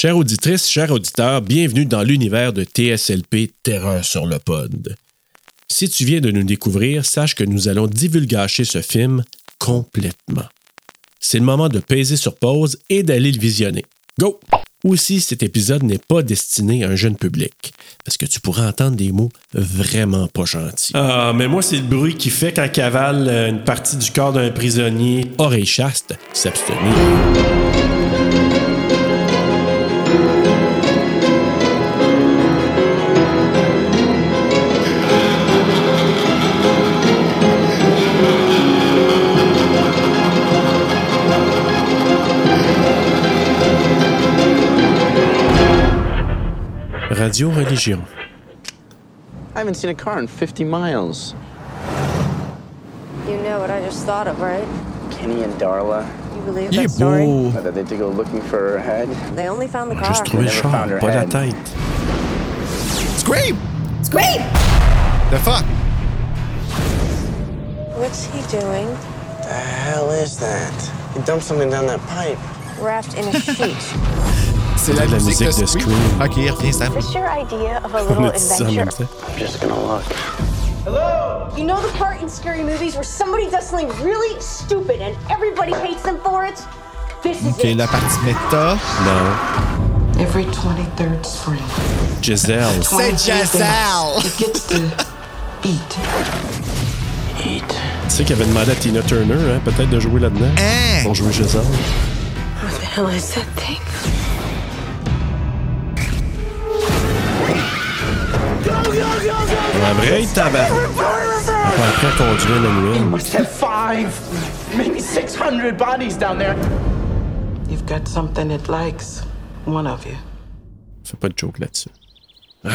Chère auditrice, chers auditeurs, bienvenue dans l'univers de TSLP Terreur sur le pod. Si tu viens de nous découvrir, sache que nous allons divulgacher ce film complètement. C'est le moment de peser sur pause et d'aller le visionner. Go! Aussi, cet épisode n'est pas destiné à un jeune public, parce que tu pourras entendre des mots vraiment pas gentils. Ah, mais moi, c'est le bruit qui fait quand cavale euh, une partie du corps d'un prisonnier. Oreille chaste, s'abstenir. Radio Religion. I haven't seen a car in 50 miles. You know what I just thought of, right? Kenny and Darla, You believe Il est that story? beau. whether they had to go looking for her head. They only found the car. Juste trouver le never char, found her pas la head. tête. Scream! Scream! The fuck? What's he doing? The hell is that? He dumped something down that pipe. Wrapped in a sheet. C'est la, la musique, musique de de Scream. Scream. Ok, reviens, Sam. Is this your idea of a On little a dit ça en même adventure? temps. I'm just gonna look. You know the part in scary movies where somebody does something really stupid and everybody hates them for it? This is it. la partie méta? Non. Every 23rd spring. Giselle. C'est 23 Giselle! days, It gets to eat. Eat. Tu sais qu'il avait demandé à Tina Turner, hein, peut-être de jouer là-dedans. Hein? Pour jouer Giselle. What the hell is that thing? La vraie tabac. On peut après conduire Manuel. must have five, maybe 600 bodies down there. You've got something it likes. One of you. Fais pas de joke là-dessus. Ouais,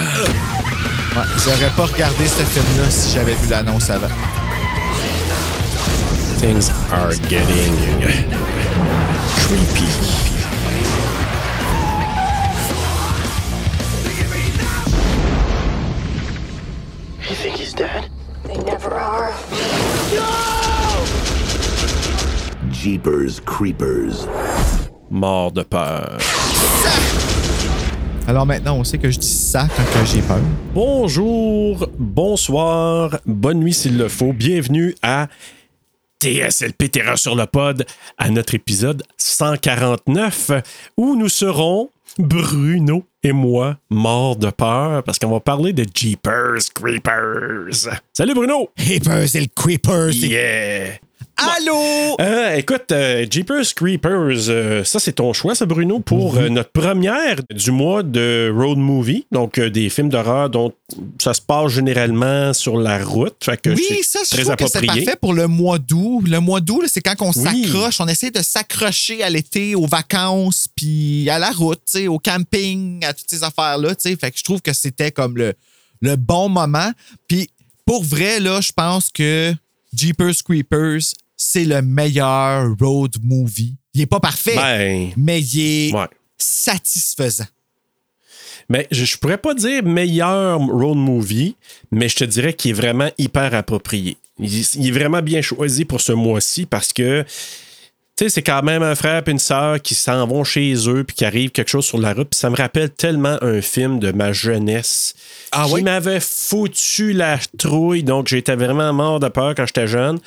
J'aurais pas regardé ce film-là si j'avais vu l'annonce avant. Things are getting creepy. Dead? They never are. Jeepers Creepers. Mort de peur. Alors maintenant, on sait que je dis ça quand que j'ai peur. Bonjour, bonsoir, bonne nuit s'il le faut. Bienvenue à TSLP Terreur sur le pod, à notre épisode 149, où nous serons, Bruno et moi, morts de peur, parce qu'on va parler de Jeepers Creepers. Salut Bruno! Creepers et le Creepers. Yeah! Allô? Euh, écoute, euh, Jeepers Creepers, euh, ça c'est ton choix, ça Bruno, pour euh, notre première du mois de road movie, donc euh, des films d'horreur dont ça se passe généralement sur la route, fait que Oui, ça, je très trouve que c'est approprié. parfait pour le mois d'août. Le mois d'août, là, c'est quand on Oui. s'accroche. On essaie de s'accrocher à l'été, aux vacances, puis à la route, tu sais, au camping, à toutes ces affaires-là. tu sais. Fait que je trouve que c'était comme le, le bon moment. Puis pour vrai, là, je pense que Jeepers Creepers, c'est le meilleur road movie. Il est pas parfait, Ben, mais il est ouais. satisfaisant. Mais je, je pourrais pas dire meilleur road movie, mais je te dirais qu'il est vraiment hyper approprié. Il, il est vraiment bien choisi pour ce mois-ci parce que tu sais, c'est quand même un frère et une sœur qui s'en vont chez eux puis qui arrive quelque chose sur la route. Puis ça me rappelle tellement un film de ma jeunesse Ah qui oui? m'avait foutu la trouille. Donc, j'étais vraiment mort de peur quand j'étais jeune.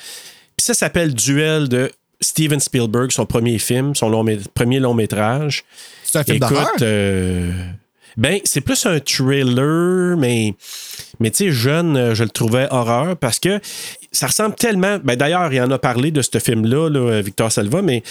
Puis ça s'appelle Duel de Steven Spielberg, son premier film, son long premier long métrage. C'est un film d'horreur? Euh, ben, c'est plus un thriller, mais, mais tu sais, jeune, euh, je le trouvais horreur parce que ça ressemble tellement. Ben, D'ailleurs, il en a parlé de ce film-là, là, Victor Salva, mais.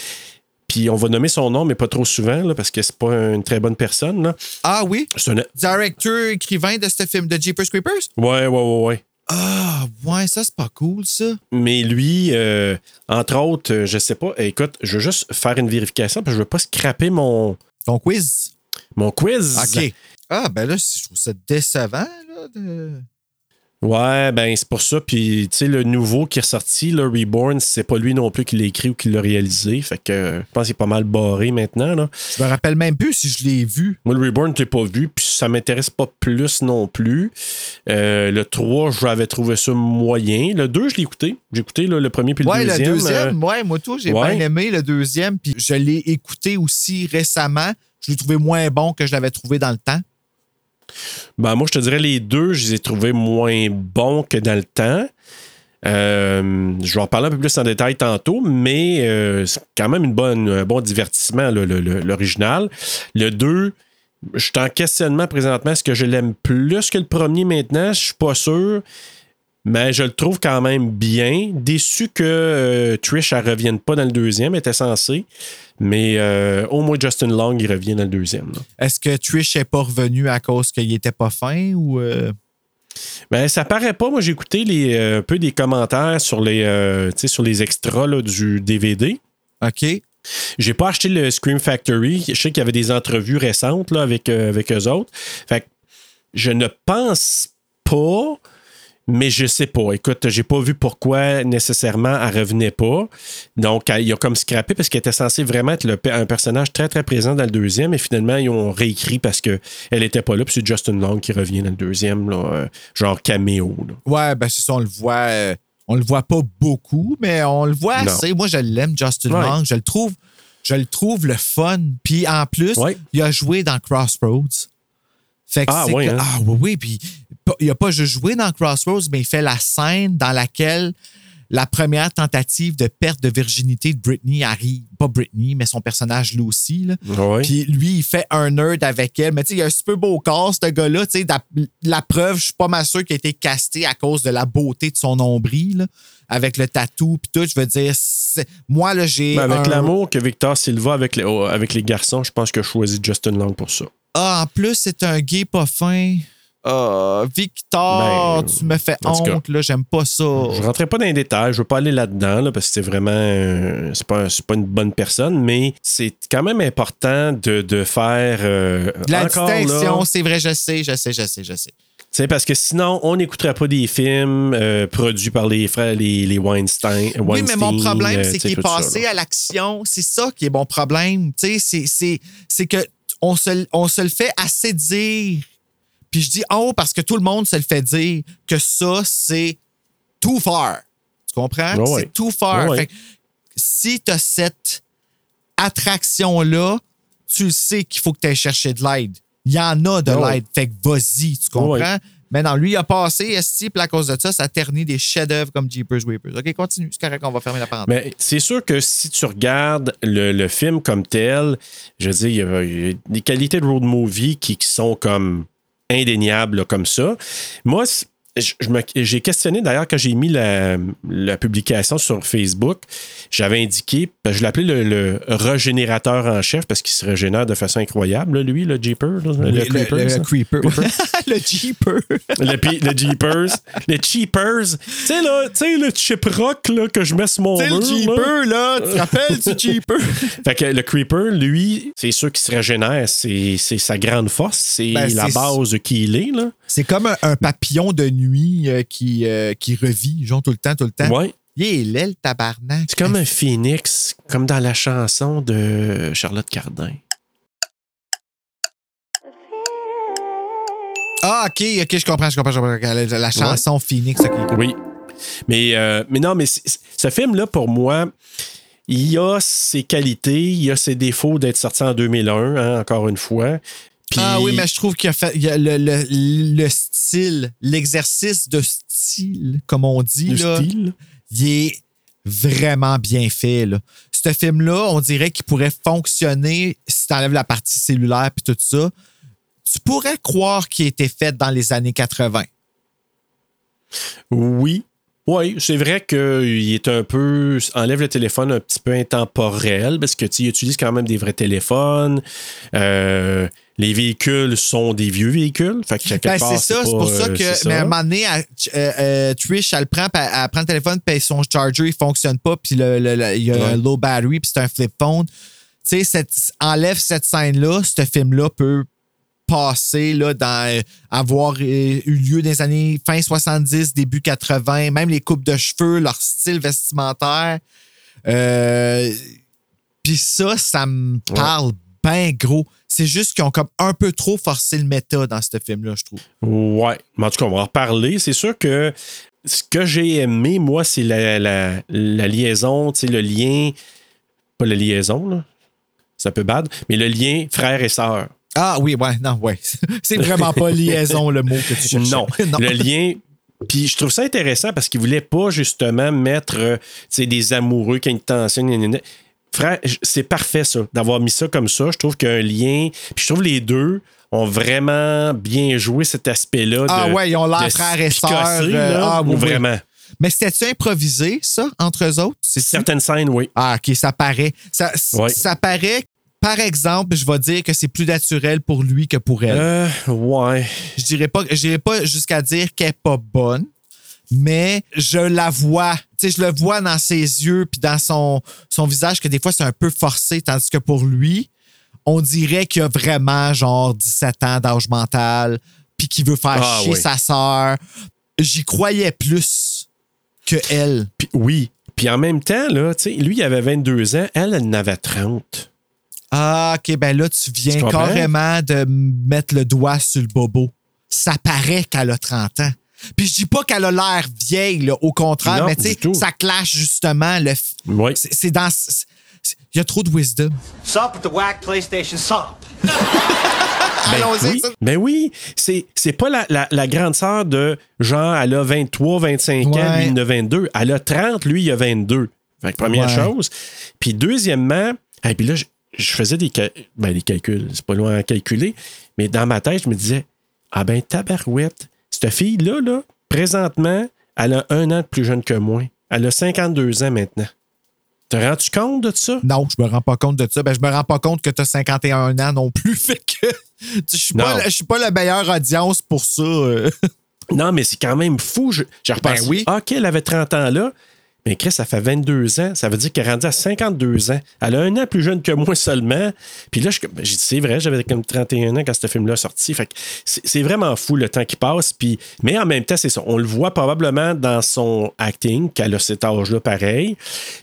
Puis on va nommer son nom, mais pas trop souvent, là, parce que c'est pas une très bonne personne. Là. Ah oui? C'est un- Directeur, écrivain de ce film de Jeepers Creepers? Ouais, ouais, ouais, ouais. Ah, ouais, ça, c'est pas cool, ça. Mais lui, euh, entre autres, euh, je sais pas. Écoute, je veux juste faire une vérification parce que je veux pas scraper mon, Ton quiz. mon quiz. OK. Ah, ben là, je trouve ça décevant, là. De... Ouais, ben c'est pour ça. Puis, tu sais, le nouveau qui est ressorti, le Reborn, c'est pas lui non plus qui l'a écrit ou qui l'a réalisé. Fait que je pense qu'il est pas mal barré maintenant. Là. Je me rappelle même plus si je l'ai vu. Moi, le Reborn, je l'ai pas vu, puis ça m'intéresse pas plus non plus. Euh, le 3, j'avais trouvé ça moyen. Le 2, je l'ai écouté. J'ai écouté là, le premier puis le ouais, deuxième. le deuxième, euh, ouais, moi tout, j'ai ouais. bien aimé le deuxième, puis je l'ai écouté aussi récemment, je l'ai trouvé moins bon que je l'avais trouvé dans le temps. Ben, moi, je te dirais les deux, je les ai trouvés moins bons que dans le temps. Euh, je vais en parler un peu plus en détail tantôt, mais euh, c'est quand même un bon divertissement, l'original. Le 2, je suis en questionnement présentement. Est-ce que je l'aime plus que le premier maintenant? Je suis pas sûr. Mais je le trouve quand même bien. Déçu que euh, Trish ne revienne pas dans le deuxième, était censée. Mais euh, au moins Justin Long, il revient dans le deuxième. Est-ce que Trish n'est pas revenu à cause qu'il était pas fin ou. euh, Ben, ça paraît pas. Moi, j'ai écouté les, euh, un peu des commentaires sur les, sur les extras là, du DVD. OK. J'ai pas acheté le Scream Factory. Je sais qu'il y avait des entrevues récentes là, avec, avec eux autres. Fait que je ne pense pas, mais je sais pas. Écoute, j'ai pas vu pourquoi nécessairement elle revenait pas. Donc, il a comme scrappé parce qu'elle était censée vraiment être le un personnage très très présent dans le deuxième. Et finalement, ils ont réécrit parce qu'elle était pas là. Puis c'est Justin Long qui revient dans le deuxième, là, euh, genre caméo. là. Ouais, ben c'est ça, on le voit. euh, on le voit pas beaucoup, mais on le voit Non. assez. Moi, je l'aime, Justin Ouais. Long. Je le trouve. Je le trouve le fun. Puis en plus, Ouais. il a joué dans Crossroads. Fait que Ah, c'est ouais, que- hein? ah oui, oui. Puis il a pas juste joué dans Crossroads, mais il fait la scène dans laquelle la première tentative de perte de virginité de Britney arrive. Pas Britney, mais son personnage Lucy. Là. Ouais. Puis lui, il fait un nerd avec elle. Mais tu sais, il a un super beau corps, ce gars-là. Tu sais, la, la preuve, je suis pas mal sûr qu'il a été casté à cause de la beauté de son nombril, là, avec le tatou puis tout. Je veux dire, moi, là, j'ai. Ben, avec un- l'amour que Victor Silva avec les, oh, avec les garçons, je pense que je choisis Justin Long pour ça. Ah, en plus, c'est un gay pas fin. Ah, Victor, Ben, tu me fais cas, honte, là, j'aime pas ça. Je rentrais pas dans les détails, je veux pas aller là-dedans là, parce que c'est vraiment euh, c'est pas c'est pas une bonne personne, mais c'est quand même important de, de faire euh, La encore distinction, là, c'est vrai, je sais, je sais, je sais, je sais. c'est parce que sinon on n'écouterait pas des films euh, produits par les frères les, les Weinstein. Oui, mais mon problème, euh, c'est qu'il est ça, passé à l'action. C'est ça qui est mon problème. Tu sais, c'est- c'est c'est que on se, on se le fait assez dire. Puis je dis oh parce que tout le monde se le fait dire que ça, c'est too far. Tu comprends? C'est too far. Fait que si tu as cette attraction-là, tu le sais qu'il faut que tu ailles chercher de l'aide. Il y en a de l'aide. Fait que vas-y, tu comprends? Mais non, lui, il a passé, esti, puis à cause de ça, ça ternit des chefs-d'œuvre comme Jeepers Weepers. OK, continue. C'est correct, on va fermer la parenthèse. Mais c'est sûr que si tu regardes le, le film comme tel, je veux dire, il y a- il y a des qualités de road movie qui, qui sont comme indéniables là, comme ça. Moi, j'ai questionné d'ailleurs quand j'ai mis la, la publication sur Facebook, j'avais indiqué, que je l'appelais le, le régénérateur en chef parce qu'il se régénère de façon incroyable, là, lui, le Jeeper. là, Oui, le, Creeper, le, le creeper. le Jeeper. Le, Jeepers. le Cheapers. Tu sais, là, tu sais, le chip rock là, que je mets sur mon le. Jeeper, là, tu te rappelles du Jeeper? Fait que le Creeper, lui, c'est sûr qu'il se régénère. C'est sa grande force. C'est Ben, la base de qui il est, là. C'est comme un, un papillon de nuit euh, qui, euh, qui revit, genre tout le temps, tout le temps. Ouais. Il est laid, le tabarnak. C'est comme un phénix, comme dans la chanson de Charlotte Cardin. Ah, OK, OK, je comprends, je comprends, je comprends. La, la chanson Phoenix, OK. Oui. Mais, euh, mais non, mais ce film-là, pour moi, il a ses qualités, il a ses défauts d'être sorti en 2001, hein, encore une fois. Ah oui, mais je trouve qu'il a fait il y a le, le, le style, l'exercice de style, comme on dit, Le là, style? il est vraiment bien fait. Là. Ce film-là, on dirait qu'il pourrait fonctionner si tu enlèves la partie cellulaire puis tout ça. Tu pourrais croire qu'il a été fait dans les années 80. Oui. Oui, c'est vrai qu'il est un peu. enlève le téléphone un petit peu intemporel parce que tu sais, il utilise quand même des vrais téléphones. Euh, les véhicules sont des vieux véhicules. Fait que Ben, part, c'est ça, c'est pour ça euh, que. Mais à un moment donné, elle- euh, euh, Trish, elle, prend, puis elle, elle prend le téléphone, puis son charger, il fonctionne pas, puis le, le- le- il y a un low battery, puis c'est un flip phone. Tu sais, enlève cette scène-là, ce film-là peut passer là, dans avoir euh, eu lieu dans les années fin 70, début 80, même les coupes de cheveux, leur style vestimentaire. Euh, Puis ça, ça me parle bien gros. C'est juste qu'ils ont comme un peu trop forcé le méta dans ce film-là, je trouve. Ouais. Mais en tout cas, on va en reparler. C'est sûr que ce que j'ai aimé, moi, c'est la, la- la liaison, tu sais, le lien. Pas la liaison, là. c'est un peu bad, mais le lien frère et sœur. Ah oui, ouais, non, ouais. C'est vraiment pas liaison le mot que tu cherchais. Non, le lien. Puis je trouve ça intéressant parce qu'il voulait pas justement mettre euh, des amoureux qui ont une tension. Frère, c'est parfait ça, d'avoir mis ça comme ça. Je trouve qu'il y a un lien. Puis je trouve les deux ont vraiment bien joué cet aspect-là. Ah de- ouais, ils ont l'air frères et sœurs, euh, ah oui, ou oui. vraiment. Mais c'était-tu improvisé, ça, entre eux autres? Certaines scènes, oui. Ah, OK, ça paraît. Ça, ça paraît, par exemple, je vais dire que c'est plus naturel pour lui que pour elle. Euh, ouais. Je dirais pas, je dirais pas jusqu'à dire qu'elle est pas bonne, mais je la vois. Tu sais, je le vois dans ses yeux puis dans son, son visage que des fois c'est un peu forcé, tandis que pour lui, on dirait qu'il a vraiment genre 17 ans d'âge mental puis qu'il veut faire Ah, chier oui. sa sœur. J'y croyais plus que elle. Puis, oui. Puis en même temps, là, tu sais, lui, il avait 22 ans, elle, elle en avait 30. Ah, OK, ben là, tu viens Tu carrément de mettre le doigt sur le bobo. Ça paraît qu'elle a 30 ans. Puis je dis pas qu'elle a l'air vieille, là, au contraire, Non, mais tu sais, ça clash justement. le f- Oui. C'est dans. Il y a trop de wisdom. Stop the whack PlayStation Stop. Allons-y, Oui, ça. ben oui, c'est, c'est pas la, la- la grande sœur de genre, elle a 23, 25 ans, lui, il en a 22. Elle a 30, lui, il a 22. Fait que première Ouais. chose. Puis deuxièmement, et puis là, je, faisais des, ben, des calculs, c'est pas loin à calculer, mais dans ma tête, je me disais, ah ben, tabarouette, cette fille-là, là, présentement, elle a un an de plus jeune que moi. Elle a 52 ans maintenant. Te rends-tu compte de ça? Non, je me rends pas compte de ça. Ben, je me rends pas compte que tu as 51 ans non plus. Fait que je suis pas, je suis pas la meilleure audience pour ça. euh. Non, mais c'est quand même fou. Je, j'ai repensé, Ben oui. Ah, OK, elle avait 30 ans là. Mais Chris, ça fait 22 ans. Ça veut dire qu'elle est rendue à 52 ans. Elle a un an plus jeune que moi seulement. Puis là, je- ben, j'ai dit, c'est vrai, j'avais comme 31 ans quand ce film-là est sorti. Fait que c'est, vraiment fou le temps qui passe. Puis, mais en même temps, c'est ça. On le voit probablement dans son acting, qu'elle a cet âge-là pareil.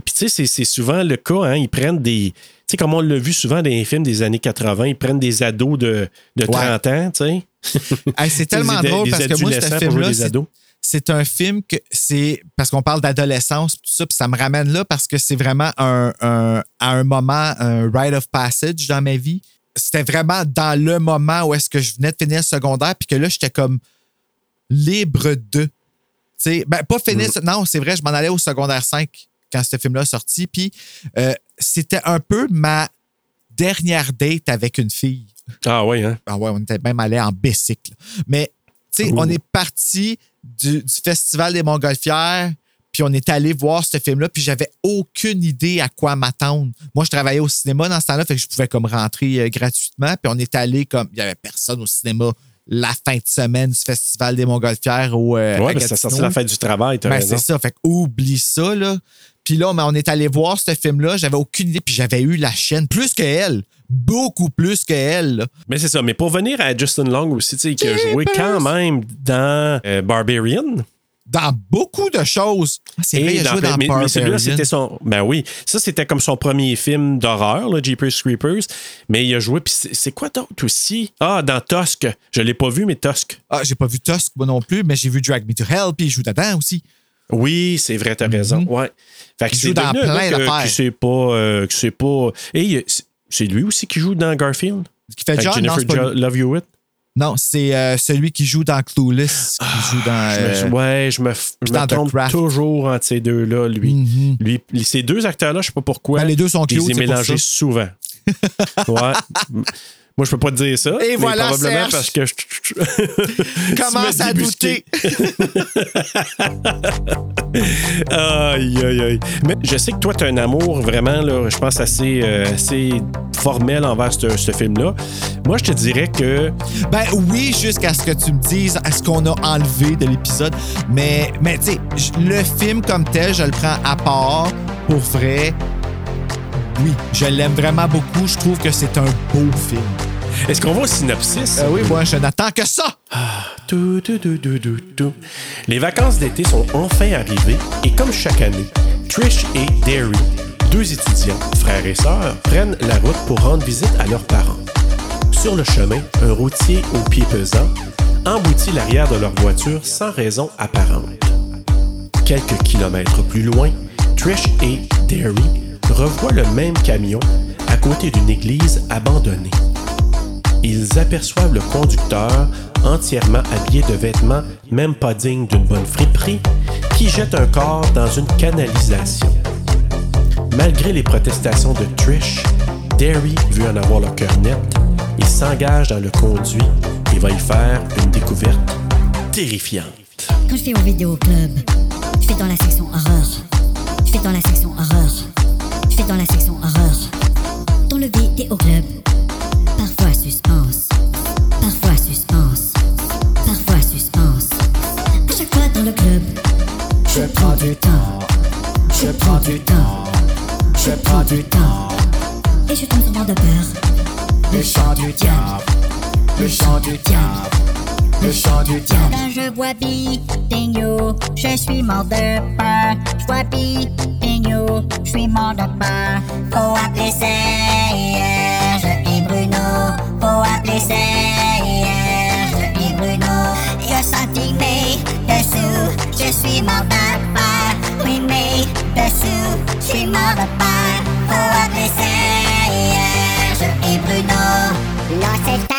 Puis tu sais, c'est, souvent le cas. Hein, ils prennent des. Tu sais, comme on l'a vu souvent dans les films des années 80, ils prennent des ados de, de 30 ans, tu sais. Hey, c'est tellement Des- drôle des parce que moi, ce film-là, c'est- un film que c'est parce qu'on parle d'adolescence tout ça puis ça me ramène là parce que c'est vraiment un, un- à un moment un rite of passage dans ma vie c'était vraiment dans le moment où est-ce que je venais de finir le secondaire puis que là j'étais comme libre de tu sais ben pas finir Mm. non c'est vrai je m'en allais au secondaire 5 quand ce film là est sorti puis euh, c'était un peu ma dernière date avec une fille Ah oui, hein? ah ouais, on était même allé en bicycle. Mais, tu sais, on est parti du, Festival des Montgolfières, puis on est allé voir ce film-là, puis j'avais aucune idée à quoi m'attendre. Moi, je travaillais au cinéma dans ce temps-là, fait que je pouvais comme rentrer euh, gratuitement, puis on est allé comme, il y avait personne au cinéma la fin de semaine du Festival des Montgolfières au euh, Oui, à mais c'est sorti la fête du travail, t'as Ben, c'est ça. Fait que oublie ça, là. Puis là, ben, on est allé voir ce film-là. J'avais aucune idée. Puis j'avais eu la chaîne plus que elle. Beaucoup plus que elle. là. Mais c'est ça. Mais pour venir à Justin Long aussi, tu sais, qui a joué quand même dans euh, Barbarian. Dans beaucoup de choses. Ah, C'est vrai, il a joué dans- mais, mais celui-là, c'était son. Ben oui, ça, c'était comme son premier film d'horreur, là, Jeepers Creepers. Mais il a joué. Puis c'est c'est quoi d'autre aussi? Ah, dans Tusk. Je l'ai pas vu, mais Tusk. Ah, j'ai pas vu Tusk, moi non plus, mais j'ai vu Drag Me to Hell, puis il joue dedans aussi. Oui, c'est vrai, t'as raison. Ouais. Fait que Il c'est joue dans plein que- d'affaires. qui sait pas. euh, pas. Et c'est- c'est lui aussi qui joue dans Garfield? Qui fait John? Non, Jennifer c'est pas. Love You With? Non, c'est euh, celui qui joue dans Clueless, qui joue dans. Ah, Je me- euh, ouais, je me, je me trompe toujours entre ces deux-là, lui. Mhm. lui- Ces deux acteurs-là, je sais pas pourquoi. Ben, les deux sont les cute, c'est pour mélangés souvent. ouais. Moi, je peux pas te dire ça. Et mais voilà, Probablement Serge. parce que je. Commence à douter. Aïe, aïe, aïe. Mais je sais que toi, tu as un amour vraiment, là, je pense, assez, euh, assez formel envers ce ce film-là. Moi, je te dirais que. Ben oui, jusqu'à ce que tu me dises à ce qu'on a enlevé de l'épisode. Mais, mais tu sais, le film comme tel, je le prends à part. Pour vrai, oui, je l'aime vraiment beaucoup. Je trouve que c'est un beau film. Est-ce qu'on va au synopsis? Euh, oui, moi, je n'attends que ça. Tout, tout, tout. Les vacances d'été sont enfin arrivées et comme chaque année, Trish et Derry, deux étudiants, frères et sœurs, prennent la route pour rendre visite à leurs parents. Sur le chemin, un routier aux pieds pesants emboutit l'arrière de leur voiture sans raison apparente. Quelques kilomètres plus loin, Trish et Derry revoient le même camion à côté d'une église abandonnée. Ils aperçoivent le conducteur entièrement habillé de vêtements même pas dignes d'une bonne friperie qui jette un corps dans une canalisation. Malgré les protestations de Trish, Derry veut en avoir le cœur net. Il s'engage dans le conduit et va y faire une découverte terrifiante. Quand je vais au vidéoclub, je vais dans la section horreur. Je vais dans la section horreur. Vais dans la section horreur. Dans le vidéoclub, parfois suspense. Parfois suspense. Parfois suspense. À chaque fois dans le club, je prends du temps. Je prends du temps. Je prends du temps. Et je tombe vraiment de peur. Le chant du diable. Le chant du diable. Le chant du diable. Quand je vois Bigno, je suis mort de peur. Je vois Bigno, je suis mort de peur. Faut appeler Serge et Bruno. Faut appeler Serge et Bruno. Il a senti mes dessous, je suis mort de peur. Oui, mes dessous, je suis mort de peur. Faut appeler Serge et Bruno. Là, c'est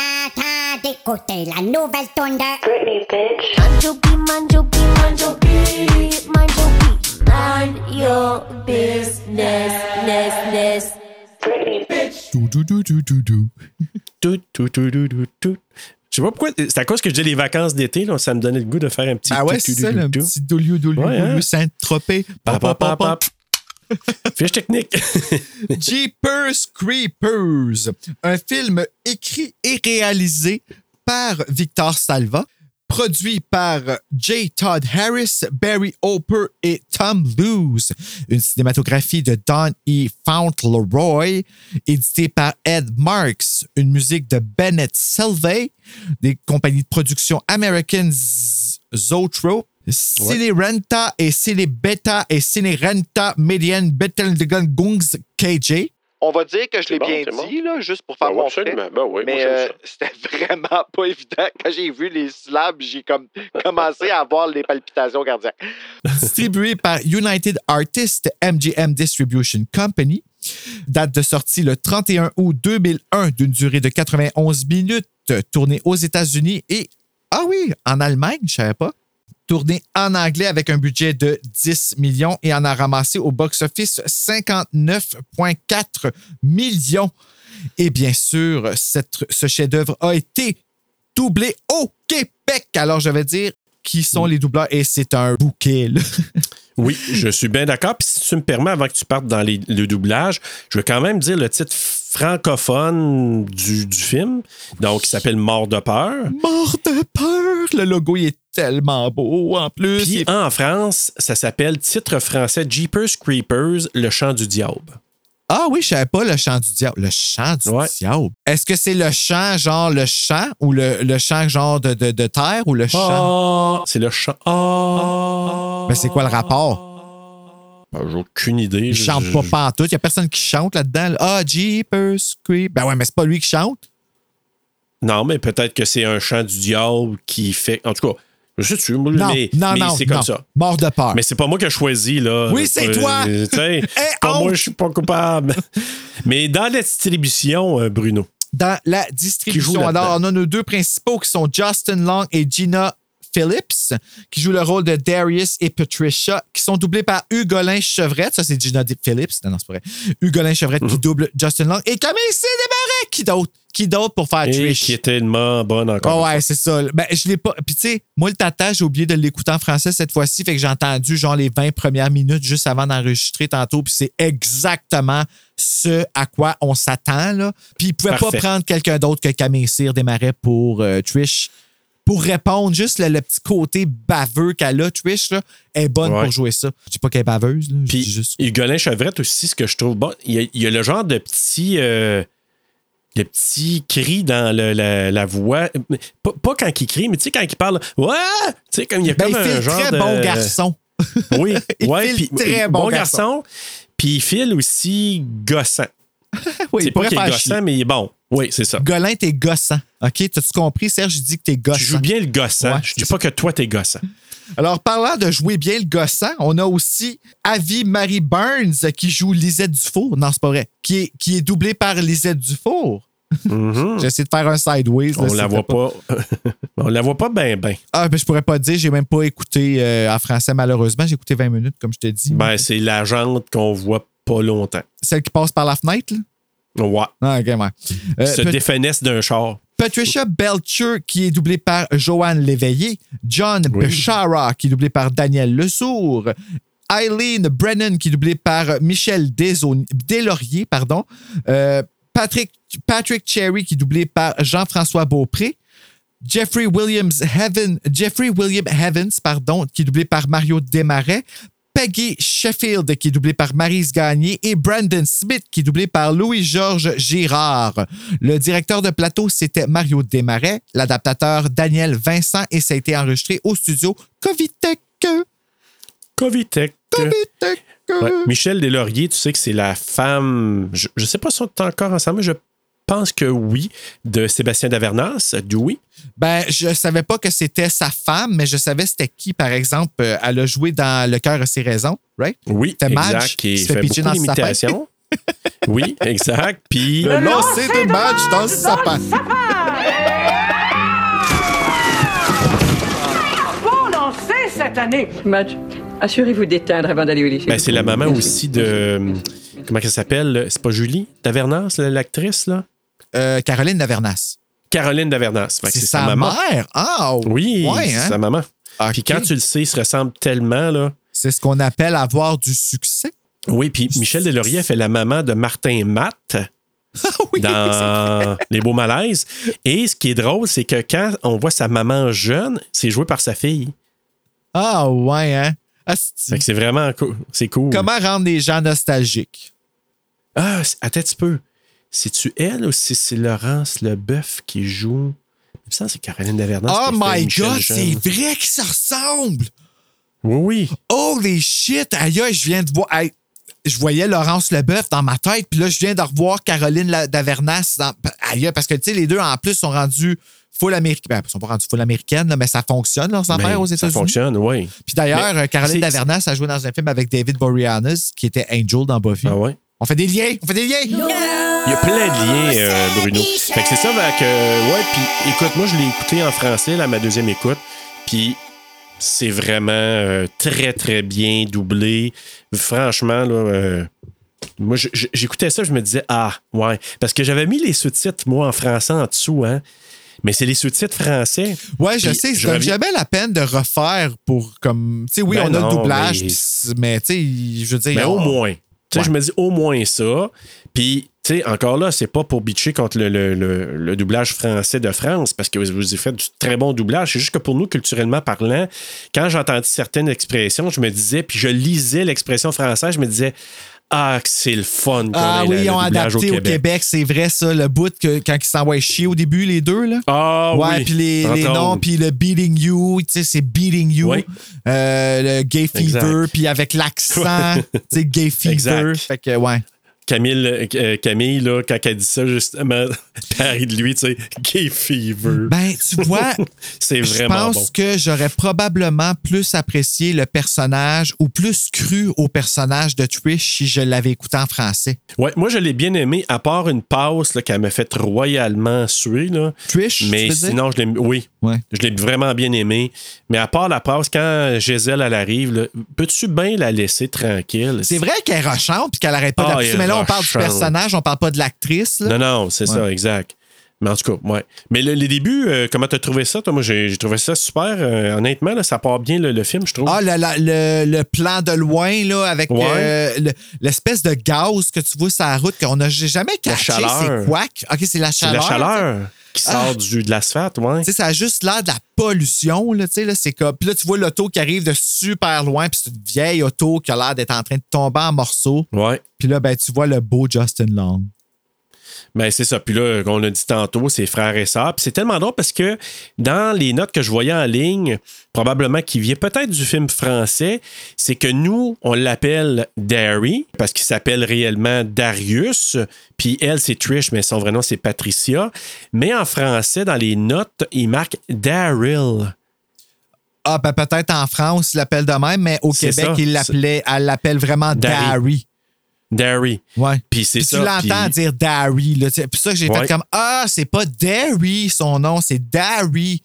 d'écouter la nouvelle tonne de Britney, bitch. Manjobi, manjobi, manjobi, manjobi. Mind your business, ness, ness. Britney, bitch. Dou, dou, dou, dou, dou, dou. Tout, tout, tout, tout, tout, tout. Je sais pas pourquoi. C'est à cause que je dis les vacances d'été, là, ça me donnait le goût de faire un petit. Ah ouais, tout, c'est tout, ça, tout, le tout. petit dolio, Ouais, hein? Fiche technique. Jeepers Creepers, un film écrit et réalisé par Victor Salva, produit par J. Todd Harris, Barry Hopper et Tom Luce, une cinématographie de Don E. Fauntleroy, édité par Ed Marks, une musique de Bennett Selvey, des compagnies de production American Cinerenta et Cinebeta et Cinerenta Median Betteldegon Gungs KJ. On va dire que je l'ai bon, bien c'est bon. dit, là, juste pour faire Ben mon absolument. Ben oui, Mais euh, c'était vraiment pas évident. Quand j'ai vu les syllabes, j'ai comme commencé à avoir les palpitations cardiaques. Distribué par United Artists MGM Distribution Company. Date de sortie le 31 août 2001 d'une durée de 91 minutes. Tourné aux États-Unis et, ah oui, en Allemagne, je savais pas. Tourné en anglais avec un budget de 10 millions et en a ramassé au box-office 59,4 millions. Et bien sûr, cette- ce chef-d'œuvre a été doublé au Québec. Alors, je vais dire qui sont les doubleurs et c'est un bouquet. là. Oui, je suis bien d'accord. Puis si tu me permets, avant que tu partes dans les- le doublage, je veux quand même dire le titre francophone du, du film, donc qui s'appelle Mort de peur. Mort de peur! Le logo, il est tellement beau en plus. Puis Il en France, ça s'appelle titre français Jeepers Creepers, le chant du diable. Ah oui, je savais pas le chant du diable. Le chant du Ouais. diable. Est-ce que c'est le chant genre le chant ou le, le chant genre de, de, de terre ou le chant? Ah, c'est le chant. Ah. Mais c'est quoi le rapport? Ben, J'ai aucune idée. Il Je- chante je- pas pantoute. Il y a personne qui chante là-dedans. là. Ah, Jeepers Creep. Ben ouais, mais c'est pas lui qui chante. Non, mais peut-être que c'est un chant du diable qui fait. En tout cas, je sais tu, moi, Non, mais, non, mais c'est comme non. ça. Mort de peur. Mais c'est pas moi qui ai choisi, là. Oui, c'est Euh, toi! pas moi, je suis pas coupable. mais dans la distribution, euh, Bruno. dans la distribution. Alors, on a nos deux principaux qui sont Justin Long et Gina Phillips, qui jouent le rôle de Darius et Patricia, qui sont doublés par Hugolin Chevrette. Ça, c'est Gina Phillips. Non, non, c'est pas vrai. Hugolin Chevrette Mhm. qui double Justin Long. Et Camille Débarré, qui d'autre? Qui d'autre pour faire Et Trish? qui est tellement bonne encore. Ah ouais, c'est ça. Ben, je l'ai pas. Puis, tu sais, moi, le tata, j'ai oublié de l'écouter en français cette fois-ci. Fait que j'ai entendu, genre, les 20 premières minutes juste avant d'enregistrer tantôt. Puis, c'est exactement ce à quoi on s'attend, là. Puis, il pouvait pas prendre quelqu'un d'autre que Camille Cyr Desmarais pour euh, Trish. Pour répondre, juste le, le petit côté baveux qu'elle a, Trish, là, est bonne Ouais. pour jouer ça. Je dis pas qu'elle est baveuse, là. Puis, juste. Hugolin Chevrette aussi, ce que je trouve bon, il y a, il y a le genre de petit. euh, le petit cri dans le- la, la voix. Pas, pas quand il crie, mais tu sais, quand il parle. Ouais! Tu sais, comme il y a Ben, comme il un genre très de. bon garçon. Oui, Il ouais, file puis- très bon garçon. Puis il file aussi gossant. oui, c'est pas qu'il est gossant, chier. mais il est bon. Oui, c'est ça. Golin, t'es gossant. OK? T'as-tu compris, Serge? Je dis que t'es gossant. Tu joues bien le gossant. Ouais, je dis pas que toi, t'es gossant. Alors, parlant de jouer bien le gossant, on a aussi Avi Marie Burns qui joue Lisette Dufour. Non, c'est pas vrai. Qui est, qui est doublée par Lisette Dufour. J'essaie de faire un sideways. là, Mm-hmm. On la c'était voit pas. On la voit pas bien, bien. Ah, ben, je pourrais pas te dire. J'ai même pas écouté euh, en français, malheureusement. J'ai écouté 20 minutes, comme je te dis. Ben, c'est la jante qu'on voit pas longtemps. Celle qui passe par la fenêtre, là? Ouais. Ah, ouais. Euh, Se Pat- d'un char. Patricia Belcher, qui est doublée par Joanne Léveillé. John Bechara, qui est doublé par Daniel Lesourd. Eileen Brennan, qui est doublée par Michel Desaulniers- Deslauriers. Pardon. Euh, Patrick, Patrick Cherry, qui est doublé par Jean-François Beaupré. Jeffrey Williams Heaven, Jeffrey William Evans, pardon, qui est doublé par Mario Desmarais. Peggy Sheffield, qui est doublé par Maryse Gagné, et Brandon Smith, qui est doublé par Louis-Georges Girard. Le directeur de plateau, c'était Mario Desmarais, l'adaptateur Daniel Vincent, et ça a été enregistré au studio Covitec. Covitec. Covitec. Ouais. Michel Deslauriers, tu sais que c'est la femme. Je, je sais pas si on est encore ensemble, mais je pense que oui, de Sébastien Davernas, Dewey. Ben, je savais pas que c'était sa femme, mais je savais c'était qui, par exemple. Euh, Elle a joué dans Le cœur a ses raisons, right? Oui, C'était Madge exact. Qui fait fait pitcher beaucoup d'imitations. oui, exact. Puis. Le lancer de Madge dans le sapin. Bon lancer cette année. Madge, assurez-vous d'éteindre avant d'aller au lit. Ben, c'est la maman aussi de. Comment elle s'appelle? C'est pas Julie Davernas, l'actrice, là? Euh, Caroline Davernas. Caroline Davernas. C'est sa mère? Ah, Oui, ouais, c'est hein? sa maman. Puis quand tu le sais, ils se ressemblent tellement, là. C'est ce qu'on appelle avoir du succès. Oui, puis Michel Deslauriers fait la maman de Martin Matt oui, dans Les Beaux Malaises. Et ce qui est drôle, c'est que quand on voit sa maman jeune, c'est joué par sa fille. Ah, ouais, hein? C'est vraiment cool. C'est cool. Comment rendre les gens nostalgiques? Ah, attends un petit peu. C'est-tu elle ou si c'est Laurence Leboeuf qui joue? Il me semble que c'est Caroline Davernas. Oh my God, c'est vrai qu'ils se ressemblent! Oui, oui. Holy shit! Aïe, je viens de voir. aïe, je voyais Laurence Leboeuf dans ma tête, puis là, je viens de revoir Caroline Davernas. Dans, aïe, parce que, tu sais, les deux, en plus, sont rendus full américaines. Ben, ils sont pas rendus full américaines, là, mais ça fonctionne, leurs affaires Mais aux Ben, Ça États-Unis. fonctionne, oui. Puis d'ailleurs, euh, Caroline Davernas a joué dans un film avec David Boreanaz, qui était Angel dans Buffy. Ah ouais? On fait des liens! On fait des liens! Il y a plein de liens, euh, Bruno. Fait que c'est ça, ben, que, ouais, puis écoute, moi, je l'ai écouté en français, là, ma deuxième écoute, puis c'est vraiment euh, très, très bien doublé. Franchement, là, euh, moi, j'écoutais ça, je me disais, ah, ouais, parce que j'avais mis les sous-titres, moi, en français en dessous, hein, mais c'est les sous-titres français. Ouais, je Puis sais, je jamais la peine de refaire pour comme. Tu sais, oui, Ben on a non, le doublage, mais- pis tu sais, je veux dire. Mais on- au moins. Tu sais, Ouais. je me dis au moins ça. Puis, tu sais, encore là, c'est pas pour bitcher contre le, le- le- le doublage français de France, parce que vous avez fait du très bon doublage. C'est juste que pour nous, culturellement parlant, quand j'entendais certaines expressions, je me disais, puis je lisais l'expression française, je me disais, ah, c'est le fun qu'on Ah oui, ils ont adapté au Québec, c'est vrai ça, le bout que quand ils s'envoient chier au début, les deux, là. Ah ouais, oui. puis les, les noms, puis le Beating You, tu sais, c'est Beating You. Oui. Euh, le Gay. Fever, puis avec l'accent, tu sais, Gay Fever. Exact. Fait que, ouais. Camille, euh, Camille, là, quand elle dit ça, justement, Paris de lui, tu sais, gay fever. Ben, tu vois, c'est je vraiment pense bon. que j'aurais probablement plus apprécié le personnage ou plus cru au personnage de Trish si je l'avais écouté en français. Ouais, moi, je l'ai bien aimé, à part une passe là, qu'elle m'a fait royalement suer. Là. Trish, Mais sinon, je l'ai. Oui. Ouais. Je l'ai vraiment bien aimé. Mais à part la passe, quand Gisèle, elle arrive, peux-tu bien la laisser tranquille? C'est vrai qu'elle est rochante puis qu'elle arrête pas Ah, d'appuyer. Mais là, on parle du personnage, on parle pas de l'actrice. Non, non, c'est ça, exact. Mais en tout cas, ouais. Mais le- les débuts, euh, comment t'as trouvé ça? Toi, moi, j'ai trouvé ça super. euh, honnêtement, là, ça part bien le, le film, je trouve. Ah, le, la- le- le plan de loin, là, avec Ouais. euh, le- l'espèce de gaz que tu vois sur la route, qu'on n'a jamais La caché, chaleur. c'est quoi? OK, c'est la c'est chaleur. la chaleur qui Ah. sort du, de l'asphalte, ouais. Tu sais, ça a juste l'air de la pollution, là, tu sais, là, c'est comme... Puis là, tu vois l'auto qui arrive de super loin, puis c'est une vieille auto qui a l'air d'être en train de tomber en morceaux. Ouais. Puis là, ben, tu vois le beau Justin Long. Ben, c'est ça. Puis là, on a dit tantôt, c'est frères et sœurs. Puis c'est tellement drôle parce que dans les notes que je voyais en ligne, probablement qui vient peut-être du film français, c'est que nous, on l'appelle Darry parce qu'il s'appelle réellement Darius. Puis elle, c'est Trish, mais son vrai nom, c'est Patricia. Mais en français, dans les notes, il marque Daryl. Ah, ben peut-être en France, il l'appelle de même, mais au Québec, ça. il l'appelait, elle l'appelle vraiment. Darry. Darry. Ouais. Puis c'est ça. tu l'entends puis- dire Darry. Là. Puis ça que j'ai Ouais. fait comme Ah, c'est pas Darry son nom, c'est Darry.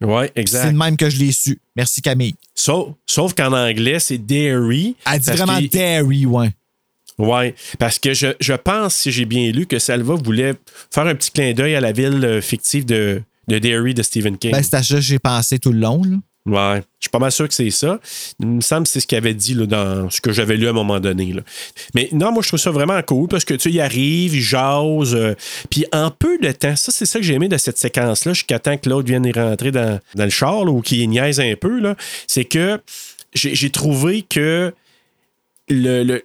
Ouais, C'est exact. le même que je l'ai su. Merci Camille. Sauf, sauf qu'en anglais, c'est Dairy. Elle dit vraiment Darry, ouais. Oui, parce que je, je pense, si j'ai bien lu, que Salva voulait faire un petit clin d'œil à la ville euh, fictive de, de Derry de Stephen King. Ben, c'est à ça que j'ai pensé tout le long. Là. Ouais, je suis pas mal sûr que c'est ça. Il me semble que c'est ce qu'il avait dit là, dans ce que j'avais lu à un moment donné. là. Mais non, moi, je trouve ça vraiment cool parce que tu sais, il arrive, il jase. euh, puis en peu de temps, ça, c'est ça que j'ai aimé de cette séquence-là, jusqu'à temps que l'autre vienne y rentrer dans, dans le char ou qu'il niaise un peu. C'est que j'ai trouvé que le, le-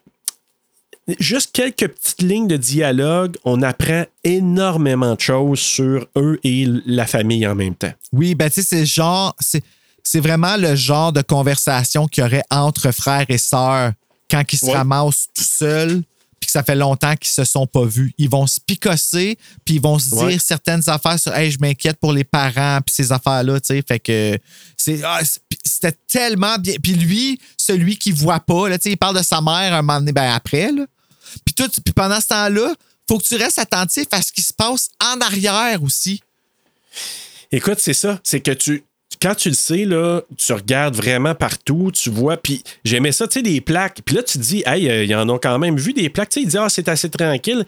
juste quelques petites lignes de dialogue, on apprend énormément de choses sur eux et la famille en même temps. Oui, ben tu sais, c'est genre, c'est, c'est vraiment le genre de conversation qu'il y aurait entre frères et sœurs quand ils se Ouais. ramassent tout seuls puis que ça fait longtemps qu'ils se sont pas vus. Ils vont se picosser puis ils vont se Ouais. dire certaines affaires sur Hey, je m'inquiète pour les parents puis ces affaires-là, tu sais. Fait que c'est, ah, c'était tellement bien. Puis lui, celui qui voit pas, là, tu sais, il parle de sa mère un moment donné, ben après, là. Puis, tout, puis pendant ce temps-là, faut que tu restes attentif à ce qui se passe en arrière aussi. Écoute, c'est ça. C'est que tu. Quand tu le sais, là, tu regardes vraiment partout, tu vois, puis j'aimais ça, tu sais, des plaques. Puis là, tu te dis, hey, euh, ils en ont quand même vu des plaques. Tu sais, ils disent, ah, c'est assez tranquille.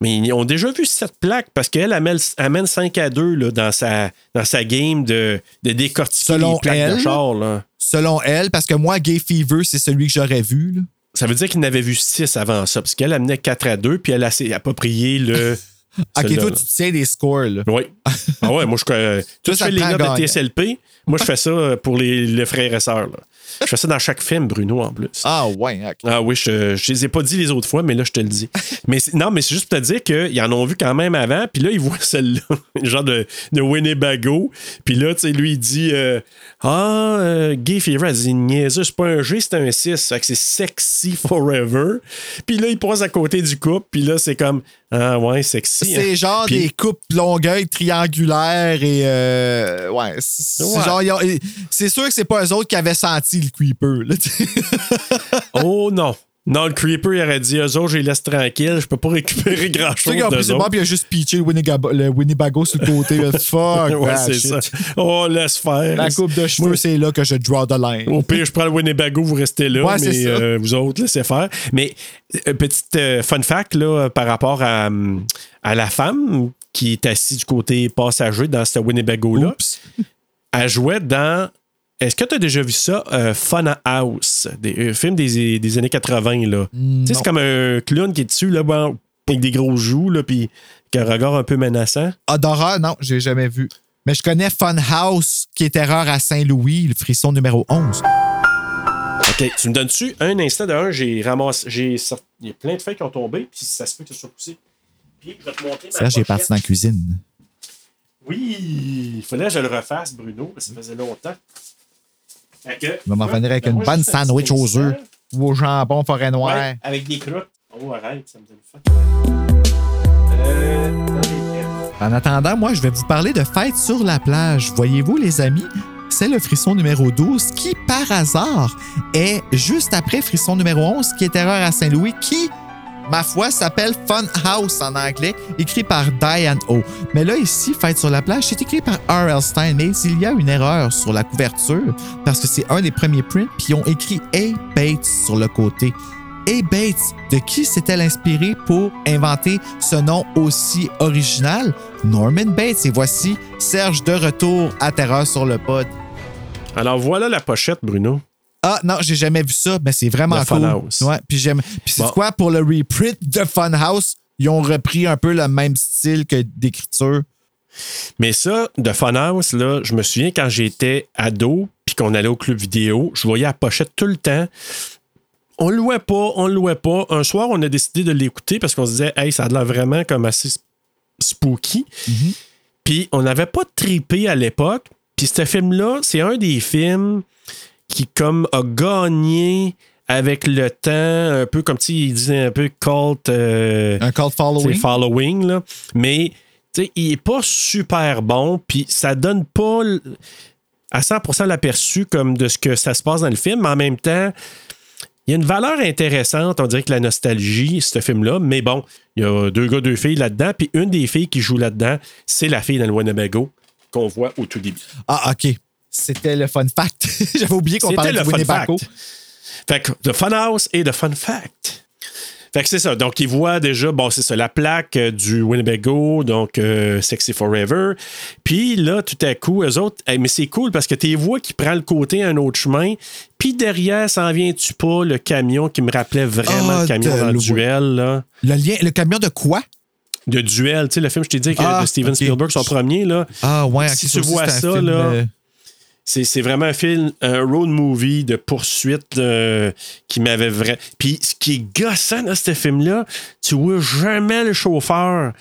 Mais ils ont déjà vu cette plaque parce qu'elle amène, amène 5 à 2 là, dans, sa, dans sa game de, de décortiquer Selon les plaques elle, de char. Là. selon elle, parce que moi, Gay Fever, c'est celui que j'aurais vu. là. Ça veut dire qu'il n'avait vu 6 avant ça, parce qu'elle amenait 4 à 2, puis elle a approprié le. Ok, toi, tu tiens des scores. Là. Oui. Ah ouais, moi, je, euh, Toi, tu fais les notes de TSLP. Moi, je fais ça euh, pour les, les frères et sœurs. là. Je fais ça dans chaque film, Bruno, en plus. Ah, ouais. ok. Ah oui, je, je les ai pas dit les autres fois, mais là, je te le dis. Mais non, mais c'est juste pour te dire qu'ils en ont vu quand même avant, puis là, ils voient celle-là, genre de, de Winnebago. Puis là, tu sais, lui, il dit euh, Ah, euh, Gay Fever, elle dit niaiseux, c'est pas un G, c'est un 6. Fait que c'est sexy forever. Puis là, il passe à côté du couple, puis là, c'est comme Ah ouais, sexy. hein. C'est genre Puis- des coupes longueuil triangulaires et. euh, ouais. C'est Ouais. genre. sûr que c'est pas eux autres qui avaient senti le creeper. Là. Oh non. Non, le creeper, il aurait dit, eux autres, je les laisse tranquilles, je peux pas récupérer Tu grand-chose sais bras autres. puis il a juste pitché le Winnebago, le Winnebago sur le côté. Fuck, Ouais, that c'est shit. ça. Oh, laisse faire. La coupe de cheveux, Moi, c'est là que je draw the line. Au pire, je prends le Winnebago, vous restez là, Ouais, mais euh, vous autres, laissez faire. Mais, euh, petite euh, fun fact, là, par rapport à, hum, à la femme qui est assise du côté passager dans ce Winnebago-là, Oups. elle jouait dans. Est-ce que tu as déjà vu ça? euh, Fun House, des un film des, des années 80. Là? Tu sais, c'est comme un clown qui est dessus, là, bon, avec des gros joues, là, puis qui a un regard un peu menaçant. Odora, non, j'ai jamais vu. Mais je connais Funhouse, qui est erreur à Saint-Louis, le frisson numéro 11. OK, tu me donnes-tu un instant de un, j'ai ramassé, j'ai sorti, il y a plein de feuilles qui ont tombé, puis ça se peut que ça soit poussé. Puis je vais te montrer ma Serge est parti dans la cuisine. Oui, il fallait que je le refasse, Bruno, parce que ça faisait longtemps. Fait que, Il va m'en revenir avec Ben, une moi, bonne sandwich aux œufs ou au jambon forêt noire. Ouais, avec des croûtes. Oh, arrête, ça me donne faim. Euh. En attendant, moi, je vais vous parler de fête sur la plage. Voyez-vous, les amis, c'est le frisson numéro 12 qui, par hasard, est juste après frisson numéro 11, qui est erreur à Saint-Louis, qui, ma foi, s'appelle Fun House en anglais, écrit par Diane O. Mais là, ici, fête sur la plage, c'est écrit par R.L. Stein, mais il y a une erreur sur la couverture, parce que c'est un des premiers prints, puis ils ont écrit A. Bates sur le côté. A. Bates, de qui s'est-elle inspirée pour inventer ce nom aussi original? Norman Bates. Et voici Serge de retour à Terreur sur le pod. Alors voilà la pochette, Bruno. Ah non, j'ai jamais vu ça, mais c'est vraiment De cool. Funhouse. Ouais, puis j'aime. Puis c'est Bon. quoi pour le reprint de Funhouse, ils ont repris un peu le même style que d'écriture. Mais ça, de Funhouse, là, je me souviens quand j'étais ado, puis qu'on allait au club vidéo, je voyais la pochette tout le temps. On le louait pas, on le louait pas. Un soir, on a décidé de l'écouter parce qu'on se disait, hey, ça a l'air vraiment comme assez spooky. Puis on n'avait pas tripé à l'époque. Puis ce film-là, c'est un des films qui, comme, a gagné avec le temps, un peu comme il disait un peu cult. euh, Un cult following. following, là. Mais, il est pas super bon, puis ça donne pas à 100% l'aperçu comme de ce que ça se passe dans le film, mais en même temps, il y a une valeur intéressante, on dirait que la nostalgie, ce film-là, mais bon, il y a deux gars, deux filles là-dedans, puis une des filles qui joue là-dedans, c'est la fille dans le Winnebago qu'on voit au tout début. Ah, OK. C'était le fun fact. J'avais oublié qu'on parlait de le fun Winnebago. fact. Fait que The Funhouse et The Fun Fact. Fait que c'est ça. Donc, il voit déjà, bon, c'est ça, la plaque euh, du Winnebago, donc euh, Sexy Forever. Puis là, tout à coup, eux autres, hey, mais c'est cool parce que tu vois qui prend le côté un autre chemin. Puis derrière, s'en vient-tu pas le camion qui me rappelait vraiment Ah, le camion dans le duel, là? Le lien, le camion de quoi? De duel, tu sais, le film, je t'ai dit, que Ah, de Steven. Spielberg, son premier, là. Ah, ouais. Si tu vois ça, film, là, euh, C'est, c'est vraiment un film, un road movie de poursuite euh, qui m'avait vraiment. Puis ce qui est gossant dans ce film-là, tu vois jamais le chauffeur.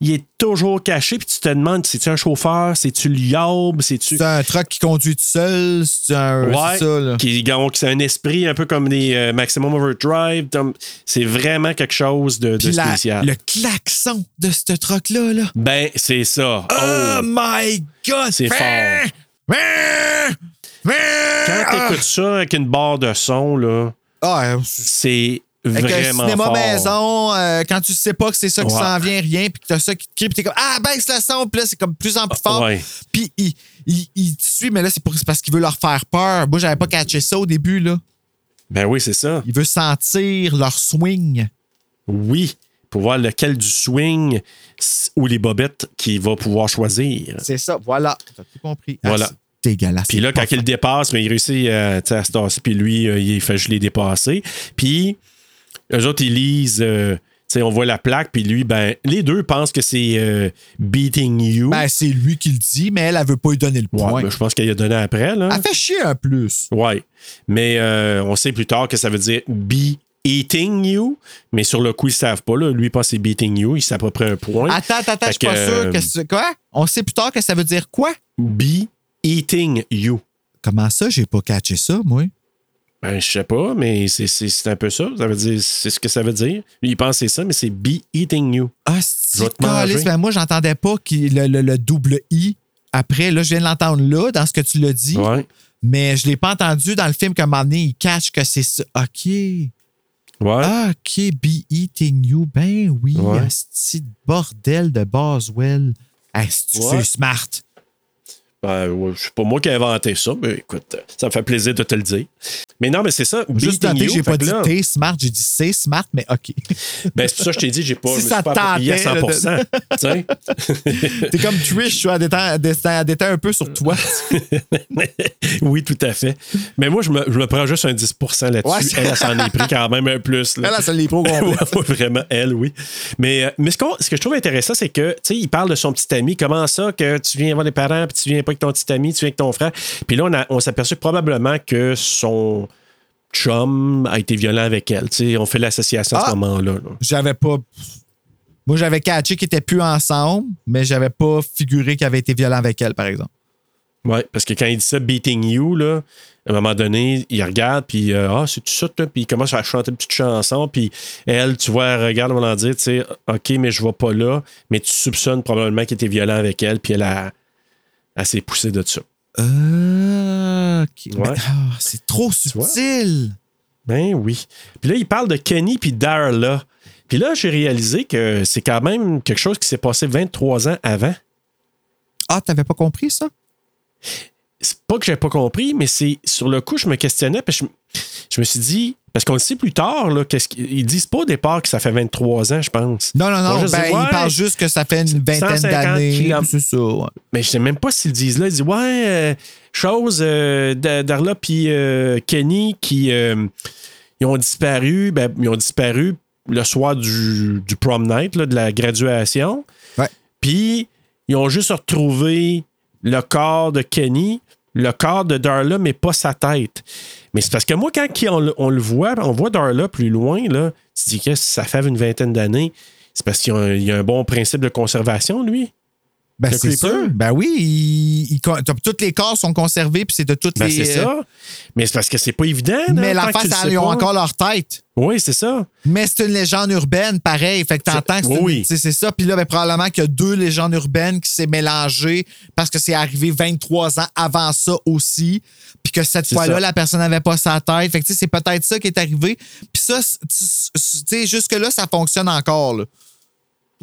Il est toujours caché, puis tu te demandes c'est-tu un chauffeur, c'est-tu le yob, c'est-tu. C'est un truck qui conduit tout seul. C'est un. Ouais, ça, là. qui, donc, c'est un esprit un peu comme des euh, Maximum Overdrive. C'est vraiment quelque chose de, de Puis la- spécial. le klaxon de ce truck-là, là. Ben, c'est ça. Oh, Oh, my God! c'est fort. Quand Ah, t'écoutes ça avec une barre de son, là, ah, c'est avec un vraiment cinéma fort. maison, euh, quand tu sais pas que c'est ça qui Ouais. s'en vient, rien, puis que t'as ça qui te crie, puis t'es comme Ah, baisse le son, puis là, c'est comme de plus en plus fort. Puis il, il, il te suit, mais là, c'est parce qu'il veut leur faire peur. Moi, j'avais pas catché ça au début, là. Ben oui, c'est ça. Il veut sentir leur swing. Oui, pour voir lequel du swing ou les bobettes qu'il va pouvoir choisir. C'est ça, voilà. T'as tout compris. Ah, Voilà. c'est dégueulasse. Puis là, quand il le dépasse, ben, il réussit euh, tu à se tasser, puis lui, euh, il fait je l'ai dépassé. Puis, eux autres, ils lisent, euh, tu sais, on voit la plaque, puis lui, ben, les deux pensent que c'est euh, Beating You. Ben, c'est lui qui le dit, mais elle, elle veut pas lui donner le Ouais, point. ben, je pense qu'elle a donné après, là. Elle fait chier un plus. Ouais. Mais euh, on sait plus tard que ça veut dire Be Eating You. Mais sur le coup, ils savent pas. Là. Lui, que c'est Beating You. Il s'approprie un point. Attends, attends, je suis pas sûr euh, que c'est. Quoi? On sait plus tard que ça veut dire quoi? Be Eating You. Comment ça, j'ai pas catché ça, moi? Ben, je sais pas, mais c'est, c'est, c'est un peu ça. Ça veut dire, c'est ce que ça veut dire. Lui, il c'est ça, mais c'est Be Eating You. Ah, c'est calice. Ben, moi, j'entendais pas qu'il- le, le- le double I après. Là, je viens de l'entendre là, dans ce que tu l'as dit. Ouais. Mais je l'ai pas entendu dans le film qu'à un moment donné, il catch que c'est ça. OK. Ouais. Ah, OK, Be Eating You. Ben oui, Ouais. un petit bordel de Boswell. Asti. C'est smart. Ben, c'est pas moi qui ai inventé ça, mais écoute, ça me fait plaisir de te le dire. Mais non, mais c'est ça. Juste que j'ai pas dit là- t'es smart, j'ai dit c'est smart, mais OK. Ben, c'est ça que je t'ai dit, j'ai pas, Si je me ça suis pas approprié à tentait, 100 tu sais. T'es comme Trish, détendre, à détendre un peu sur toi. oui, tout à fait. Mais moi, je me, je me prends juste un 10% là-dessus. Ouais, elle, elle s'en est pris quand même un plus. Là. Elle, elle se l'est pris au vraiment, elle, oui. Mais, euh, mais ce, que je trouve intéressant, c'est que, tu sais, il parle de son petit ami. Comment ça que tu viens voir des parents, puis tu viens pas avec ton petit ami, tu viens avec ton frère. Puis là, on, a- on s'aperçoit probablement que son chum a été violent avec elle. Tu sais, on fait l'association à Ah! ce moment-là. là. J'avais pas. Moi, j'avais catché qu'ils étaient plus ensemble, mais j'avais pas figuré qu'il avait été violent avec elle, par exemple. Oui, parce que quand il dit ça, Beating You, là, à un moment donné, il regarde, puis euh, Ah, c'est tout ça, toi? Puis il commence à chanter une petite chanson, puis elle, tu vois, elle regarde, on va en dire, tu sais, OK, mais je vais pas là, mais tu soupçonnes probablement qu'il était violent avec elle, puis elle, a, elle s'est poussée de ça. Euh. Ouais. Ah, c'est trop subtil. Ben oui. Puis là, il parle de Kenny puis Darla. Puis là, j'ai réalisé que c'est quand même quelque chose qui s'est passé 23 ans avant. Ah, t'avais pas compris ça? C'est pas que j'ai pas compris, mais c'est sur le coup, je me questionnais, que je, je me suis dit, parce qu'on le sait plus tard, là, qu'est-ce qu'ils disent pas au départ que ça fait 23 ans, je pense. Non, non, Ils non. Ben, dire, il ouais, parle juste que ça fait une vingtaine 150 d'années. C'est ça. ouais. Mais je sais même pas s'ils disent là. Ils disent, ouais, euh, chose, euh, Da- Darla puis euh, Kenny qui euh, ils ont disparu, ben, ils ont disparu le soir du, du prom night, là, de la graduation. Puis, ils ont juste retrouvé le corps de Kenny, le corps de Darla, mais pas sa tête. Mais c'est parce que moi, quand on, le- voit, on voit Darla plus loin, là, tu dis que ça fait une vingtaine d'années. C'est parce qu'il y a un bon principe de conservation, lui. Ben, c'est sûr. Ben oui, il, il tous les corps sont conservés, puis c'est de toutes Ben, les. c'est ça. Mais c'est parce que c'est pas évident. non, Mais tant la face, ils ont encore leur tête. Oui, c'est ça. Mais c'est une légende urbaine, pareil. Fait que t'entends que c'est oui. c'est ça. Puis là, ben, probablement qu'il y a deux légendes urbaines qui s'est mélangées parce que c'est arrivé 23 ans avant ça aussi. Puis que cette fois-là, la personne n'avait pas sa tête. Fait que c'est peut-être ça qui est arrivé. Puis ça, tu tu sais, jusque-là, ça fonctionne encore. Là.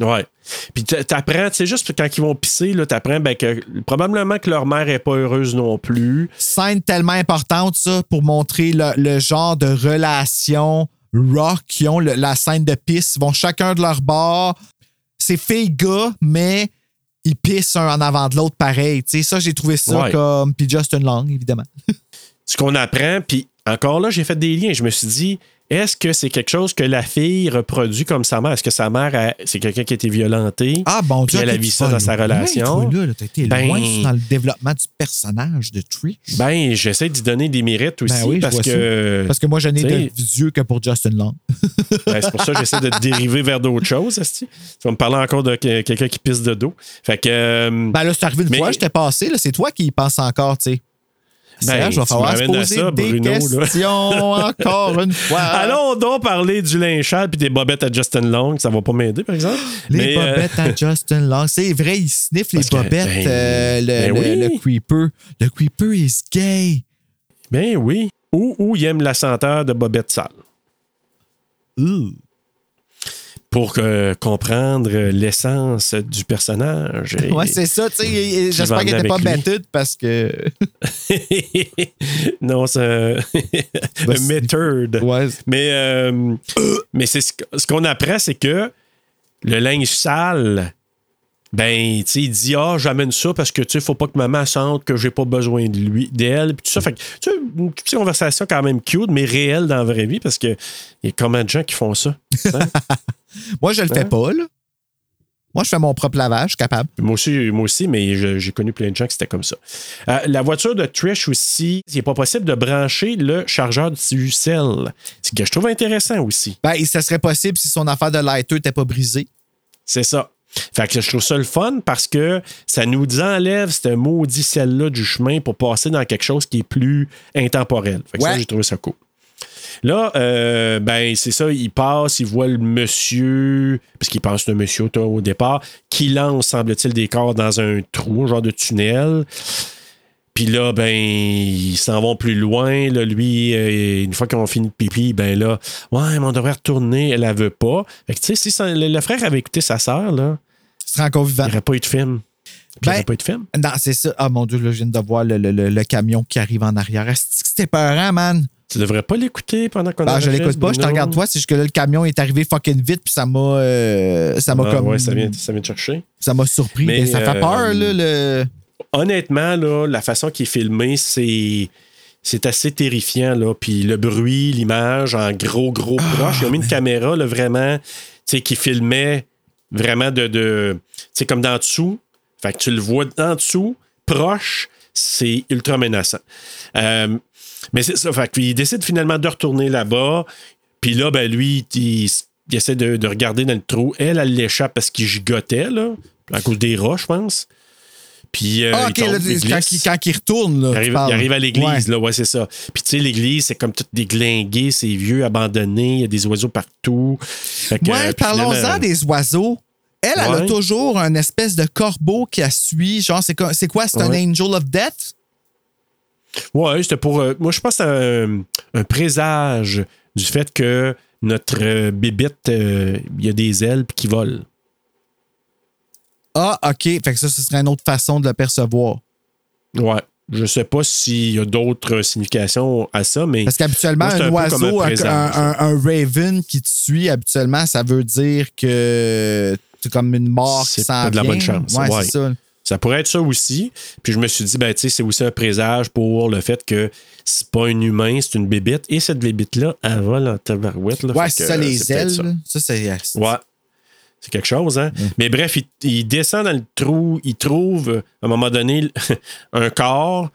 Ouais. Puis t'a- t'apprends, tu sais, juste quand ils vont pisser, là, t'apprends ben, que probablement que leur mère est pas heureuse non plus. Scène tellement importante, ça, pour montrer le, le genre de relation rock qui ont le- la scène de pisse. Ils vont chacun de leur bord. C'est filles-gars, mais ils pissent un en avant de l'autre pareil. Tu sais, ça, j'ai trouvé ça Ouais. comme. Puis Justin Long, évidemment. Ce qu'on apprend, puis encore là, j'ai fait des liens. Je me suis dit, est-ce que c'est quelque chose que la fille reproduit comme sa mère? Est-ce que sa mère, a- c'est quelqu'un qui a été violenté? Ah, bon Puis Dieu. elle a vu ça dans sa relation. là, là, été Ben- loin dans le développement du personnage de Trish. Ben, j'essaie d'y donner des mérites aussi Ben oui, je parce que. ça. Parce que moi, je n'ai de yeux que pour Justin Long. Ben, c'est pour ça que j'essaie de dériver vers d'autres choses. Tu vas me parler encore de que- quelqu'un qui pisse de dos. Fait que. euh, Ben là, c'est arrivé une Mais- fois, j'étais passé. C'est toi qui y penses encore, tu sais. Ben, va falloir se poser ça, des Bruno, questions encore une fois. Allons donc parler du linchal puis des bobettes à Justin Long. Ça va pas m'aider, par exemple. Les Mais, euh, bobettes à Justin Long. C'est vrai, il sniffe les que, bobettes, ben, euh, le, ben le- oui. le creeper. Le creeper is gay. Ben oui. Ou, ou il aime la senteur de bobettes sales. Pour euh, comprendre l'essence du personnage. Et- Ouais, c'est ça, J'espère qu'il emmener n'était pas method parce que. non, c'est un, method. Ouais. Mais, euh, mais c'est ce, ce qu'on apprend, c'est que le linge sale, ben, tu sais, il dit Ah, j'amène ça parce que, tu sais, faut pas que maman sente que j'ai pas besoin de lui, d'elle, puis tout ça. Fait que, tu sais, une petite conversation quand même cute, mais réelle dans la vraie vie parce que il y a combien de gens qui font ça? hein? Moi, je le fais pas, là. Moi, je fais mon propre lavage, je suis capable. Moi aussi, moi aussi mais j'ai connu plein de gens qui c'était comme ça. Euh, la voiture de Trish aussi, il n'est pas possible de brancher le chargeur du sel. Ce que je trouve intéressant aussi. Ben, et ça serait possible si son affaire de lighter n'était pas brisée. C'est ça. Fait que je trouve ça le fun parce que ça nous enlève ce maudit sel-là du chemin pour passer dans quelque chose qui est plus intemporel. Fait que ça, Ouais. j'ai trouvé ça cool. Là, euh, ben, c'est ça, il passe, il voit le monsieur, parce qu'il pense un monsieur au- au départ, qui lance, semble-t-il, des corps dans un trou, un genre de tunnel. Puis là, ben, ils s'en vont plus loin. Là, lui, euh, une fois qu'ils ont fini de pipi, ben là, ouais, mais on devrait retourner. Elle, elle veut pas. Fait que, tu sais, si le, le frère avait écouté sa sœur, là, Il serait encore il vivant. n'y aurait pas eu de film. Puis il n'y Ben, aurait pas eu de film. Non, c'est ça. Ah mon Dieu, là, je viens de voir le, le- le- le camion qui arrive en arrière. C'était peurant, man? Tu devrais pas l'écouter pendant qu'on Ben, je l'écoute pas, je te Bruno. regarde toi. C'est juste que là, le camion est arrivé fucking vite, puis ça m'a. euh, ça m'a Ah, comme. ouais, ça vient, ça vient te chercher. ça m'a surpris. Mais, Mais ça fait euh, peur, là. Le... Honnêtement, là, la façon qu'il est filmé, c'est. C'est assez terrifiant, là. Puis le bruit, l'image en gros, gros Ah, proche. Ils ont mis une caméra, là, vraiment, tu sais, qui filmait vraiment de. de tu sais, comme d'en dessous. Fait que tu le vois d'en dessous, proche, c'est ultra menaçant. Euh, mais c'est ça. Fait qu'il décide finalement de retourner là-bas. Puis là, ben lui, il, il essaie de, de regarder dans le trou. Elle, elle l'échappe parce qu'il gigotait, là, à cause des rats, je pense. Puis euh, ah, il ok, tombe, là, il quand, il, quand il retourne, là. Il arrive, il à l'église, Ouais. là, ouais, c'est ça. Puis, tu sais, l'église, c'est comme tout déglingué, c'est vieux, abandonné, il y a des oiseaux partout. Que, Ouais, euh, puis parlons-en finalement- des oiseaux. Elle, elle a toujours un espèce de corbeau qui la suit. Genre, c'est quoi, c'est un angel of death? Ouais, c'était pour. euh, moi, je pense que c'est un, un présage du fait que notre euh, bébite, euh, il y a des ailes qui volent. Ah, OK. Fait que ça, ce serait une autre façon de le percevoir. Ouais. Je sais pas s'il y a d'autres significations à ça, mais. Parce qu'habituellement, un, oiseau, un, présage. un- un raven qui te suit, habituellement, ça veut dire que c'est comme une mort qui s'en de la bonne chance. Ouais, Ouais. c'est ça. Ça pourrait être ça aussi. Puis je me suis dit, ben, c'est aussi un présage pour le fait que c'est pas un humain, c'est une bébite. Et cette bébite-là, elle vole en tabarouette. Là, Ouais, c'est ça, euh, les ailes. ça. Ça, c'est. Ouais. C'est quelque chose, hein? Mais bref, il, il descend dans le trou, il trouve, à un moment donné, un corps.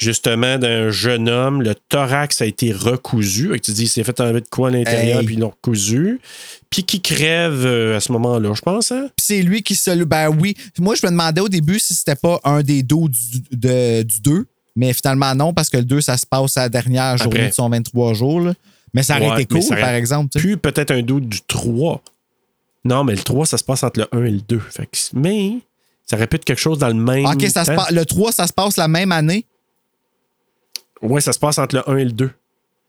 Justement d'un jeune homme. Le thorax a été recousu. Que Tu dis, il s'est fait enlever de quoi à l'intérieur, Hey. puis ils l'ont recousu. Puis qui crève euh, à ce moment-là, je pense. Hein? Puis c'est lui qui se. Ben oui. Moi, je me demandais au début si c'était pas un des dos du, de- du 2. Mais finalement, non, parce que le 2, ça se passe à la dernière journée Après. de son 23 jours. là. Mais ça aurait Ouais, été cool, ça par exemple. Puis peut-être un doute du 3. Non, mais le 3, ça se passe entre le 1 et le 2. Fait que, mais ça aurait pu être quelque chose dans le même. OK, ça se temps. pa- le 3, ça se passe la même année? Ouais, ça se passe entre le 1 et le 2.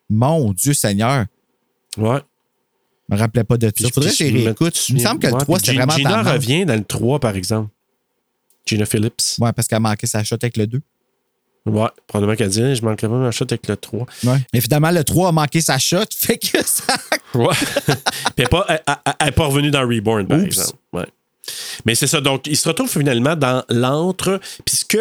Mon Dieu Seigneur. Ouais. Je me rappelais pas de ça. Puis- Faudrait que je réécoute. Il me semble que le Ouais, 3, puis c'était vraiment Gina revient dans le 3, par exemple. Gina Phillips. Ouais, parce qu'elle a manqué sa shot avec le 2. Ouais, probablement qu'elle dit je manquerais pas ma shot avec le 3. Ouais. Finalement, le 3 a manqué sa shot, fait que ça. Ouais. Puis elle n'est pas, elle- elle- elle est pas revenue dans Reborn, par Oups. exemple. Ouais. Mais c'est ça. Donc, il se retrouve finalement dans l'antre, puisque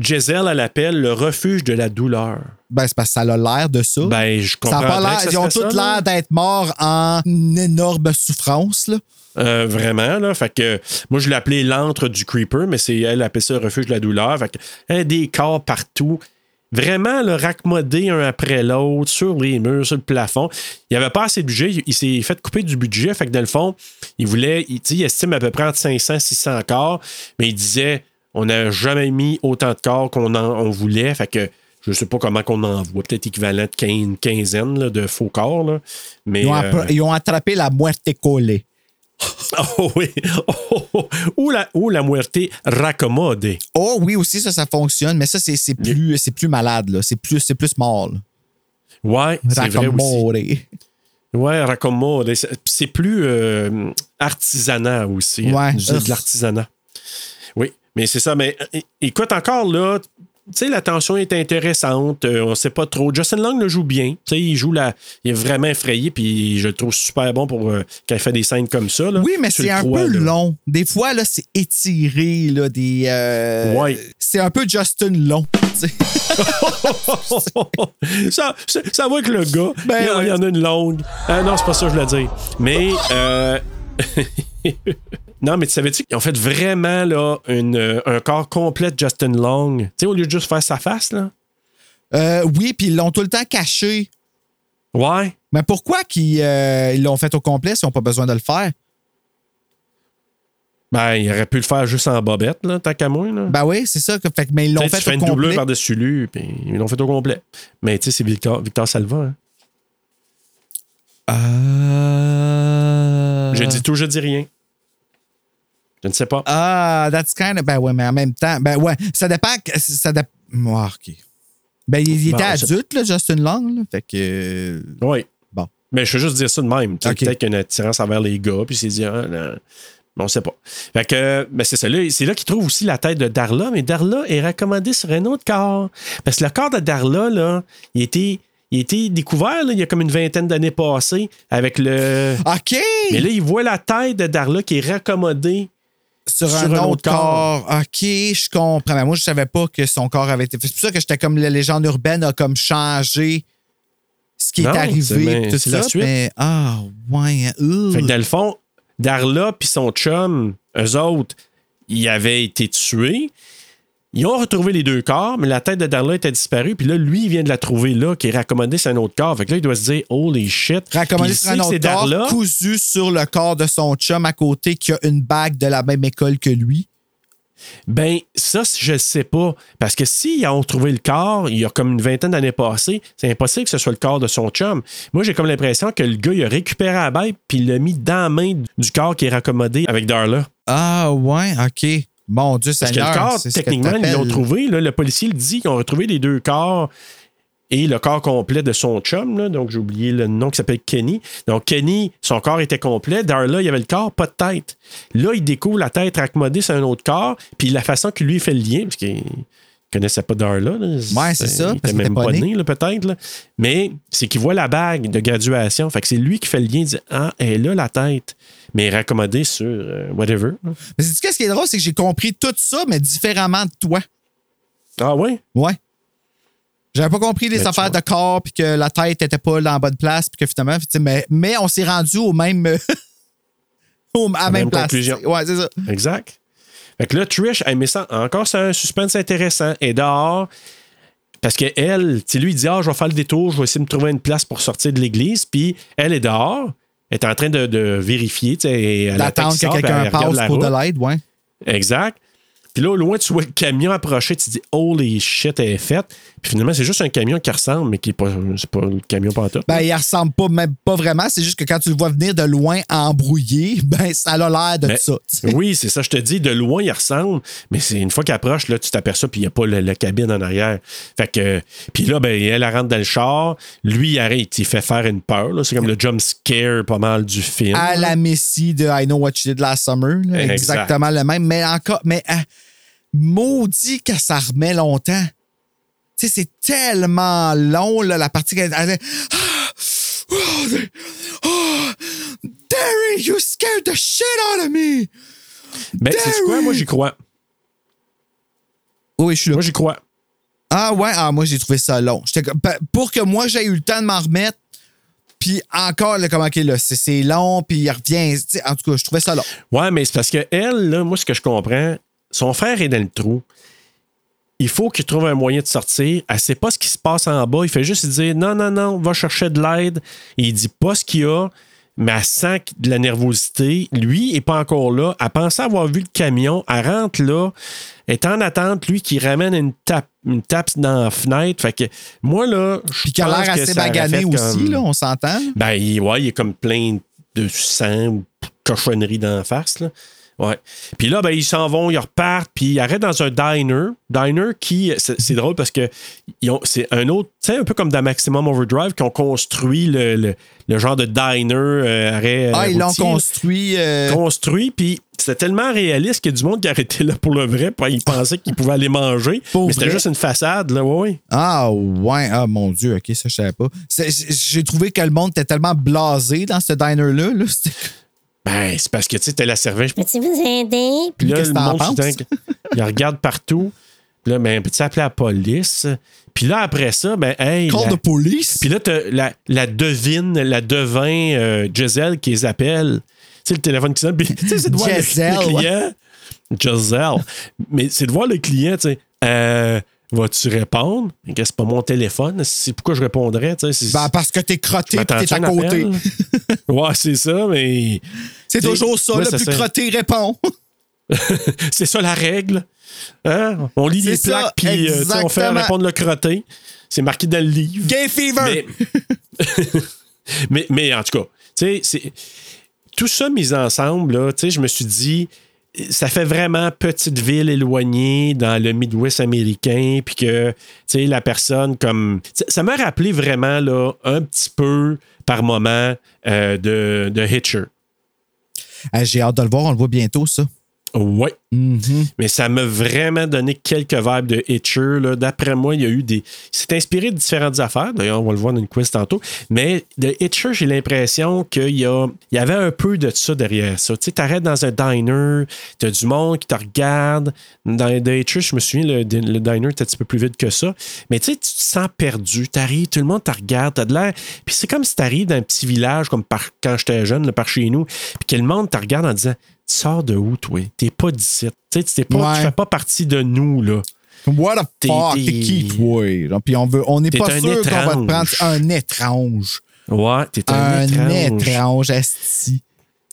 Giselle, elle appelle le refuge de la douleur. Ben, c'est parce que ça a l'air de ça. Ben, je ça comprends. a pas l'air. Ils ont tous l'air d'être morts en énorme souffrance, là. Euh, vraiment, là. Fait que moi, je l'ai appelé l'antre du Creeper, mais c'est elle appelle ça le refuge de la douleur. Fait que des corps partout. Vraiment, le raccommodé un après l'autre, sur les murs, sur le plafond. Il n'y avait pas assez de budget. Il, s'est fait couper du budget. Fait que dans le fond, il voulait, il, tu sais, il estime à peu près entre 500 600 corps, mais il disait on n'a jamais mis autant de corps qu'on on voulait. Fait que je sais pas comment qu'on en voit. Peut-être équivalent de une quinzaine là, de faux corps. là. Mais, Ils ont, euh, ils ont attrapé la muerte collée. Oh oui. Oh, oh, oh. Ou, la, ou la muerte raccommode. Oh oui, aussi, ça, ça fonctionne, mais ça, c'est plus, c'est plus malade, là. C'est plus, c'est plus mort, là. Ouais, c'est vrai aussi. Raccommodé. Ouais, raccommode. C'est- plus euh, artisanat aussi. Ouais. hein. C'est de l'artisanat. Oui, mais c'est ça. Mais écoute, encore là, tu sais, la tension est intéressante. Euh, on sait pas trop. Justin Long le joue bien. Tu sais, il joue la. Il est vraiment effrayé, puis je le trouve super bon pour euh, quand il fait des scènes comme ça. là. Oui, mais c'est un crois, peu là. long. Des fois, là, c'est étiré, là, des... euh, Ouais. C'est un peu Justin Long, ça, ça, ça va avec le gars. Ben il, y en, ouais. il y en a une longue. Ah non, c'est pas ça que je voulais dire. Mais. non, mais tu savais-tu qu'ils ont fait vraiment là, une, euh, un corps complet de Justin Long? Tu sais, au lieu de juste faire sa face, là? Euh, oui, puis ils l'ont tout le temps caché. Ouais. Mais pourquoi qu'ils euh, ils l'ont fait au complet s'ils n'ont pas besoin de le faire? Ben, il aurait pu le faire juste en bobette, là, tant qu'à moi. Là. Ben oui, c'est ça. Que, fait, mais ils l'ont Tu sais, fait tu fais au une complet. par-dessus lui, puis ils l'ont fait au complet. Mais tu sais, c'est Victor, Victor Salva. Hein. Euh... Je dis tout, je dis rien. Je ne sais pas. Ah, that's kind of... Ben ouais, mais en même temps... Ben ouais, ça dépend... que- Ça dépend... OK. Ben, il, Bon, était je- adulte, là, Justin Long, là. Fait que... Oui. Bon. Mais je veux juste dire ça de même. Peut-être qu'il y a une attirance envers les gars, puis il s'est dit, ah, non. On sait pas. Fait que, ben c'est ça. là, C'est là qu'il trouve aussi la tête de Darla, mais Darla est recommandée sur un autre corps. Parce que le corps de Darla, là, il était, il était découvert, là, il y a comme une vingtaine d'années passées, avec le. OK! Mais là, il voit la tête de Darla qui est raccommodée. Sur, Sur un, un autre corps. OK, je comprends. Mais moi, je savais pas que son corps avait été fait. C'est pour ça que j'étais comme la légende urbaine a comme changé ce qui Non, est arrivé. tout ça. la suite. Mais, ah, ouais. euh. Fait que dans le fond, Darla puis son chum, eux autres, ils avaient été tués. Ils ont retrouvé les deux corps, mais la tête de Darla était disparue. Puis là, lui, il vient de la trouver là, qui est raccommodée sur un autre corps. Fait que là, il doit se dire, holy shit. Raccommodé Puis il sur un autre c'est corps, Darla. cousu sur le corps de son chum à côté qui a une bague de la même école que lui. Ben, ça, je ne sais pas. Parce que s'ils ont trouvé le corps, il y a comme une vingtaine d'années passées, c'est impossible que ce soit le corps de son chum. Moi, j'ai comme l'impression que le gars, il a récupéré la bête, puis il l'a mis dans la main du corps qui est raccommodé avec Darla. Ah, ouais, OK. Mon Dieu, Parce que le corps, techniquement, ils l'ont trouvé. là, le policier le dit qu'ils ont retrouvé les deux corps et le corps complet de son chum. là, donc, j'ai oublié le nom qui s'appelle Kenny. Donc, Kenny, son corps était complet. Darla, il y avait le corps, pas de tête. Là, il découvre la tête raccommodée sur un autre corps. Puis la façon que lui fait le lien, parce qu'il connaissait pas Darla. là, Ouais, c'est ça, Il était même pas né. peut-être. Mais c'est qu'il voit la bague de graduation. Fait que c'est lui qui fait le lien. Il dit Ah, elle là, la tête. Mais raccommodée sur euh, whatever. Mais c'est ce qui est drôle, c'est que j'ai compris tout ça, mais différemment de toi. Ah, ouais? Ouais. J'avais pas compris les Ben, affaires de corps, puis que la tête était pas dans la bonne place, puis que finalement, mais, mais on s'est rendu au même. au- à la même, même place. conclusion. Ouais, c'est ça. Exact. Fait que là, Trish, elle met ça encore c'est un suspense intéressant. Et dehors, Parce que elle, lui, il dit Ah, je vais faire le détour, je vais essayer de me trouver une place pour sortir de l'église. Puis elle est dehors, est en train de, de vérifier, tu sais, elle attend D'attendre que quelqu'un passe pour de l'aide, ouais. Exact. Puis là, au loin, tu vois le camion approcher, tu te dis Holy shit, elle est faite. Puis finalement, c'est juste un camion qui ressemble, mais qui est pas, c'est pas le camion pantoute. Ben, il ressemble pas, même pas vraiment. C'est juste que quand tu le vois venir de loin embrouillé, ben, ça a l'air de Ben, ça. oui, c'est ça, je te dis, de loin, il ressemble, mais c'est une fois qu'il approche, là, tu t'aperçois, puis il n'y a pas le- la cabine en arrière. Fait que, puis là, ben, elle, elle rentre dans le char, lui, il arrête, il fait faire une peur, là. c'est comme le jump scare pas mal du film. À la Messi de I Know What You Did Last Summer. là, Exact. exactement le même. Mais encore, mais ah, maudit que ça remet longtemps. Tu sais, c'est tellement long, là, la partie qu'elle elle Ah! Oh, oh, Derry, you scared the shit out of me! Ben, c'est quoi? Moi, j'y crois. Oui, je suis là. Moi, j'y crois. Ah ouais, ah, moi j'ai trouvé ça long. Ben, pour que moi j'ai eu le temps de m'en remettre, puis encore, là, comment qu'il est là, c'est long, puis il revient. tu sais, En tout cas, je trouvais ça long. Ouais, mais c'est parce que elle, là, moi, ce que je comprends, son frère est dans le trou. Il faut qu'il trouve un moyen de sortir. Elle sait pas ce qui se passe en bas. Il fait juste dire non, non, non, va chercher de l'aide. Il dit pas ce qu'il y a, mais elle sent de la nervosité. Lui est pas encore là. Elle pensait avoir vu le camion. Elle rentre là. Elle est en attente, lui, qui ramène une tape, une tape dans la fenêtre. Fait que moi, là, je Puis qui a l'air assez bagané aussi, comme- là, on s'entend. ben, il, ouais, il est comme plein de sang ou cochonnerie d'en face. Là. Ouais. Puis là, ben, ils s'en vont, ils repartent, puis ils arrêtent dans un diner. Diner qui, c'est drôle parce que c'est un autre, tu sais, un peu comme dans Maximum Overdrive, qui ont construit le, le- le genre de diner euh, arrêt. Ah, euh, ils l'ont construit. euh, Construit, puis c'était tellement réaliste qu'il y a du monde qui arrêtait là pour le vrai, puis ils pensaient qu'ils pouvaient aller manger. Pour mais c'était juste une façade, là, ouais. Ah ouais, ah mon Dieu, ok, ça je savais pas. J'ai trouvé que le monde était tellement blasé dans ce diner-là. Là, Ben, c'est parce que, tu sais, t'es la serveuse, Peux-tu vous aider? Puis là, Qu'est-ce le monde, il regarde partout. Puis là, ben, peux-tu appeler la police? Puis là, après ça, ben, hey. Call la- the police? Puis là, t'as la, la devine, la devin euh, Giselle qui les appelle. Tu sais, le téléphone qui sonne. Puis, tu sais, c'est de voir le, client. Giselle. Mais c'est de voir le client, tu sais. Euh, Vas-tu répondre? Mais que C'est pas mon téléphone? C'est pourquoi je répondrais. tu sais, c'est- Ben, parce que t'es crotté et t'es à côté. ouais, c'est ça, mais. C'est toujours ça, le ça plus crotté répond. C'est ça la règle. Hein? On lit les plaques, puis euh, on fait répondre le crotté. C'est marqué dans le livre. Gay fever! Mais, mais, mais en tout cas, tu sais, c'est- tout ça mis ensemble, là, tu sais, je me suis dit, ça fait vraiment petite ville éloignée dans le Midwest américain, puis que, tu sais, la personne comme... ça- m'a rappelé vraiment, là, un petit peu par moment euh, de, de Hitcher. J'ai hâte de le voir, on le voit bientôt, ça. Ouais. Mais ça m'a vraiment donné quelques vibes de Hitcher. là. D'après moi, il y a eu des. Il s'est inspiré de différentes affaires. D'ailleurs, on va le voir dans une quiz tantôt. Mais de Hitcher, j'ai l'impression qu'il y, a... il y avait un peu de ça derrière ça. Tu sais, t'arrêtes dans un diner, t'as du monde qui te regarde. Dans The Hitcher, je me souviens, le, le diner était un petit peu plus vide que ça. Mais tu sais, tu te sens perdu. T'arrives, tout le monde te regarde, t'as de l'air. Puis c'est comme si t'arrives dans un petit village, comme par... quand j'étais jeune, là, par chez nous, puis que le monde te regarde en disant Tu sors de où, toi? T'es pas d'ici. Tu sais, pas, Ouais. tu fais pas partie de nous, là. What the T'es- fuck, t'es- qui, toi? Genre, Puis on veut, on n'est pas sûr qu'on va te étrange. prendre un étrange. Ouais, t'es un, Un étrange. étrange, asti.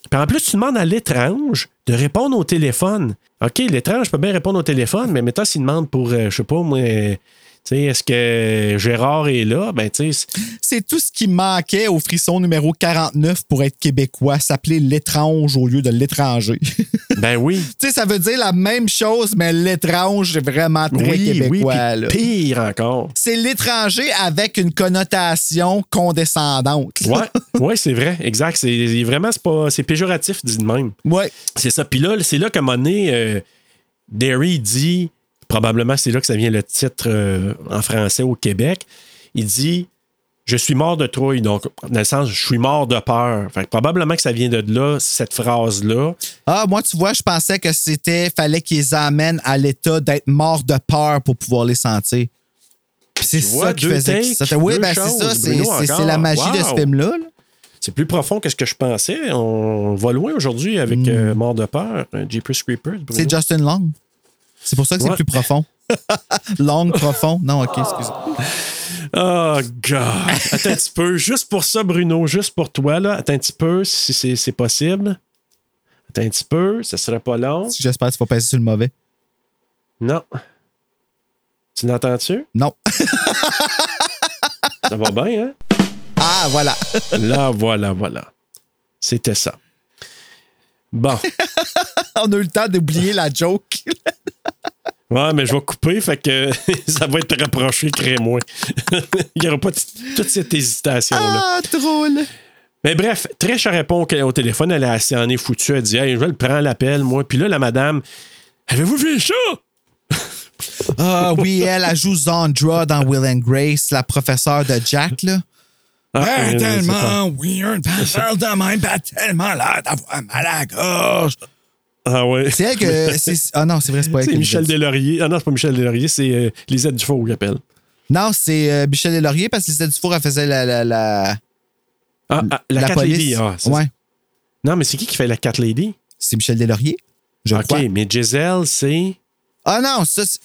Puis en plus, tu demandes à l'étrange de répondre au téléphone. OK, l'étrange peut bien répondre au téléphone, mais mettons s'il demande pour, euh, je sais pas, moi, est-ce que Gérard est là? Ben, c'est- tout ce qui manquait au frisson numéro 49 pour être québécois, s'appeler l'étrange au lieu de l'étranger. ben oui. tu sais, ça veut dire la même chose, mais l'étrange est vraiment très oui, oui, québécois. là. pire encore. C'est l'étranger avec une connotation condescendante. Ouais, ouais, c'est vrai, exact. C'est vraiment, c'est pas, c'est péjoratif, dit de même. Ouais. C'est ça. Puis là, c'est là qu'à un moment donné, euh, Derry dit, probablement c'est là que ça vient le titre euh, en français au Québec, il dit Je suis mort de trouille. Donc, dans le sens, je suis mort de peur. Fait que probablement que ça vient de là, cette phrase-là. Ah, moi, tu vois, je pensais que c'était, fallait qu'ils amènent à l'état d'être morts de peur pour pouvoir les sentir. C'est ça qui faisait. takes, ça- oui, ben c'est ça. C'est, la magie de ce film-là. là. C'est plus profond que ce que je pensais. On va loin aujourd'hui avec euh, Mort de peur, Jeepers Creepers. C'est Justin Long. C'est pour ça que c'est plus profond. Long, profond. Non, OK, excuse. Oh, God. Attends un petit peu. Juste pour ça, Bruno, juste pour toi, là. Attends un petit peu, si c'est c'est possible. Attends un petit peu, ça serait pas long. J'espère que tu vas passer sur le mauvais. Non. Tu l'entends-tu? Non. Ça va bien, hein? Ah, voilà. Là, voilà, voilà. C'était ça. Bon. On a eu le temps d'oublier la joke. Ouais, mais je vais couper, fait que ça va être rapproché, crée-moi. Il n'y aura pas toute cette hésitation-là. Ah, drôle. Mais bref, Trish répond au téléphone, elle est assez en est foutue. Elle dit Hey, je vais le prendre l'appel, moi. Puis là, la madame, avez-vous vu ça? Ah oui, elle, elle joue Zandra dans Will and Grace, la professeure de Jack, là. Ah, euh, tellement weird, elle de même, elle a tellement l'air d'avoir mal à la gorge. Ah ouais. C'est elle que. Ah non, c'est vrai, c'est pas elle C'est Michel. Deslauriers. Ah non, c'est pas Michel Deslauriers, c'est euh, Lisette Dufault qui appelle. Non, c'est euh, Michel Deslauriers parce que Lisette Dufour, elle faisait la. la, la... Ah, ah, la, La police. Lady. Ah, Ouais. Non, mais c'est qui qui fait la Cat Lady? C'est Michel Deslauriers, je OK, crois. mais Giselle, c'est. Ah non, ça. c'est-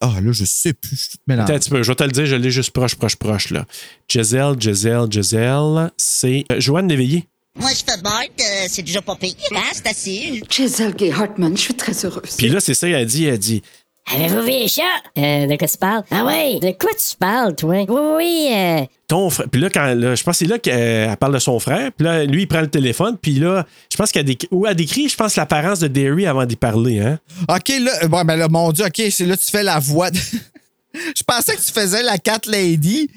Ah là, je sais plus, je suis tout mélangé. je vais te le dire, je l'ai juste proche, proche, proche, là. Giselle, Giselle, Giselle, c'est euh, Joanne Léveillé. Moi, je fais boîte, euh, c'est déjà pas pire, hein, c'est assez. Giselle Gay Hartman, je suis très heureuse. Puis là, c'est ça, elle a dit, elle a dit, Avez-vous vu les chats? Euh, de quoi tu parles? Ah ouais, de quoi tu parles, toi? Oui, oui, euh, ton frère. Puis là, quand, là, je pense que c'est là qu'elle parle de son frère. Puis là, lui, il prend le téléphone. Puis là, je pense qu'elle décrit, ou elle décrit, je pense, l'apparence de Derry avant d'y parler. Hein? OK, là, bon, ben là, mon Dieu, OK, c'est là, tu fais la voix. de- je pensais que tu faisais la Cat Lady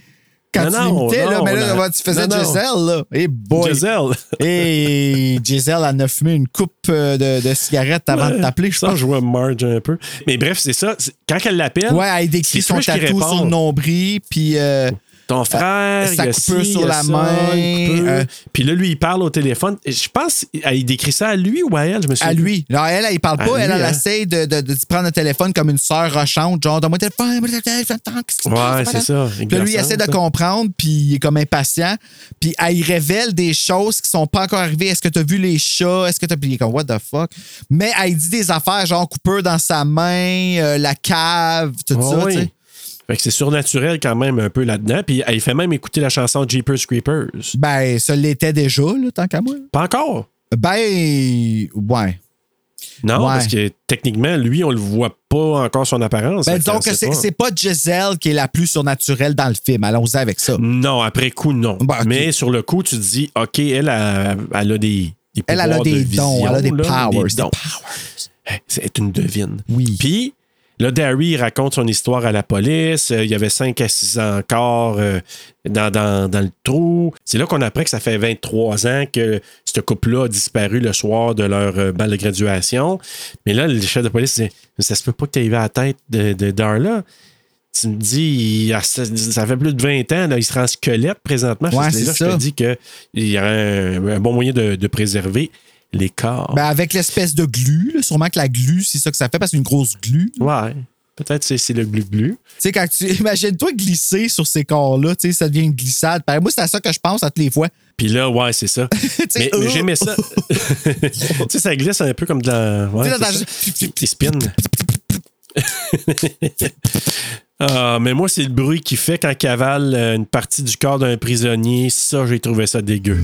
quand Non, tu l'imitais, là, mais là, la- tu faisais non. Giselle, là? Et boy. Giselle. Et Giselle, elle a fumé une coupe euh, de, de cigarettes avant de t'appeler, je Ça, pense. je vois Marge un peu. Mais bref, c'est ça. Quand elle l'appelle. Ouais, elle décrit son tatou sur le nombril, puis euh, Ton frère, sa il a ci, sur il la ça, main, euh, Puis là, lui, il parle au téléphone. Je pense qu'il décrit ça à lui ou à elle, je me suis à lui. Non, elle, elle, il parle À pas. lui, elle, elle hein. essaie de, de, de se prendre le téléphone comme une sœur rochante, genre, donne-moi le téléphone, donne-moi le téléphone? Ouais, c'est ça. Puis là, lui, il essaie de ça. comprendre, puis il est comme impatient. Puis elle il révèle des choses qui sont pas encore arrivées. Est-ce que tu as vu les chats? Est-ce que tu as. Puis il est comme, what the fuck? Mais elle dit des affaires, genre, coupeur dans sa main, euh, la cave, tout ça, oui. tu sais. Fait que c'est surnaturel quand même un peu là-dedans. Puis elle fait même écouter la chanson Jeepers Creepers. Ben, ça l'était déjà, là, tant qu'à moi. Pas encore? Ben, ouais. Non, Ouais. parce que techniquement, lui, on le voit pas encore son apparence. Ben, sait c'est pas. c'est pas Giselle qui est la plus surnaturelle dans le film. Allons-y avec ça. Non, après coup, non. Ben, ok. Mais sur le coup, tu te dis, OK, elle, a- elle a des, des Elle, elle a de des vision, dons, elle a des là, powers. des des powers. C'est une devine. Oui. Puis, là, Derry raconte son histoire à la police. Euh, il y avait 5 à 6 ans encore euh, dans, dans- dans le trou. C'est là qu'on apprend que ça fait 23 ans que ce couple-là a disparu le soir de leur euh, bal de graduation. Mais là, le chef de police dit Ça se peut pas que tu aies à la tête de, de Darla. Tu me dis, ça, fait plus de 20 ans, là, il sera en squelette présentement. Ouais, c'est là que je te dis qu'il y a un, un bon moyen de, de préserver les corps. Ben, avec l'espèce de glu, là, sûrement que la glu, c'est ça que ça fait, parce que c'est une grosse glu. ouais, peut-être c'est c'est le glu-glu. Tu sais, quand tu. Imagine-toi glisser sur ces corps-là, tu sais, ça devient une glissade. Moi, c'est à ça que je pense à toutes les fois. Puis là, ouais, c'est ça. mais mais euh, j'aimais ça. tu sais, ça glisse un peu comme dans. Ouais, dans ça. Qui spin. Ah, mais moi, c'est le bruit qu'il fait quand il cavale euh, une partie du corps d'un prisonnier. Ça, j'ai trouvé ça dégueu.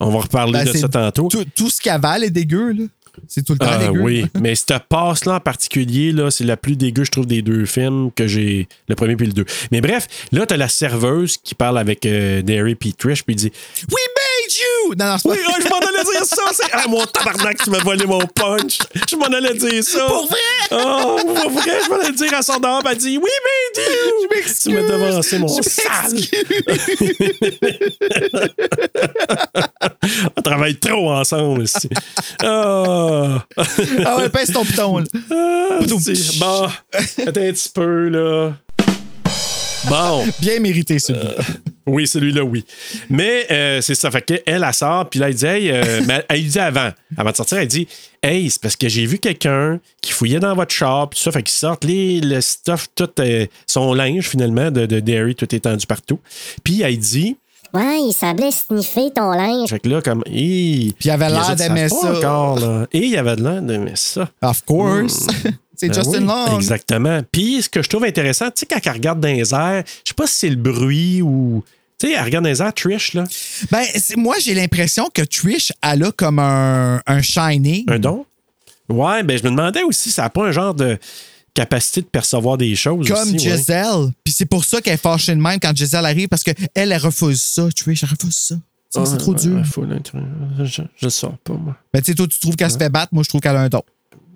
On va reparler Ben, de ça tantôt. Tout, tout ce qu'avale est dégueu, là. C'est tout le temps Ah dégueu. oui, mais cette passe-là en particulier, là, c'est la plus dégueu, je trouve, des deux films que j'ai. Le premier puis le deux. Mais bref, là, t'as la serveuse qui parle avec euh, Derry puis Trish, puis il dit We made you! Non, non, c'est pas Oui, je m'en allais dire ça. C'est... Ah, mon tabarnak, tu m'as volé mon punch. Je m'en allais dire ça. Pour vrai? Oh, pour vrai, je m'en allais dire à son dame. Elle dit Oui, mais dis Je m'excuse. Tu m'as devancé, mon Je sale. On travaille trop ensemble ici. Ah. ah ouais, pèse ton piton, là. Ah, bon, attends un petit peu, là. Bon. Bien mérité, celui-là. Oui, celui-là, oui. Mais euh, c'est ça. Fait qu'elle, elle, elle sort, puis là, elle dit, hey, euh, mais elle dit avant, avant de sortir, elle dit, hey, c'est parce que j'ai vu quelqu'un qui fouillait dans votre shop, tout ça, fait qu'ils sortent les, le stuff, tout euh, son linge, finalement, de, de Derry, tout étendu partout. Puis elle dit, Ouais, il semblait sniffer ton linge. Fait que là, comme. Puis il avait l'air d'aimer ça. Encore, là. Et il avait l'air d'aimer ça. Of course. c'est Ben Justin oui, Long. Exactement. Puis ce que je trouve intéressant, tu sais, quand elle regarde dans les airs, je sais pas si c'est le bruit ou. Tu sais, elle regarde dans les airs, Trish, là. Ben, moi, j'ai l'impression que Trish, elle a comme un, un shining. Un don? Ouais, ben je me demandais aussi, ça n'a pas un genre de capacité de percevoir des choses. Comme aussi, ouais. Giselle. Puis c'est pour ça qu'elle est fâchée de même quand Giselle arrive, parce qu'elle, elle refuse ça, Trish. Elle refuse ça. Ça, c'est trop dur. je, je le sors pas, moi. Ben, tu sais, toi, tu trouves qu'elle se fait battre. Moi, je trouve qu'elle a un don.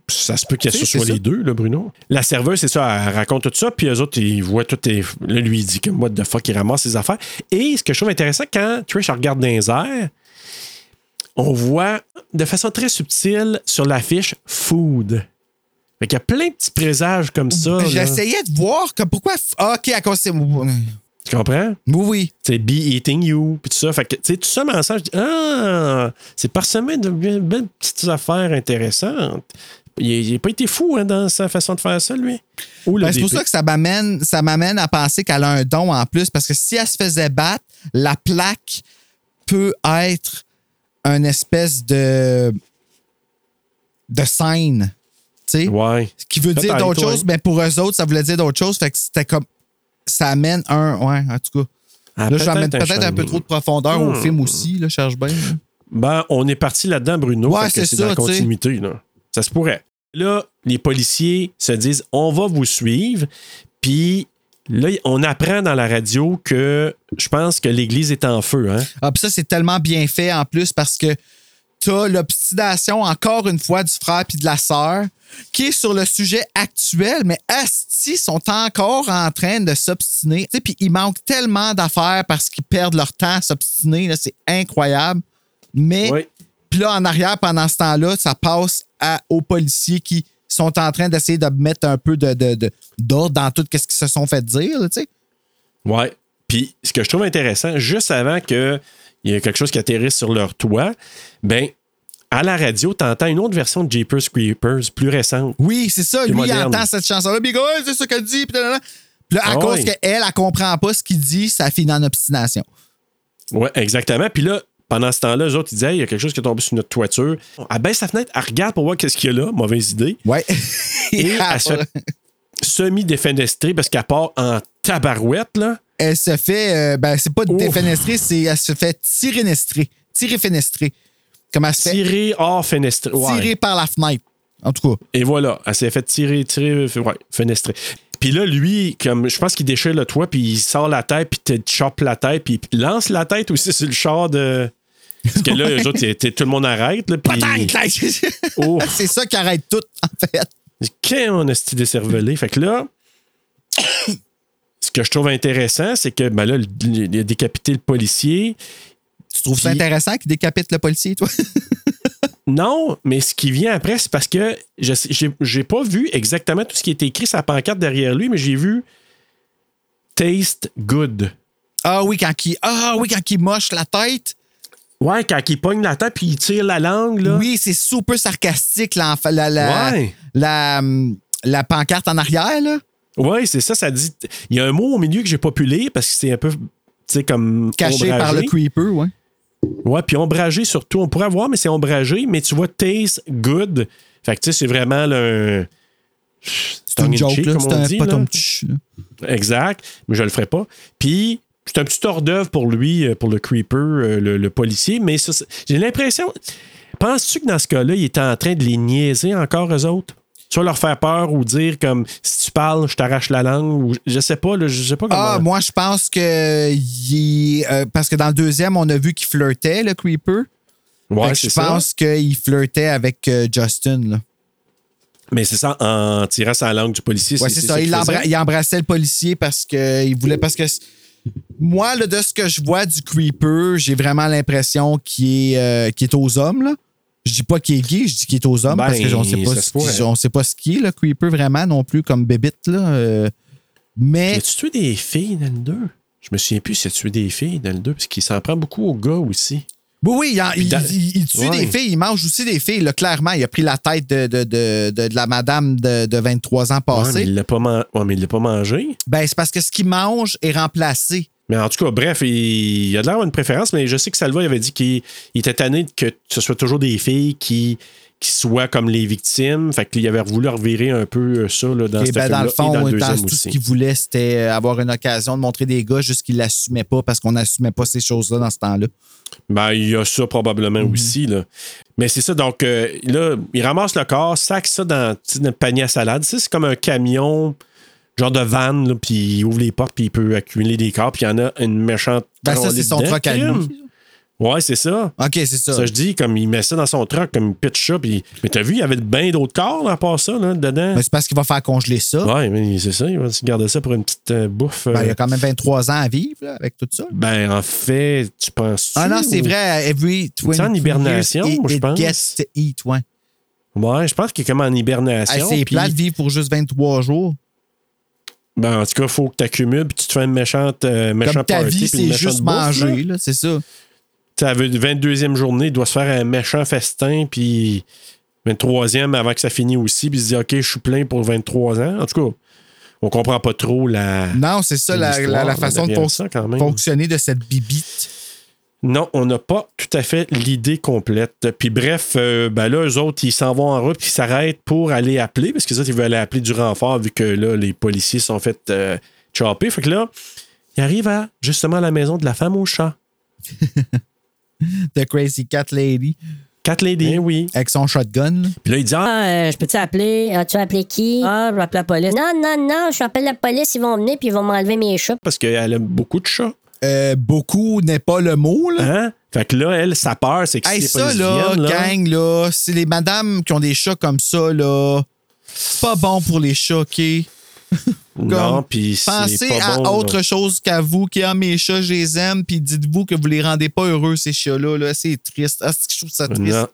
Ça se peut que Tu ce soit les ça. deux, là, Bruno. La serveuse, c'est ça, elle raconte tout ça, puis eux autres, ils voient tout. Et, là, lui, il dit que what the fuck, il ramasse ses affaires. Et ce que je trouve intéressant, quand Trish regarde dans les airs, on voit de façon très subtile sur l'affiche food. Fait qu'il y a plein de petits présages comme ça. J'essayais de voir que pourquoi. Ah, OK, à cause c'est. Oui, Tu comprends? oui. C'est be eating you, puis tout ça. Fait que, tu sais, tout ça, mais ensemble, je dis, ah, c'est parsemé de belles petites affaires intéressantes. Il n'a pas été fou hein, dans sa façon de faire ça, lui? Ben, c'est pour ça que ça m'amène, ça m'amène à penser qu'elle a un don en plus, parce que si elle se faisait battre, la plaque peut être une espèce de de scène. Ouais. Ce qui veut dire d'autres choses, mais pour eux autres, ça voulait dire d'autres choses. Fait que c'était comme. Ça amène un. Ouais, en tout cas. Ah, là, j'amène peut-être un peut-être un peu trop de profondeur au Hmm. film aussi, là, cherche bien. Ben, on est parti là-dedans, Bruno. Ouais, c'est dans la continuité. Là. Ça se pourrait. Là, les policiers se disent on va vous suivre. Puis là, on apprend dans la radio que je pense que l'église est en feu. Hein? Ah, puis ça, c'est tellement bien fait en plus parce que t'as l'obstination, encore une fois, du frère puis de la sœur, qui est sur le sujet actuel, mais Asti sont encore en train de s'obstiner. Puis il manque tellement d'affaires parce qu'ils perdent leur temps à s'obstiner. C'est incroyable. Mais Oui. puis là, en arrière, pendant ce temps-là, ça passe à- aux policiers qui sont en train d'essayer de mettre un peu de, de- de- d'ordre dans tout ce qu'ils se sont fait dire. là. Ouais. Puis ce que je trouve intéressant, juste avant qu'il y ait quelque chose qui atterrisse sur leur toit, ben à la radio, tu entends une autre version de Jeepers Creepers plus récente. Oui, c'est ça. Lui, il entend cette chanson-là. Puis il Ouais, c'est ça qu'elle dit. Puis là, à Ah cause qu'elle, elle comprend pas ce qu'il dit, ça finit en obstination. Oui, exactement. Puis là, pendant ce temps-là, eux autres, ils disaient, Hey, il y a quelque chose qui est tombé sur notre toiture. Elle baisse sa fenêtre, elle regarde pour voir qu'est-ce qu'il y a là. Mauvaise idée. Ouais. Et elle se semi-défenestrée parce qu'elle part en tabarouette, là. Elle se fait, euh, ben, c'est pas défenestrer, c'est elle se fait tirer nestrer. Tirer fenestrer. Comme elle se fait Tirer hors fenêtre. Ouais. tirer par la fenêtre. En tout cas. Et voilà, elle s'est fait tirer, tirer, ouais, fenestrer. Puis là, lui, comme je pense qu'il déchire le toit, puis il sort la tête, puis te chope la tête, puis il lance la tête aussi sur le char de. Parce que là, eux autres, tout le monde arrête. Là, puis... Oh. c'est ça qui arrête tout, en fait. Quand on a ce décervelé? Fait que là, ce que je trouve intéressant, c'est que ben là, il a décapité le policier. Tu trouves ça intéressant qu'il décapite le policier, toi? Non, mais ce qui vient après, c'est parce que je j'ai pas vu exactement tout ce qui est écrit sur la pancarte derrière lui, mais j'ai vu Taste Good. Ah oui, quand il, ah oui, quand il moche la tête. Ouais, quand il pogne la tête puis il tire la langue, là. Oui, c'est super sarcastique, la, la, la, Ouais. la, hum, la pancarte en arrière, là. Ouais, c'est ça, ça dit. Il y a un mot au milieu que j'ai pas pu lire parce que c'est un peu, tu sais, comme. Caché ombragé. par le creeper, ouais. Ouais, puis ombragé surtout. On pourrait voir, mais c'est ombragé, mais tu vois, taste good. Fait que, tu sais, c'est vraiment le. C'est une joke, là. C'est un pas potum tch, là. Exact, mais je le ferai pas. Puis, c'est un petit hors d'œuvre pour lui, euh, pour le creeper, euh, le, le policier, mais j'ai l'impression. Penses-tu que dans ce cas-là, il était en train de les niaiser encore, eux autres? Soit leur faire peur ou dire comme si tu parles, je t'arrache la langue ou je sais pas, là, je sais pas comment. Ah, moi, je pense que. il- euh, parce que dans le deuxième, on a vu qu'il flirtait, le creeper. Ouais, je pense qu'il flirtait avec euh, Justin, là. Mais c'est ça, en tirant sa langue du policier. Ouais, c'est ça. Il, embra- embrassait le policier parce qu'il voulait. Parce que moi, là, de ce que je vois du creeper, j'ai vraiment l'impression qu'il est, euh, est aux hommes. Là. Je dis pas qu'il est gay, je dis qu'il est aux hommes Ben, parce que on sait pas ce qu'il- on sait pas ce qu'il est, le creeper, vraiment, non plus, comme bébite. Là. euh. mais. As-tu tué des filles dans le 2? Je me souviens plus s'il a tué des filles dans le 2, parce qu'il s'en prend beaucoup aux gars aussi. Oui, oui, il, en- il- dans- il- il tue Ouais. des filles, il mange aussi des filles. Là, clairement, il a pris la tête de, de, de, de- la madame de, de 23 ans Ouais, mais passée. il l'a pas, man- ouais, pas mangé. Ben, c'est parce que ce qu'il mange est remplacé Mais en tout cas, bref, il, il a de l'air une préférence, mais je sais que Salva il avait dit qu'il il était tanné que ce soit toujours des filles qui, qui soient comme les victimes. Fait qu'il avait voulu revirer un peu ça là, dans ben, dans le fond, dans le dans tout ce qu'il voulait, c'était avoir une occasion de montrer des gars, juste qu'il l'assumait pas parce qu'on n'assumait pas ces choses-là dans ce temps-là. Ben, il y a ça probablement Mhm. aussi. Là. Mais c'est ça, donc euh, là, il ramasse le corps, sac ça dans, le panier à salade. C'est comme un camion, genre de van, là, puis il ouvre les portes, puis il peut accumuler des corps, puis il y en a une méchante. Ben, ça, c'est son truck à lui. Ouais, c'est ça. OK, c'est ça. Ça, je dis, comme il met ça dans son truck, comme il pitch ça, puis. Mais t'as vu, il y avait bien d'autres corps, à part ça, là, dedans. Ben, c'est parce qu'il va faire congeler ça. Ouais, mais c'est ça, il va se garder ça pour une petite euh, bouffe. Ben, il euh, a quand même 23 ans à vivre là, avec tout ça. Ben, en fait, tu penses. Ah non, c'est vrai. Every 20 en hibernation, years, je pense. gets to eat, ouais. Ouais, je pense qu'il est comme en hibernation. Hey, c'est plat de vivre pour juste 23 jours. Ben, en tout cas, il faut que tu accumules puis tu te fais une méchante, euh, méchant Comme ta party, vie, puis une c'est méchante juste bouffe, manger, là. là, c'est ça. La 22e journée, il doit se faire un méchant festin, puis 23e avant que ça finisse aussi, puis il se dit, OK, je suis plein pour 23 ans. En tout cas, on comprend pas trop la. Non, c'est ça, la, la- façon de fon- ça, fonctionner de cette bibite. Non, on n'a pas tout à fait l'idée complète. Puis bref, euh, ben là, eux autres, ils s'en vont en route, puis ils s'arrêtent pour aller appeler, parce que ça, ils veulent aller appeler du renfort, vu que là, les policiers sont fait euh, chopper. Fait que là, ils arrivent à, justement, à la maison de la femme au chat. The Crazy Cat Lady. Cat Lady, oui. Avec son shotgun. Puis là, il dit, ah, euh, je peux-tu appeler? As-tu appelé qui? Ah, je vais appeler la police. Non, non, non, je appelle la police, ils vont venir puis ils vont m'enlever mes chats. parce qu'elle aime beaucoup de chats. Euh, beaucoup n'est pas le mot, là. Hein? Fait que là, elle, sa peur, c'est que Hey, ça, là, viennent, là, gang, là, c'est les madames qui ont des chats comme ça, là. C'est pas bon pour les chats, OK? non, Comme, puis Pensez pas à bon, là. autre chose qu'à vous, qui a mes chats, je les aime, puis dites-vous que vous les rendez pas heureux, ces chats-là. Là. C'est triste. Ah, je trouve ça triste. Non.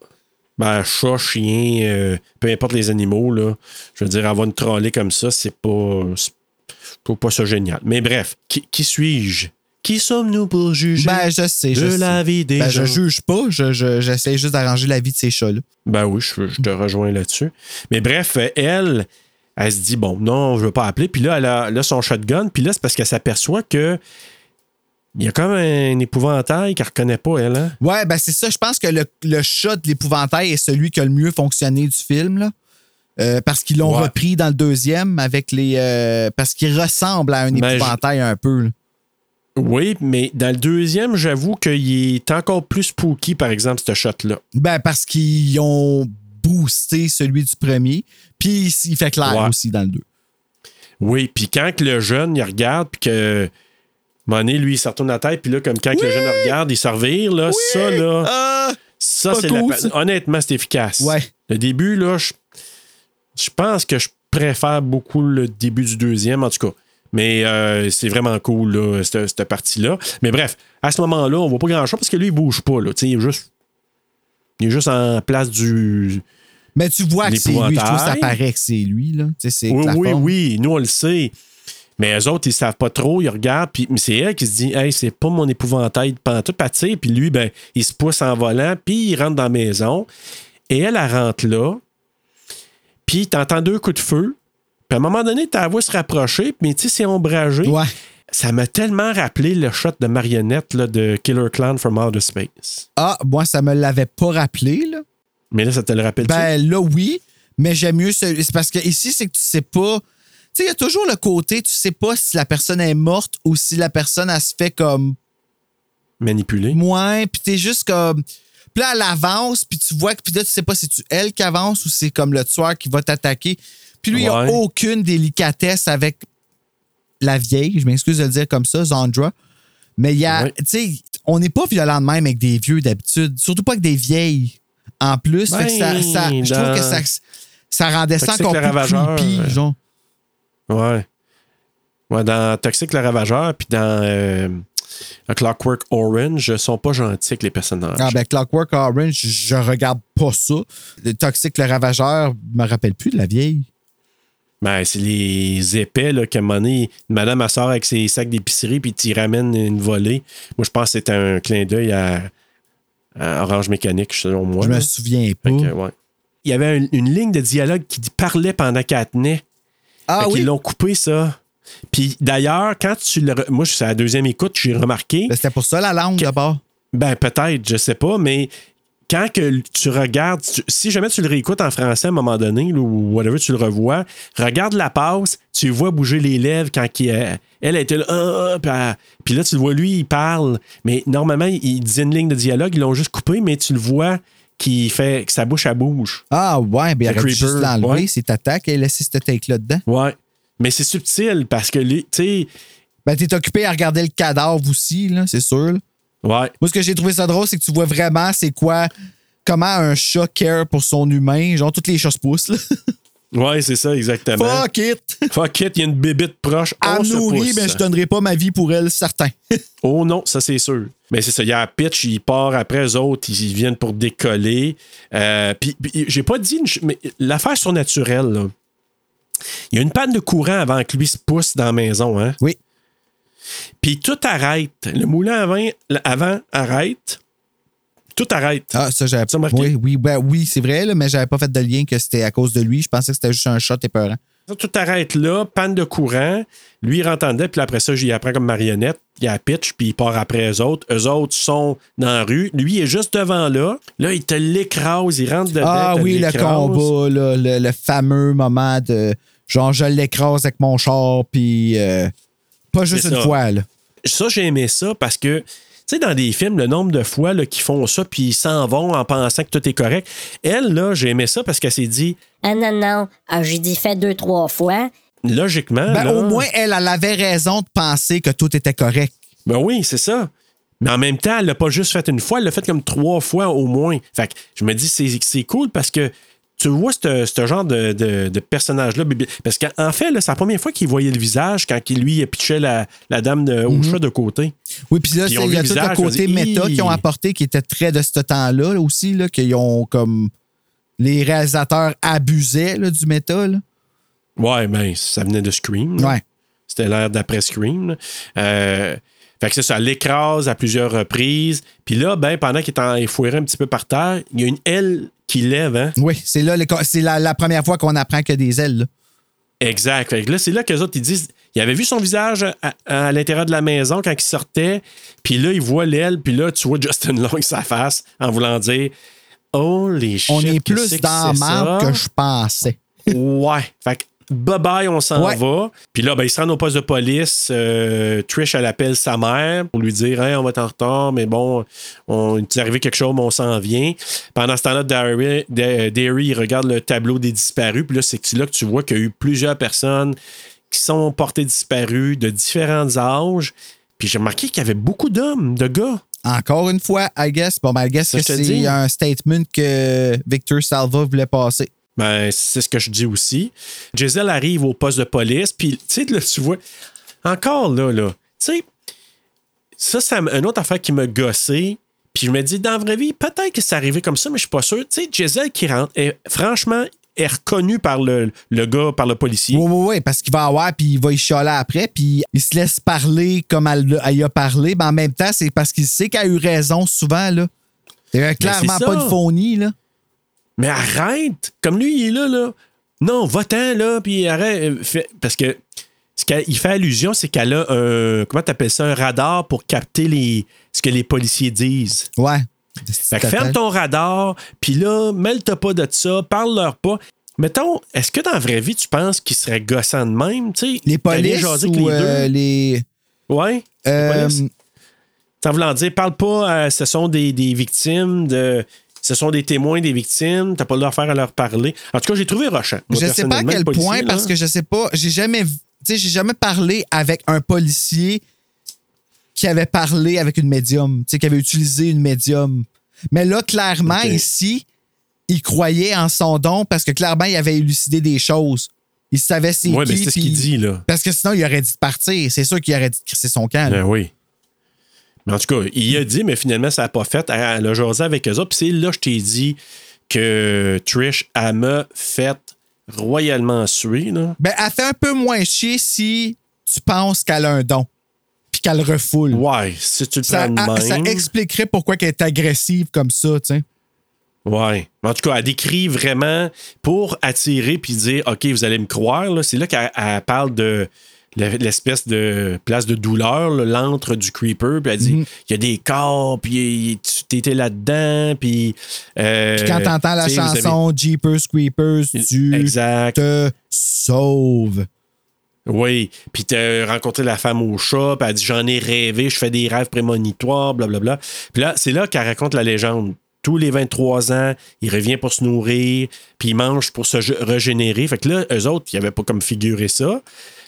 Ben, chat, chien, euh, peu importe les animaux, là. Je veux dire, avoir une trolley comme ça, c'est pas. Je trouve pas ça génial. Mais bref, qui, qui suis-je? Qui sommes-nous pour juger Ben, je sais, je de sais. la vie des Ben, gens? je juge pas, je- je- j'essaie juste d'arranger la vie de ces chats-là. Ben oui, je, je te rejoins là-dessus. Mais bref, elle, elle se dit, bon, non, je veux pas appeler. Puis là, elle a, là, son shotgun. Puis là, c'est parce qu'elle s'aperçoit que il y a comme un épouvantail qu'elle reconnaît pas, elle. Hein? Ouais, ben c'est ça. Je pense que le, le chat de l'épouvantail est celui qui a le mieux fonctionné du film, là. Euh, parce qu'ils l'ont Ouais. repris dans le deuxième avec les. euh, parce qu'il ressemble à un Ben, épouvantail un peu. là. Oui, mais dans le deuxième, j'avoue qu'il est encore plus spooky, par exemple, ce shot-là. Ben, parce qu'ils ont boosté celui du premier. Puis il fait clair Ouais. aussi dans le deux. Oui, puis quand que le jeune, il regarde, puis que. donné, lui, il se retourne la tête, puis là, comme quand que le jeune regarde, il se revire, là, ça, là. Ah! ça, c'est la. Honnêtement, c'est efficace. Ouais. Le début, là, je, je pense que je préfère beaucoup le début du deuxième, en tout cas. Mais euh, c'est vraiment cool, là, cette, cette partie-là. Mais bref, à ce moment-là, on voit pas grand-chose parce que lui, il bouge pas, là. Il est juste. Il est juste en place du. Mais tu vois que c'est lui. Je trouve que ça paraît que c'est lui, là. C'est Oui, oui, forme. oui, nous, on le sait. Mais eux autres, ils savent pas trop, ils regardent, puis mais c'est elle qui se dit Hey, c'est pas mon épouvantail puis elle tire, puis lui, ben, il se pousse en volant, puis il rentre dans la maison. Et elle, elle rentre là, puis t'entends deux coups de feu, puis à un moment donné, ta voix se rapprocher, mais tu sais, c'est ombragé. Ouais. Ça m'a tellement rappelé le shot de marionnette là, de Killer Clown from Outer Space. Ah, moi, ça me l'avait pas rappelé, là. Mais là, ça te le rappelle Ben là, oui, mais j'aime mieux celui. C'est parce que ici, c'est que tu sais pas. Tu sais, il y a toujours le côté, tu sais pas si la personne est morte ou si la personne, elle se fait comme manipulé. moins, puis t'es juste comme. Puis là, elle avance, puis tu vois que, puis là, tu sais pas si tu elle qui avance ou c'est comme le tueur qui va t'attaquer. Puis lui, il a Ouais. aucune délicatesse avec la vieille, je m'excuse de le dire comme ça, Zandra. Mais il y a, Ouais. tu sais, on n'est pas violent de même avec des vieux d'habitude, surtout pas avec des vieilles en plus. Fait que ça, Ben, ça- je trouve que ça, ça rendait ça Toxic encore plus Ravageur, creepy, euh, genre. Ouais. Ouais, dans Toxic le Ravageur, puis dans euh, Clockwork Orange, ils sont pas gentils avec les personnages. Ah ben Clockwork Orange, je regarde pas ça. Le Toxique, le Ravageur, je me rappelle plus de la vieille. Ben, c'est les épais, là, qu'à un moment donné, madame, elle sort avec ses sacs d'épicerie, puis tu ramènes une volée. Moi, je pense que c'est un clin d'œil à, à Orange Mécanique, selon moi. Je me souviens pas. Que, ouais. Il y avait un- une ligne de dialogue qui parlait pendant qu'elle tenait. Ah Fait qu'ils oui? l'ont coupé, ça. Puis d'ailleurs, quand tu le. re- Moi, c'est la deuxième écoute, j'ai remarqué. Ben, C'était pour ça la langue d'abord. Ben, peut-être, je sais pas, mais quand que tu regardes, tu- si jamais tu le réécoutes en français à un moment donné, ou whatever, tu le revois, regarde la passe, tu vois bouger les lèvres quand il, euh, elle était là, Ah, ah, puis elle- puis là, tu le vois, lui, il parle, mais normalement, il disait une ligne de dialogue, ils l'ont juste coupé, mais tu le vois qui fait que sa bouche, elle bouge. Ah ouais, ben il juste l'enlever, c'est attaque et laisser cette take-là dedans. Ouais. Mais c'est subtil parce que, lui, tu sais, Ben t'es occupé à regarder le cadavre aussi, là, c'est sûr. là. Ouais. Moi, ce que j'ai trouvé ça drôle, c'est que tu vois vraiment c'est quoi, comment un chat care pour son humain. Genre, toutes les se poussent, là. Ouais, c'est ça, exactement. Fuck it! Fuck it, il y a une bébite proche. Elle on nourrit, mais je donnerai pas ma vie pour elle, certain. Oh non, ça c'est sûr. Mais c'est ça, il y a un pitch, il part après eux autres, ils viennent pour décoller. Euh, puis, j'ai pas dit, mais l'affaire surnaturelle, là. Il y a une panne de courant avant que lui se pousse dans la maison, hein? Oui. Puis tout arrête. Le moulin avant, avant arrête. Tout arrête. Ah, ça, j'avais? Oui, oui, ben, oui c'est vrai, là, mais j'avais pas fait de lien que c'était à cause de lui. Je pensais que c'était juste un shot épeurant. Tout arrête là, panne de courant. Lui, il rentre en dedans, puis après ça, j'y apprends comme marionnette. Il y a pitch, puis il part après eux autres. Eux autres sont dans la rue. Lui, il est juste devant là. Là, il te l'écrase, il rentre dedans. Ah oui, le combat, là, le, le fameux moment de genre je l'écrase avec mon char, puis euh, pas juste une ça. fois. Là. Ça, j'ai aimé ça parce que, tu sais, dans des films, le nombre de fois là, qu'ils font ça, puis ils s'en vont en pensant que tout est correct. Elle, là, j'ai aimé ça parce qu'elle s'est dit, Ah non, non. Ah, j'ai dit fait deux, trois fois. logiquement. Ben, là- au moins, elle, elle avait raison de penser que tout était correct. Ben oui, c'est ça. Mais en même temps, elle l'a pas juste fait une fois, elle l'a fait comme trois fois au moins. Fait que je me dis, c'est, c'est cool parce que tu vois ce ce genre de, de- de personnage-là. Parce qu'en fait, c'est la première fois qu'il voyait le visage quand il, lui, pitchait la, la dame de, au chat de côté. Oui, puis là, il y a tout le côté méta qu'ils ont apporté qui était très de ce temps-là là, aussi, là, qu'ils ont comme. Les réalisateurs abusaient là, du méta. Là. Ouais, ben, ça venait de Scream. Ouais. C'était l'ère d'après Scream. Euh, fait que c'est ça, elle l'écrase à plusieurs reprises. Puis là, ben, pendant qu'il est en un petit peu par terre, il y a une aile qui lève, hein? Oui, c'est là, les- c'est la, la première fois qu'on apprend qu'il y a des ailes. là. Exact. Que là, c'est là qu'eux autres, ils disent. Ils avaient vu son visage à, à l'intérieur de la maison quand il sortait. Puis là, ils voient l'aile. Puis là, tu vois Justin Long sa face en voulant dire Oh, les shit. On est plus que dans marde ça? que je pensais. Ouais. Fait que bye bye, on s'en Ouais. va. Puis là, ben, ils se rendent au poste de police. Euh, Trish, elle appelle sa mère pour lui dire Hey, on va être en retard, mais bon, on, il est arrivé quelque chose, mais on s'en vient. Pendant ce temps-là, Derry, il regarde le tableau des disparus. Puis là, c'est là que tu vois qu'il y a eu plusieurs personnes qui sont portées disparues de différents âges. Puis j'ai remarqué qu'il y avait beaucoup d'hommes, de gars. Encore une fois, I guess. Bon, ben, I guess Ça, que c'est un statement que Victor Salva voulait passer. Ben, c'est ce que je dis aussi. Giselle arrive au poste de police, puis, tu sais, là, tu vois, encore là, là, tu sais, ça, c'est une autre affaire qui m'a gossé. Puis je me dis, dans la vraie vie, peut-être que c'est arrivé comme ça, mais je suis pas sûr. Tu sais, Giselle qui rentre, est, franchement, est reconnue par le, le gars, par le policier. Oui, oui, oui, parce qu'il va avoir, puis il va y chialer après, puis il se laisse parler comme elle, elle y a parlé, mais en même temps, c'est parce qu'il sait qu'elle a eu raison souvent, là. C'est clairement c'est pas de phonie, là. Mais arrête! Comme lui, il est là, là. Non, va-t'en, là, puis arrête. euh, fait- parce que ce qu'il fait allusion, c'est qu'elle a un. Comment t'appelles ça? Un radar pour capter les, ce que les policiers disent. Ouais. Fait que ferme ton radar, puis là, mêle-toi pas de ça, parle-leur pas. Mettons, est-ce que dans la vraie vie, tu penses qu'ils seraient gossants de même? tu sais? Les polices avec ou les euh, les... Ouais. les Euh, polices. Ça voulant dire, parle pas, euh, ce sont des, des victimes, de, ce sont des témoins des victimes, t'as pas le droit de faire à leur parler. En tout cas, j'ai trouvé rochant. Moi, je sais pas à quel policier, point, là. parce que je sais pas, j'ai jamais, vu- tu sais, j'ai jamais parlé avec un policier qui avait parlé avec une médium, tu sais, qui avait utilisé une médium. Mais là, clairement, ici, il croyait en son don parce que clairement, il avait élucidé des choses. Il savait c'est Ouais, qui. mais c'est ce qu'il dit, là. Parce que sinon, il aurait dit de partir. C'est sûr qu'il aurait dit de crisser son camp. Ben oui. En tout cas, il a dit, mais finalement, ça n'a pas fait. Elle a jasé avec eux autres. Puis c'est là que je t'ai dit que Trish, elle m'a fait royalement suer. Là. Ben, elle fait un peu moins chier si tu penses qu'elle a un don. Puis qu'elle refoule. Ouais, si tu le Ça, prends de ça expliquerait pourquoi elle est agressive comme ça, tu sais. Ouais. En tout cas, elle décrit vraiment pour attirer puis dire OK, vous allez me croire. là, C'est là qu'elle elle parle de, l'espèce de place de douleur, l'antre du creeper. Puis elle dit Mhm. il y a des corps, puis tu t'étais là-dedans. Puis. euh, Puis quand t'entends la avez- chanson Jeepers Creepers, tu Exact. te sauves. Oui. Puis t'as rencontré la femme au chat, puis elle dit J'en ai rêvé, je fais des rêves prémonitoires, blablabla. Puis là, c'est là qu'elle raconte la légende. Tous les 23 ans, il revient pour se nourrir, puis il mange pour se régénérer. Fait que là, eux autres, ils n'avaient pas comme figuré ça.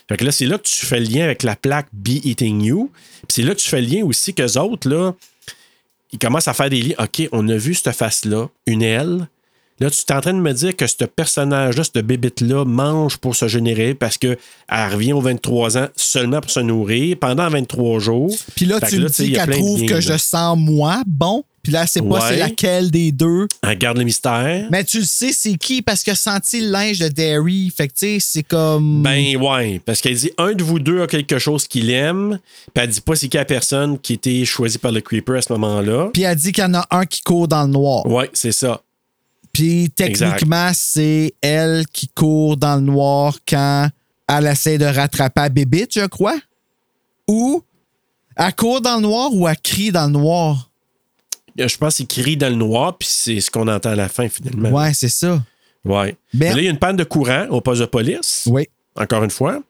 Fait que là, c'est là que tu fais le lien avec la plaque Be Eating You. Puis c'est là que tu fais le lien aussi qu'eux autres, là, ils commencent à faire des liens. OK, on a vu cette face-là, une aile. Là, tu es en train de me dire que ce personnage-là, cette bébite-là, mange pour se générer parce qu'elle revient aux 23 ans seulement pour se nourrir pendant 23 jours. Puis là, Fait tu me dis qu'elle trouve que là. je sens moi bon. Puis là, c'est pas Ouais. c'est laquelle des deux. Elle garde le mystère. Mais tu le sais, c'est qui? Parce qu'elle a senti le linge de Derry. Fait que, tu sais, c'est comme. Ben ouais, parce qu'elle dit un de vous deux a quelque chose qu'il aime, puis elle dit pas c'est qui la personne qui était choisie par le creeper à ce moment-là. Puis elle dit qu'il y en a un qui court dans le noir. Ouais, c'est ça. Puis techniquement, c'est elle qui court dans le noir quand elle essaie de rattraper bébite, je crois. Ou elle court dans le noir ou elle crie dans le noir. Euh, Je pense qu'il crie dans le noir, puis c'est ce qu'on entend à la fin finalement. Ouais, c'est ça. Ouais. Ben- là, il y a une panne de courant au poste de police. Oui. Encore une fois.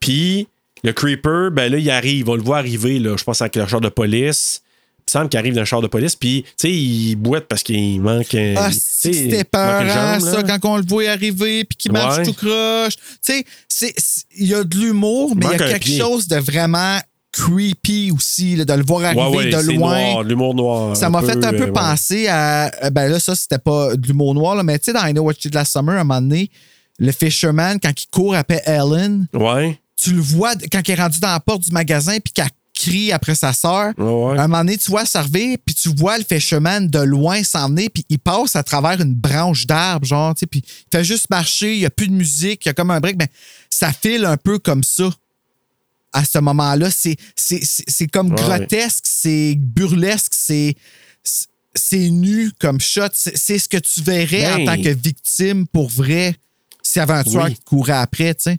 Puis le creeper, ben là, il arrive. On le voit arriver, là, je pense, avec le char de police. Il semble qu'il arrive dans le char de police. Puis, tu sais, il boite parce qu'il manque. un- Ah, c'était manque peur, une jambe, ça, quand on le voit arriver, puis qu'il marche Ouais. tout croche. Tu sais, il y a de l'humour, mais il y a quelque pied. chose de vraiment creepy aussi, là, de le voir arriver Ouais, ouais, de loin. l'humour noir. Ça m'a fait un peu euh, ouais. penser à. euh, Ben là, ça, c'était pas de l'humour noir, là, mais tu sais, dans I Know What You Did Last Summer, à un moment donné, le fisherman, quand il court après Ellen, Ouais. tu le vois quand il est rendu dans la porte du magasin puis qu'elle crie après sa sœur. Ouais, ouais. À un moment donné, tu vois servir, puis tu vois le fisherman de loin s'en venir, puis il passe à travers une branche d'arbre, genre, tu sais, puis il fait juste marcher, il n'y a plus de musique, il y a comme un break, mais ça file un peu comme ça à ce moment-là. C'est, comme grotesque, c'est burlesque, c'est, c'est- nu comme shot. C'est, ce que tu verrais en Ben. tant que victime pour vrai un tueur Oui. qui courait après, tu sais.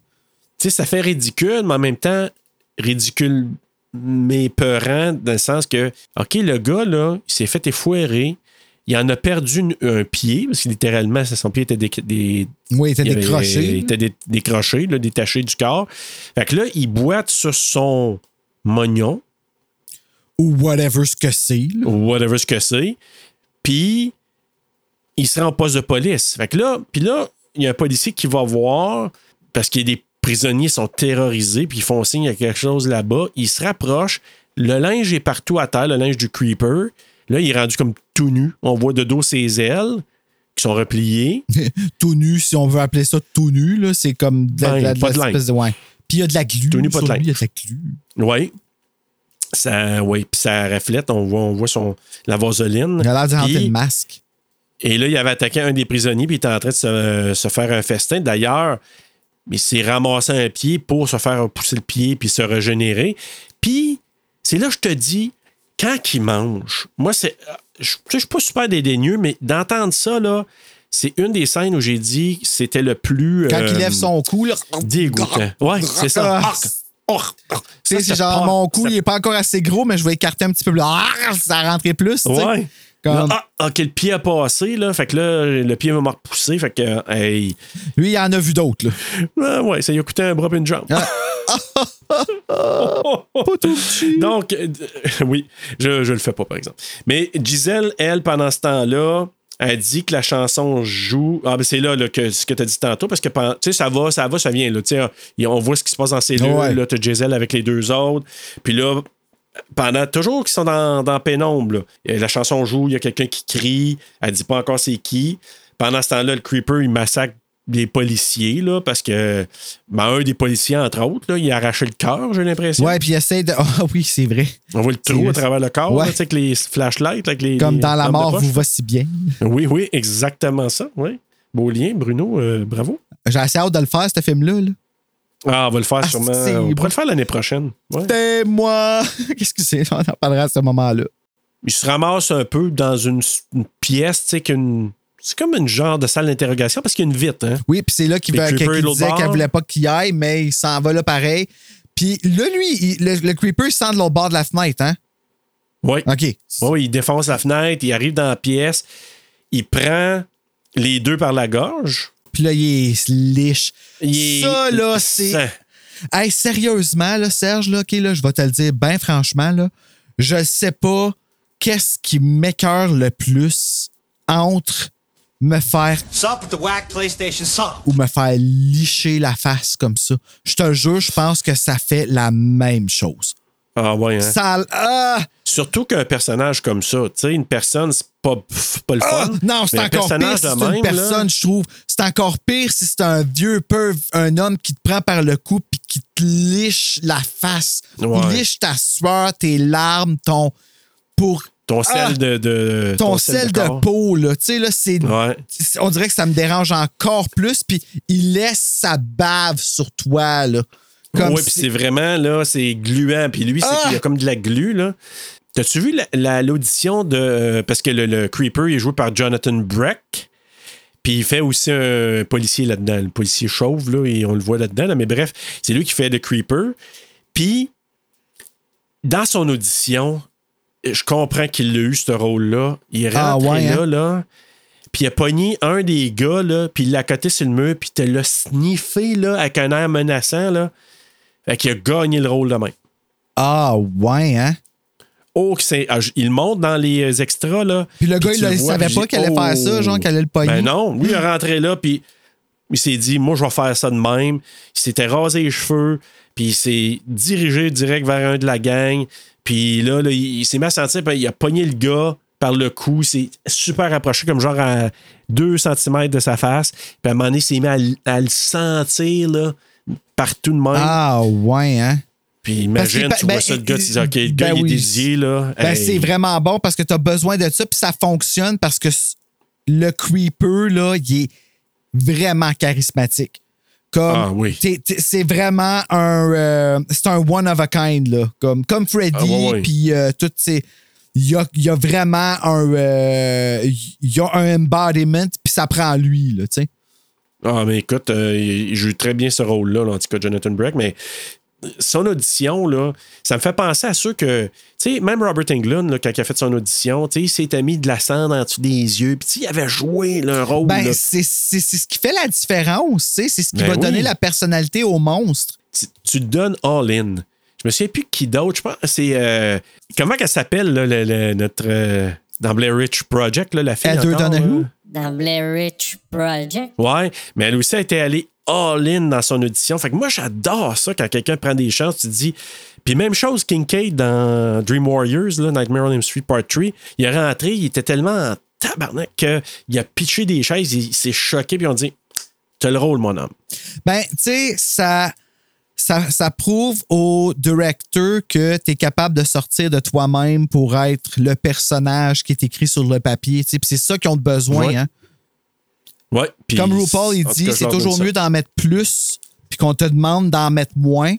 Tu sais, ça fait ridicule, mais en même temps, ridicule, mais peurant, dans le sens que, OK, le gars, là, il s'est fait effoirer. Il en a perdu une- un pied, parce que littéralement, son pied était des. des Oui, il était il avait- décroché. Il était dé- décroché, là, détaché du corps. Fait que là, il boite sur son mognon, Ou whatever ce que c'est. ou whatever ce que c'est. Puis, il se rend au poste de police. Fait que là, puis là, il y a un policier qui va voir, parce que des prisonniers sont terrorisés, puis ils font signe à quelque chose là-bas. Il se rapproche. Le linge est partout à terre, le linge du creeper. Là, il est rendu comme tout nu. On voit de dos ses ailes qui sont repliées. tout nu, si on veut appeler ça tout nu, là, c'est comme de la, Ben, de ouais. Puis il y a de la glu. Tout nu, pas de lui. Il y a de la glu. Oui. Ça, oui, puis ça reflète. On voit, on voit son, la vaseline. Il a l'air d'y rentrer le masque. Et là, il avait attaqué un des prisonniers, puis il était en train de se, se faire un festin. D'ailleurs, il s'est ramassé un pied pour se faire pousser le pied, puis se régénérer. Puis, c'est là que je te dis, quand il mange, moi, c'est. Je sais, je suis pas super dédaigneux, mais d'entendre ça, là, c'est une des scènes où j'ai dit que c'était le plus. Quand euh, il lève son cou, là. Dégoûtant. Ouais, c'est ça. Tu sais, Ça, c'est genre part- mon cou, ça- il est pas encore assez gros, mais je vais écarter un petit peu plus. Ça rentrait plus. Ouais. Comme- Là, ah, OK, le pied a passé, là. Fait que là, le pied va me repousser. Fait que, hey. Lui, il en a vu d'autres. là. Ah ouais, ça lui a coûté un bras et une jambe. Donc, euh, oui, je, je le fais pas, par exemple. Mais Gisèle, elle, pendant ce temps-là, elle dit que la chanson joue. Ah, ben c'est là, là, que ce que tu as dit tantôt, parce que pendant- tu sais, ça va, ça va, ça vient. Là, on voit ce qui se passe dans ces. Ouais. Là, tu as Gisèle avec les deux autres. Puis là, pendant toujours qu'ils sont dans, pénombre, là, et la chanson joue, il y a quelqu'un qui crie, elle dit pas encore c'est qui. Pendant ce temps-là, le creeper, il massacre des policiers, là, parce que ben, un des policiers, entre autres, là, il a arraché le cœur, j'ai l'impression. Ouais, puis il essaie de. Ah oui, c'est vrai. On voit le trou à travers le corps, Ouais. là, avec les flashlights. Avec les, Comme les dans La mort vous va si bien. Oui, oui, exactement ça. Oui. Beau lien, Bruno, euh, bravo. J'ai assez hâte de le faire, ce film-là. là. Ah, on va le faire Ah, sûrement. On pourrait le faire l'année prochaine. Ouais. C'était moi. Qu'est-ce que c'est? On en parlera à ce moment-là. Il se ramasse un peu dans une, une pièce, tu sais, qu'une. C'est comme une genre de salle d'interrogation parce qu'il y a une vitre. Hein? Oui, puis c'est là qu'il l'autre disait qu'elle voulait pas qu'il aille, mais il s'en va là pareil. Puis là, lui, il- le, le Creeper, il sent de l'autre bord de la fenêtre, hein? Oui. OK. Oui, il défonce la fenêtre, il arrive dans la pièce, il prend les deux par la gorge. Puis là, il est liche. Il est- Ça, là, c'est. Hey, sérieusement, là, Serge, là, OK, là, je vais te le dire, ben franchement, là, je sais pas qu'est-ce qui m'écœure le plus entre me faire Stop with the whack PlayStation stop. ou me faire licher la face comme ça. Je te jure, je pense que ça fait la même chose. Ah ouais, hein? Ça, ah! Surtout qu'un personnage comme ça, tu sais, une personne, c'est pas, pas le Ah! fun. non, c'est un encore pire si c'est une personne, je trouve. C'est encore pire si c'est un vieux peu, un homme qui te prend par le cou puis qui te liche la face. Ouais. Il liche ta sueur, tes larmes, ton. pour. Ton sel Ah! de, de- ton sel de, peau, là. Tu sais, là, c'est. Ouais. c'est- On dirait que ça me dérange encore plus, puis il laisse sa bave sur toi, là. Comme oui, puis c'est vraiment, là, c'est gluant. Puis lui, c'est Ah! qu'il y a comme de la glu, là. T'as-tu vu la- la- l'audition de. Parce que le, le Creeper il est joué par Jonathan Breck. Puis il fait aussi un policier là-dedans, le policier chauve, là, et on le voit là-dedans. là. Mais bref, c'est lui qui fait le Creeper. Puis, dans son audition, je comprends qu'il a eu ce rôle-là. Il est Ah, ouais, là, hein? là. Puis il a pogné un des gars, là, puis il l'a coté sur le mur, puis il l'a sniffé, là, avec un air menaçant, là. Fait qu'il a gagné le rôle de même. Ah, ouais, hein? Oh, que c'est. ah, il monte dans les euh, extras, là. Puis le gars, il, vois, savait pas qu'elle allait faire ça, Oh! genre qu'elle allait le pogner. Ben non, lui, il est rentré là, puis il s'est dit, moi, je vais faire ça de même. Il s'était rasé les cheveux, puis il s'est dirigé direct vers un de la gang. Puis là, là, il, il s'est mis à sentir, puis il a pogné le gars par le cou. C'est super approché, comme genre à 2 cm de sa face. Puis à un moment donné, il s'est mis à le sentir, là, partout de même. Ah, ouais, hein? Puis que, imagine, ben, tu vois ben, ça, le gars, tu dis, OK, le ben gars, il est dédié, là. Ben, Hey. c'est vraiment bon parce que tu as besoin de ça, puis ça fonctionne parce que le creeper, là, il est vraiment charismatique. Comme, Ah, oui. c'est vraiment un, euh, c'est un one of a kind, là. Comme, comme Freddy, Ah, ouais, ouais. puis euh, toutes ces. Il y a, il y a vraiment un. euh, il y a un embodiment, puis ça prend lui, là, tu sais. Ah, mais écoute, euh, il joue très bien ce rôle-là, là, en tout cas, Jonathan Breck, mais son audition, là, ça me fait penser à ceux que, tu sais, même Robert Englund, là, quand il a fait son audition, tu sais, il s'était mis de la cendre en dessous des yeux, puis il avait joué un rôle. Ben, c'est ce qui fait la différence, tu sais. C'est ce qui Ben va oui. donner la personnalité au monstre. tu, donnes all-in. Je me souviens plus qui d'autre, je pense c'est... euh, comment qu'elle s'appelle, là, le- le- notre... euh, dans Blair Witch Project, là, la fille Heather Donahue? Dans Blair Witch Project. Ouais, mais elle aussi a été allée all-in dans son audition. Fait que moi, j'adore ça quand quelqu'un prend des chances, tu te dis. Puis même chose, Kincaid dans Dream Warriors, là, Nightmare on Elm Street Part 3, il est rentré, il était tellement en tabarnak qu'il a pitché des chaises, il, il s'est choqué, puis on dit T'as le rôle, mon homme. Ben, tu sais, ça, ça, ça prouve au directeur que tu es capable de sortir de toi-même pour être le personnage qui est écrit sur le papier. c'est ça qu'ils ont besoin. Ouais. Hein. Ouais, Comme RuPaul, il dit, c'est toujours mieux d'en mettre plus, puis qu'on te demande d'en mettre moins,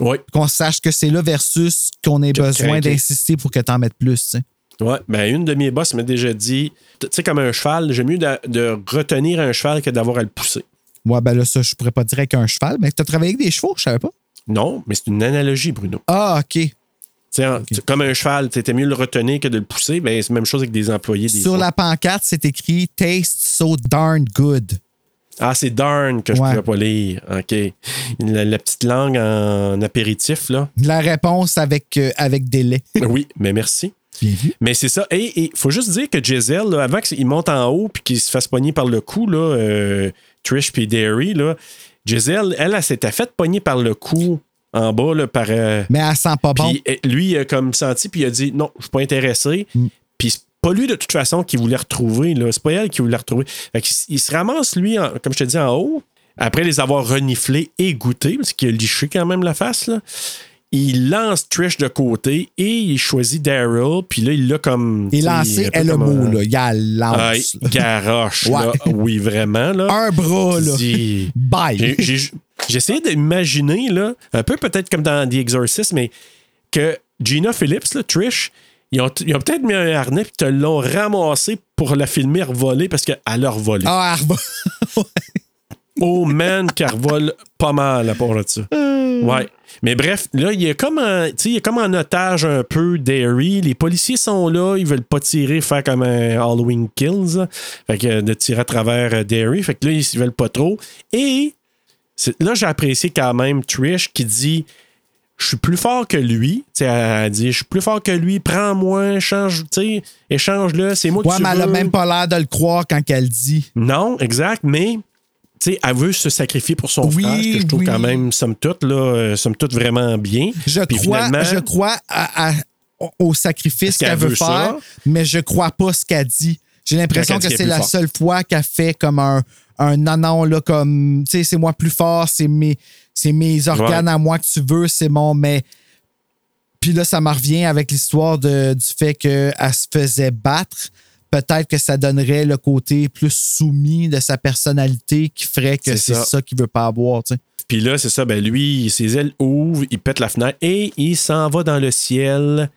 Ouais. qu'on sache que c'est là versus qu'on ait besoin d'insister pour que tu en mettes plus. Ouais, ben une de mes boss m'a déjà dit, tu sais, comme un cheval, j'aime mieux de, de retenir un cheval que d'avoir à le pousser. Ouais, ben là, ça, je pourrais pas dire avec un cheval, mais tu as travaillé avec des chevaux, je savais pas. Non, mais c'est une analogie, Bruno. Ah, OK. Tu- Comme un cheval, c'était mieux le retenir que de le pousser. Ben, c'est la même chose avec des employés. Des Sur fois. la pancarte, c'est écrit Taste so darn good. Ah, c'est darn que je Ouais. pouvais pas lire. OK. La, la petite langue en apéritif, là. La réponse avec, euh, avec délai. oui, mais merci. Bien vu. Mais c'est ça. Et il faut juste dire que Giselle, là, avant qu'il monte en haut puis qu'il se fasse pogner par le cou, là, euh, Trish puis Derry, là, Giselle, elle, elle, s'était faite pogner par le cou en bas là, par. euh, Mais elle sent pas bon. Euh, lui, il a comme senti, puis il a dit non, je suis pas intéressé. Mm. Puis c'est pas lui de toute façon qui voulait retrouver, là. C'est pas elle qui voulait retrouver. Fait qu'il il se ramasse, lui, en- comme je te dis, en haut, après les avoir reniflés et goûtés, parce qu'il a liché quand même la face, là. Il lance Trish de côté et il choisit Daryl, puis là, il l'a comme. Sais, lancé est le mot, là. Il a lance. il garoche, là. Oui, vraiment, là. Un bras, là. Bye. essayé d'imaginer, là, un peu peut-être comme dans The Exorcist, mais que Gina Phillips, là, Trish, Ils ont, ont peut-être mis un harnais puis te l'ont ramassé pour la filmer revoler parce qu'elle a revolé. Ah, Arba. Oh man, qu'elle revole pas mal à part de ça. Ouais. Mais bref, là, il est comme en, il est comme en otage un peu Derry. Les policiers sont là, ils veulent pas tirer, faire comme un Halloween Kills. Fait que de tirer à travers euh, Derry. Fait que là, ils veulent pas trop. Et là, j'ai apprécié quand même Trish qui dit Je suis plus fort que lui. Tu sais, elle dit Je suis plus fort que lui, prends-moi, change, échange-le, c'est moi Ouais, tu mais elle a même pas l'air de le croire quand elle dit. Non, exact, mais sais, elle veut se sacrifier pour son Oui, frère, que je trouve oui. quand même, somme toute, là, euh, somme toute vraiment bien. Je Puis crois, je crois à- à- au sacrifice qu'elle qu'elle veut, veut faire, ça? mais je crois pas ce qu'elle dit. J'ai l'impression que c'est la seule fois qu'elle fait comme un, un nanan, là, comme, tu sais, c'est moi plus fort, c'est mes, c'est mes organes Ouais. à moi que tu veux, c'est mon, mais. Puis là, ça me revient avec l'histoire de- du fait qu'elle se faisait battre. Peut-être que ça donnerait le côté plus soumis de sa personnalité qui ferait que C'est ça. ça, qu'il veut pas avoir, tu sais. Puis là, c'est ça, ben lui, ses ailes ouvrent, il pète la fenêtre et il s'en va dans le ciel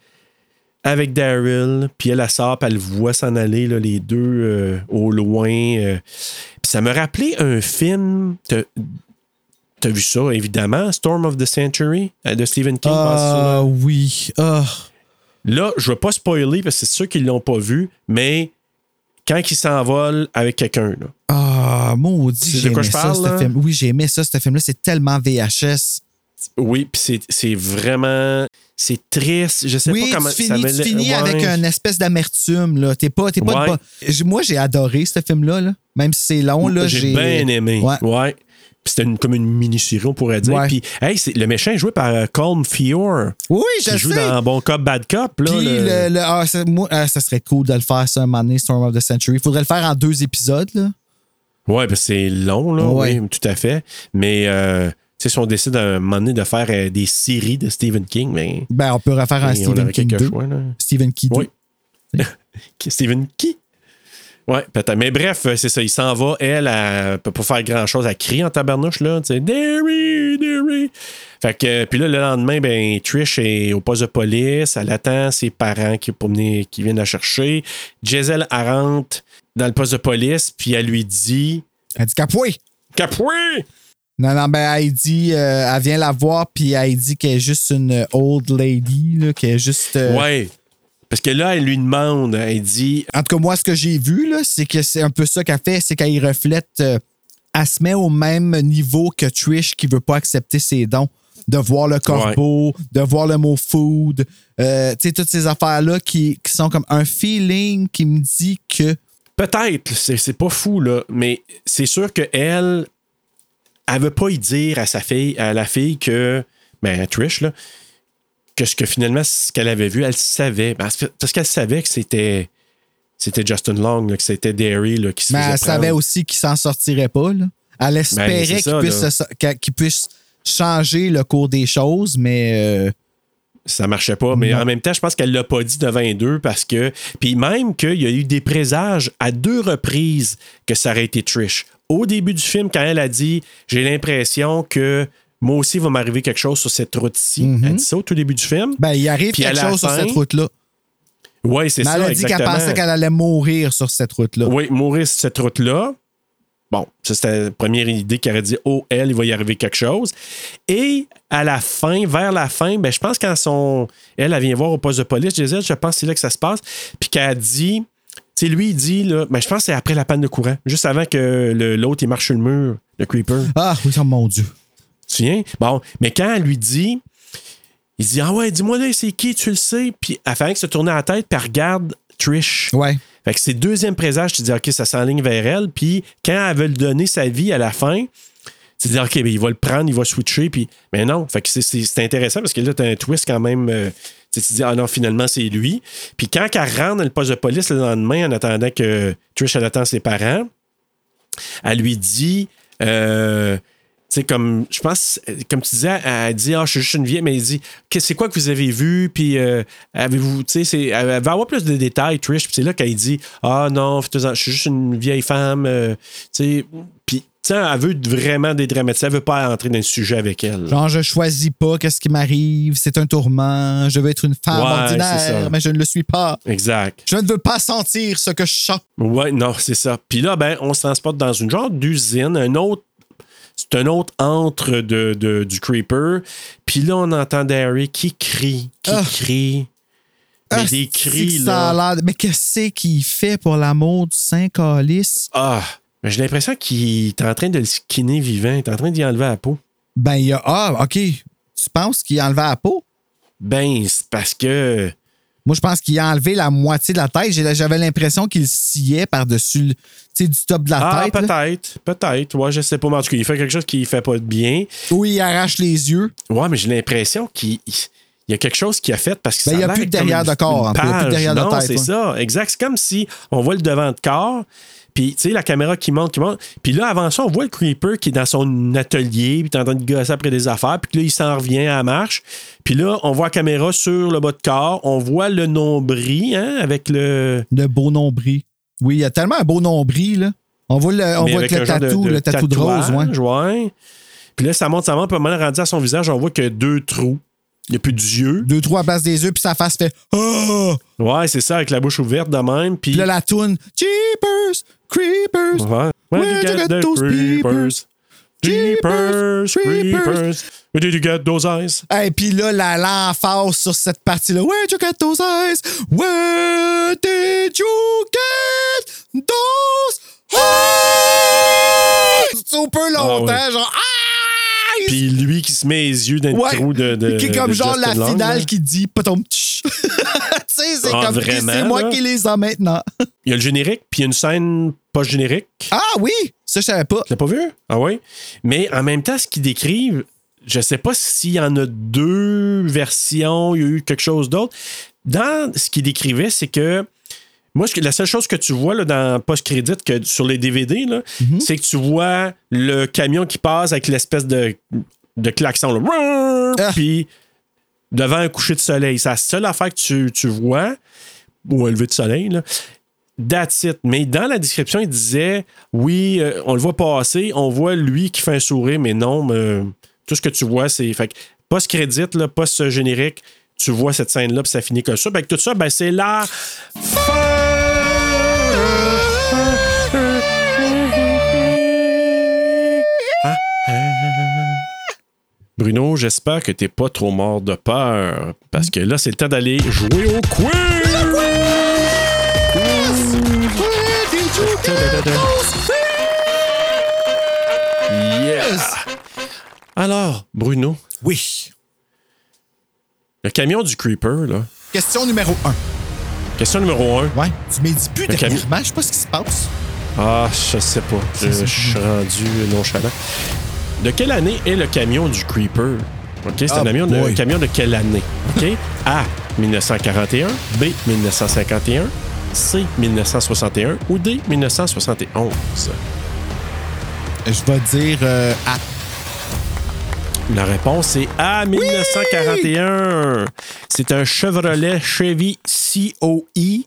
avec Daryl. Puis elle, elle sort, puis elle le voit s'en aller, là, les deux euh, au loin. euh. Puis ça me rappelait un film. T'as t'as vu ça, évidemment, Storm of the Century euh, de Stephen King. Ah oui. Ah. Là, je veux pas spoiler parce que c'est ceux qui l'ont pas vu, mais quand il s'envole avec quelqu'un, là. Ah, maudit, C'est de j'ai quoi aimé je ça, parle, ce film. Oui, j'ai aimé ça, ce film-là. C'est tellement VHS. Oui, puis c'est- c'est vraiment. C'est triste. Je sais oui, pas comment tu ça finis, me tu finis ouais. avec une espèce d'amertume. là. T'es pas, t'es pas de Ouais. bas- J- Moi, j'ai adoré ce film-là. là. Même si c'est long, là, j'ai. J'ai bien aimé. Ouais. Ouais. C'était une- comme une mini-série, on pourrait dire. Ouais. Puis, hey, c'est- le méchant est joué par euh, Colm Fior. Oui, je qui joue sais. dans Bon Cop, Bad Cop. Là, Puis, le- le, le- ah, ça, moi, ah, ça serait cool de le faire, ça, un moment donné, Storm of the Century. Il faudrait le faire en deux épisodes. Là. Ouais, c'est long, là. Ouais. Oui, tout à fait. Mais, euh, tu sais, si on décide à un moment donné de faire euh, des séries de Stephen King, mais. Ben, on peut refaire un on Stephen King quelque 2. choix. Stephen King 2. Oui. Stephen qui? Ouais, peut-être. Mais bref, euh, c'est ça. Il s'en va. Elle, elle peut pas faire grand-chose. Elle crie en tabarnouche, là. Tu sais, Derry, Derry. Fait que, puis là, le lendemain, ben, Trish est au poste de police. Elle attend ses parents qui, pour venir- qui viennent la chercher. Giselle, elle rentre dans le poste de police, puis elle lui dit Elle dit Capoué! Capoué! Non, non, ben, elle dit, euh, elle vient la voir, puis elle dit qu'elle est juste une old lady, là, qu'elle est juste. euh, Ouais. Parce que là, elle lui demande, elle dit En tout cas, moi, ce que j'ai vu, là, c'est que c'est un peu ça qu'elle fait, c'est qu'elle y reflète. euh, elle se met au même niveau que Trish qui veut pas accepter ses dons. De voir le corbeau, de voir le mot food, euh, tu sais, toutes ces affaires-là qui, qui sont comme un feeling qui me dit que. Peut-être, c'est c'est pas fou, là, mais c'est sûr qu'elle, elle veut pas y dire à sa fille, à la fille que, ben, à Trish, là, que ce que finalement, ce qu'elle avait vu, elle savait. Parce que- parce qu'elle savait que c'était c'était Justin Long, là, que c'était Derry là, qui se Mais elle savait aussi qu'il s'en sortirait pas. Là. Elle espérait Ben, c'est qu'il puisse, puisse changer le cours des choses, mais. euh, Ça marchait pas, mais Non. en même temps, je pense qu'elle l'a pas dit devant les deux parce que. Puis même qu'il y a eu des présages à deux reprises que ça aurait été Trish. Au début du film, quand elle a dit J'ai l'impression que moi aussi, il va m'arriver quelque chose sur cette route-ci. Elle dit ça au tout début du film. ben, il arrive Puis quelque chose sur cette route-là. Oui, c'est ça. elle a dit qu'elle pensait qu'elle allait mourir sur cette route-là. Oui, mourir sur cette route-là. Bon, ça, c'était la première idée qu'elle aurait dit Oh, elle, il va y arriver quelque chose. Et à la fin, vers la fin, ben, je pense quand son. Elle, elle vient voir au poste de police, Gisèle, je pense que c'est là que ça se passe. Puis qu'elle dit. Tu sais, lui, il dit, là, ben, je pense que c'est après la panne de courant, juste avant que l'autre, il marche sur le mur, le creeper. Ah, oui, oh mon Dieu. Bon, mais quand elle lui dit, il dit Ah ouais, dis-moi là, c'est qui, tu le sais? Puis elle fait que se tourner la tête, puis elle regarde Trish. Ouais. Fait que c'est le deuxième présage, tu dis OK, ça s'enligne vers elle. Puis quand elle veut lui donner sa vie à la fin, tu dis OK, ben, il va le prendre, il va switcher. Puis, mais non, fait que c'est- intéressant parce que là, tu as un twist quand même. euh, tu dis Ah non, finalement, c'est lui. Puis quand elle rentre dans le poste de police le lendemain, en attendant que Trish, elle attend ses parents, elle lui dit. euh, sais, comme, je pense, comme tu disais, elle dit, ah, je suis juste une vieille, mais elle dit, c'est quoi que vous avez vu, puis euh, avez-vous, tu sais, elle va avoir plus de détails, Trish, puis c'est là qu'elle dit, ah non, faites-en, je suis juste une vieille femme, euh, tu sais, puis Tu sais, elle veut vraiment dédramatiser. Elle veut pas entrer dans le sujet avec elle. Genre, je choisis pas qu'est-ce qui m'arrive, c'est un tourment, je veux être une femme Ouais, ordinaire, mais je ne le suis pas. Exact. Je ne veux pas sentir ce que je sens. Ouais, non, c'est ça. Puis là, ben, on se transporte dans une genre d'usine, un autre. C'est un autre entre de, de- du Creeper. Puis là, on entend Derry qui crie, qui Ah. crie. Mais Ah, des cris, a là. Mais qu'est-ce qu'il fait pour l'amour du Saint-Calice? Ah! Mais j'ai l'impression qu'il est en train de le skinner vivant. Il est en train d'y enlever la peau. Ben, il y a. Ah, OK. Tu penses qu'il a enlevé la peau? Ben, c'est parce que. Moi, je pense qu'il a enlevé la moitié de la tête. J'avais l'impression qu'il sciait par-dessus du top de la Ah, tête. peut-être. Peut-être. Ouais, je sais pas. Mais en tout cas, il fait quelque chose qui fait pas de bien. Ou il arrache les yeux. Ouais, mais j'ai l'impression qu'il il y a quelque chose qu'il a fait parce que Ben, ça il y a plus de derrière de corps. Il y a plus de derrière de tête, c'est ouais. ça. Exact. C'est comme si on voit le devant de corps. Puis, tu sais, la caméra qui monte, qui monte. Puis là, avant ça, on voit le creeper qui est dans son atelier, puis est en train de gosser après des affaires. Puis là, il s'en revient à la marche. Puis là, on voit la caméra sur le bas de corps. On voit le nombril, hein, avec le. Le beau nombril. Oui, il y a tellement un beau nombril, là. On voit le, on voit avec le tatou, le tatou de rose, ouais. Puis là, ça monte, ça monte. Puis à un moment, rendu à son visage, on voit que deux trous. Il n'y a plus d'yeux. Deux, trois places des yeux, puis sa face fait Oh! Ouais, c'est ça, avec la bouche ouverte de même. Puis là, la toune Jeepers, Creepers. Ouais. Where'd you get those peepers? Jeepers, creepers. Where did you get those eyes? Et puis là, la l'emphase sur cette partie-là. Where'd you get those eyes? Where did you get those eyes? Super longtemps, Ah ouais. genre Ah! Puis lui qui se met les yeux dans le Ouais. trou de. de qui est comme genre Justin la Long, finale là. qui dit Potom. Tu sais, c'est Ah, comme c'est moi là? qui les ai maintenant. Il y a le générique, puis il y a une scène pas générique. ah oui, ça je savais pas. Tu l'as pas vu? Ah oui? Mais en même temps, ce qu'ils décrivent, je sais pas s'il y en a deux versions, il y a eu quelque chose d'autre. Dans ce qu'ils décrivaient, c'est que moi, la seule chose que tu vois là, dans post-crédit que sur les DVD, là, Mhm. c'est que tu vois le camion qui passe avec l'espèce de, de klaxon. là. Ah. Puis devant un coucher de soleil. C'est la seule affaire que tu, tu vois, ou un lever de soleil. Là. That's it. Mais dans la description, il disait oui, euh, on le voit passer, on voit lui qui fait un sourire, mais non, mais, tout ce que tu vois, c'est. Fait post-crédit, post-générique, tu vois cette scène-là, puis ça finit comme ça. Fait que tout ça, ben, c'est la Bruno, j'espère que t'es pas trop mort de peur. Parce que là, c'est le temps d'aller jouer au quiz! Yeah! Alors, Bruno, Oui. Le camion du Creeper, là. Question numéro un. Question numéro un. Ouais. Tu m'as dit plus Le camion- je sais pas ce qui se passe. Ah, je sais pas. Je, je suis rendu nonchalant. De quelle année est le camion du Creeper? OK, c'est Ah, un, camion de, un camion de quelle année? OK? A. 1941, B. 1951, C. 1961 ou D. 1971? Je vais dire euh, A. La réponse est A. 1941. C'est un Chevrolet Chevy COE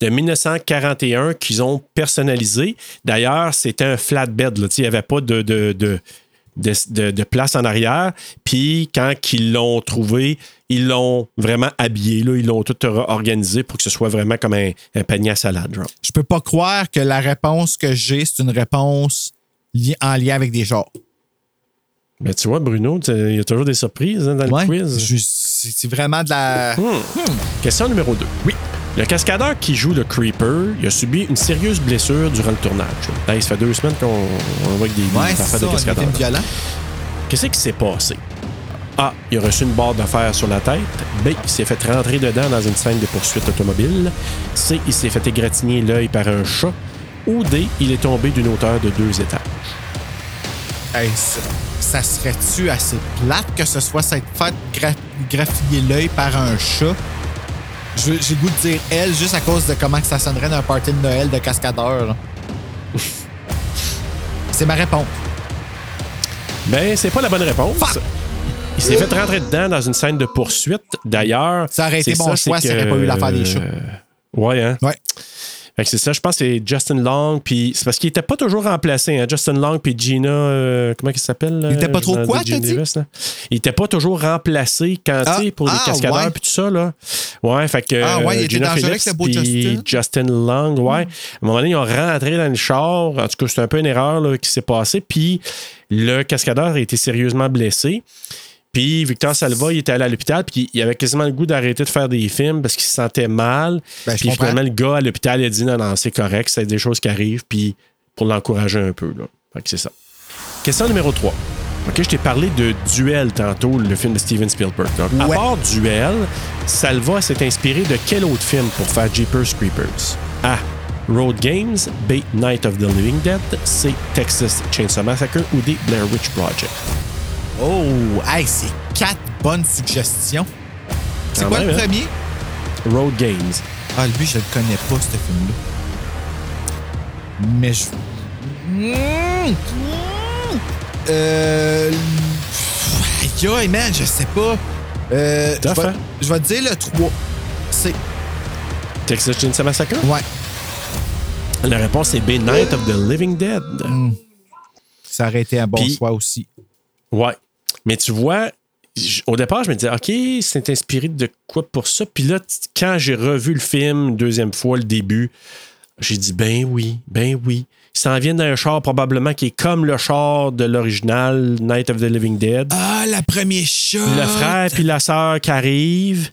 de 1941 qu'ils ont personnalisé. D'ailleurs, c'était un flatbed. Il n'y avait pas de, de, de, place en arrière. Puis quand ils l'ont trouvé, ils l'ont vraiment habillé. Là. Ils l'ont tout organisé pour que ce soit vraiment comme un, panier à salade. genre. Je peux pas croire que la réponse que j'ai, c'est une réponse en lien avec des genres. Mais tu vois, Bruno, il y a toujours des surprises hein, dans Ouais. le quiz. C'est vraiment de la. Hmm. Question numéro 2. Oui. Le cascadeur qui joue le Creeper, il a subi une sérieuse blessure durant le tournage. Hey, ça fait deux semaines qu'on on voit que des, Ouais, affaires ça, de cascadeur. Qu'est-ce qui s'est passé? A. Il a reçu une barre fer sur la tête. B. Il s'est fait rentrer dedans dans une scène de poursuite automobile. C. Il s'est fait égratigner l'œil par un chat. Ou D. Il est tombé d'une hauteur de deux étages. Hey, ça, ça serait-tu assez plate que ce soit s'être fait gra- l'œil par un chat? J'ai le goût de dire elle juste à cause de comment que ça sonnerait dans un party de Noël de cascadeur. C'est ma réponse. Ben, c'est pas la bonne réponse. Il s'est fait rentrer dedans dans une scène de poursuite. D'ailleurs. Ça aurait été mon choix c'est s'il n'y pas eu l'affaire des chats. Ouais, hein? Ouais. C'est ça, je pense que c'est Justin Long, puis c'est parce qu'il était pas toujours remplacé, hein, Justin Long puis Gina, euh, comment il s'appelle? Il était pas trop quoi, Gina t'as dit? Davis? Il était pas toujours remplacé quand, Ah, pour les ah, cascadeurs puis tout ça, là. Ouais, fait que Ah, ouais, il euh, était Gina Phillips beau puis Justin. Justin Long, ouais. À un moment donné, ils ont rentré dans le char, en tout cas, c'est un peu une erreur là, qui s'est passée, puis le cascadeur a été sérieusement blessé. Puis Victor Salva, il était allé à l'hôpital, puis il avait quasiment le goût d'arrêter de faire des films parce qu'il se sentait mal. Ben, puis finalement, le gars à l'hôpital, il a dit non, non, c'est correct, c'est des choses qui arrivent, puis pour l'encourager un peu. Là. Fait que c'est ça. Question numéro 3. OK, je t'ai parlé de Duel tantôt, le film de Steven Spielberg. Donc, à Ouais. part Duel, Salva s'est inspiré de quel autre film pour faire Jeepers Creepers? A. Road Games, B. Night of the Living Dead, C. Texas Chainsaw Massacre ou D. Blair Witch Project? Oh, hey, c'est quatre bonnes suggestions. C'est quoi même, le hein? premier? Road Games. Ah, lui, je le connais pas, ce film-là. Mais je. Mmh! Mmh! Euh. Aïe, man, je sais pas. Euh, je, hein? je vais te dire le 3. C'est. Texas Chainsaw Massacre? Ouais. La réponse est B. Night of the Living Dead. Ça aurait été un bon choix aussi. Ouais. Mais tu vois, au départ, je me disais, OK, c'est inspiré de quoi pour ça? Puis là, quand j'ai revu le film, deuxième fois, le début, j'ai dit, ben oui, ben oui. Ils s'en viennent d'un char probablement qui est comme le char de l'original Night of the Living Dead. Ah, la première shot! Le frère puis la sœur qui arrivent,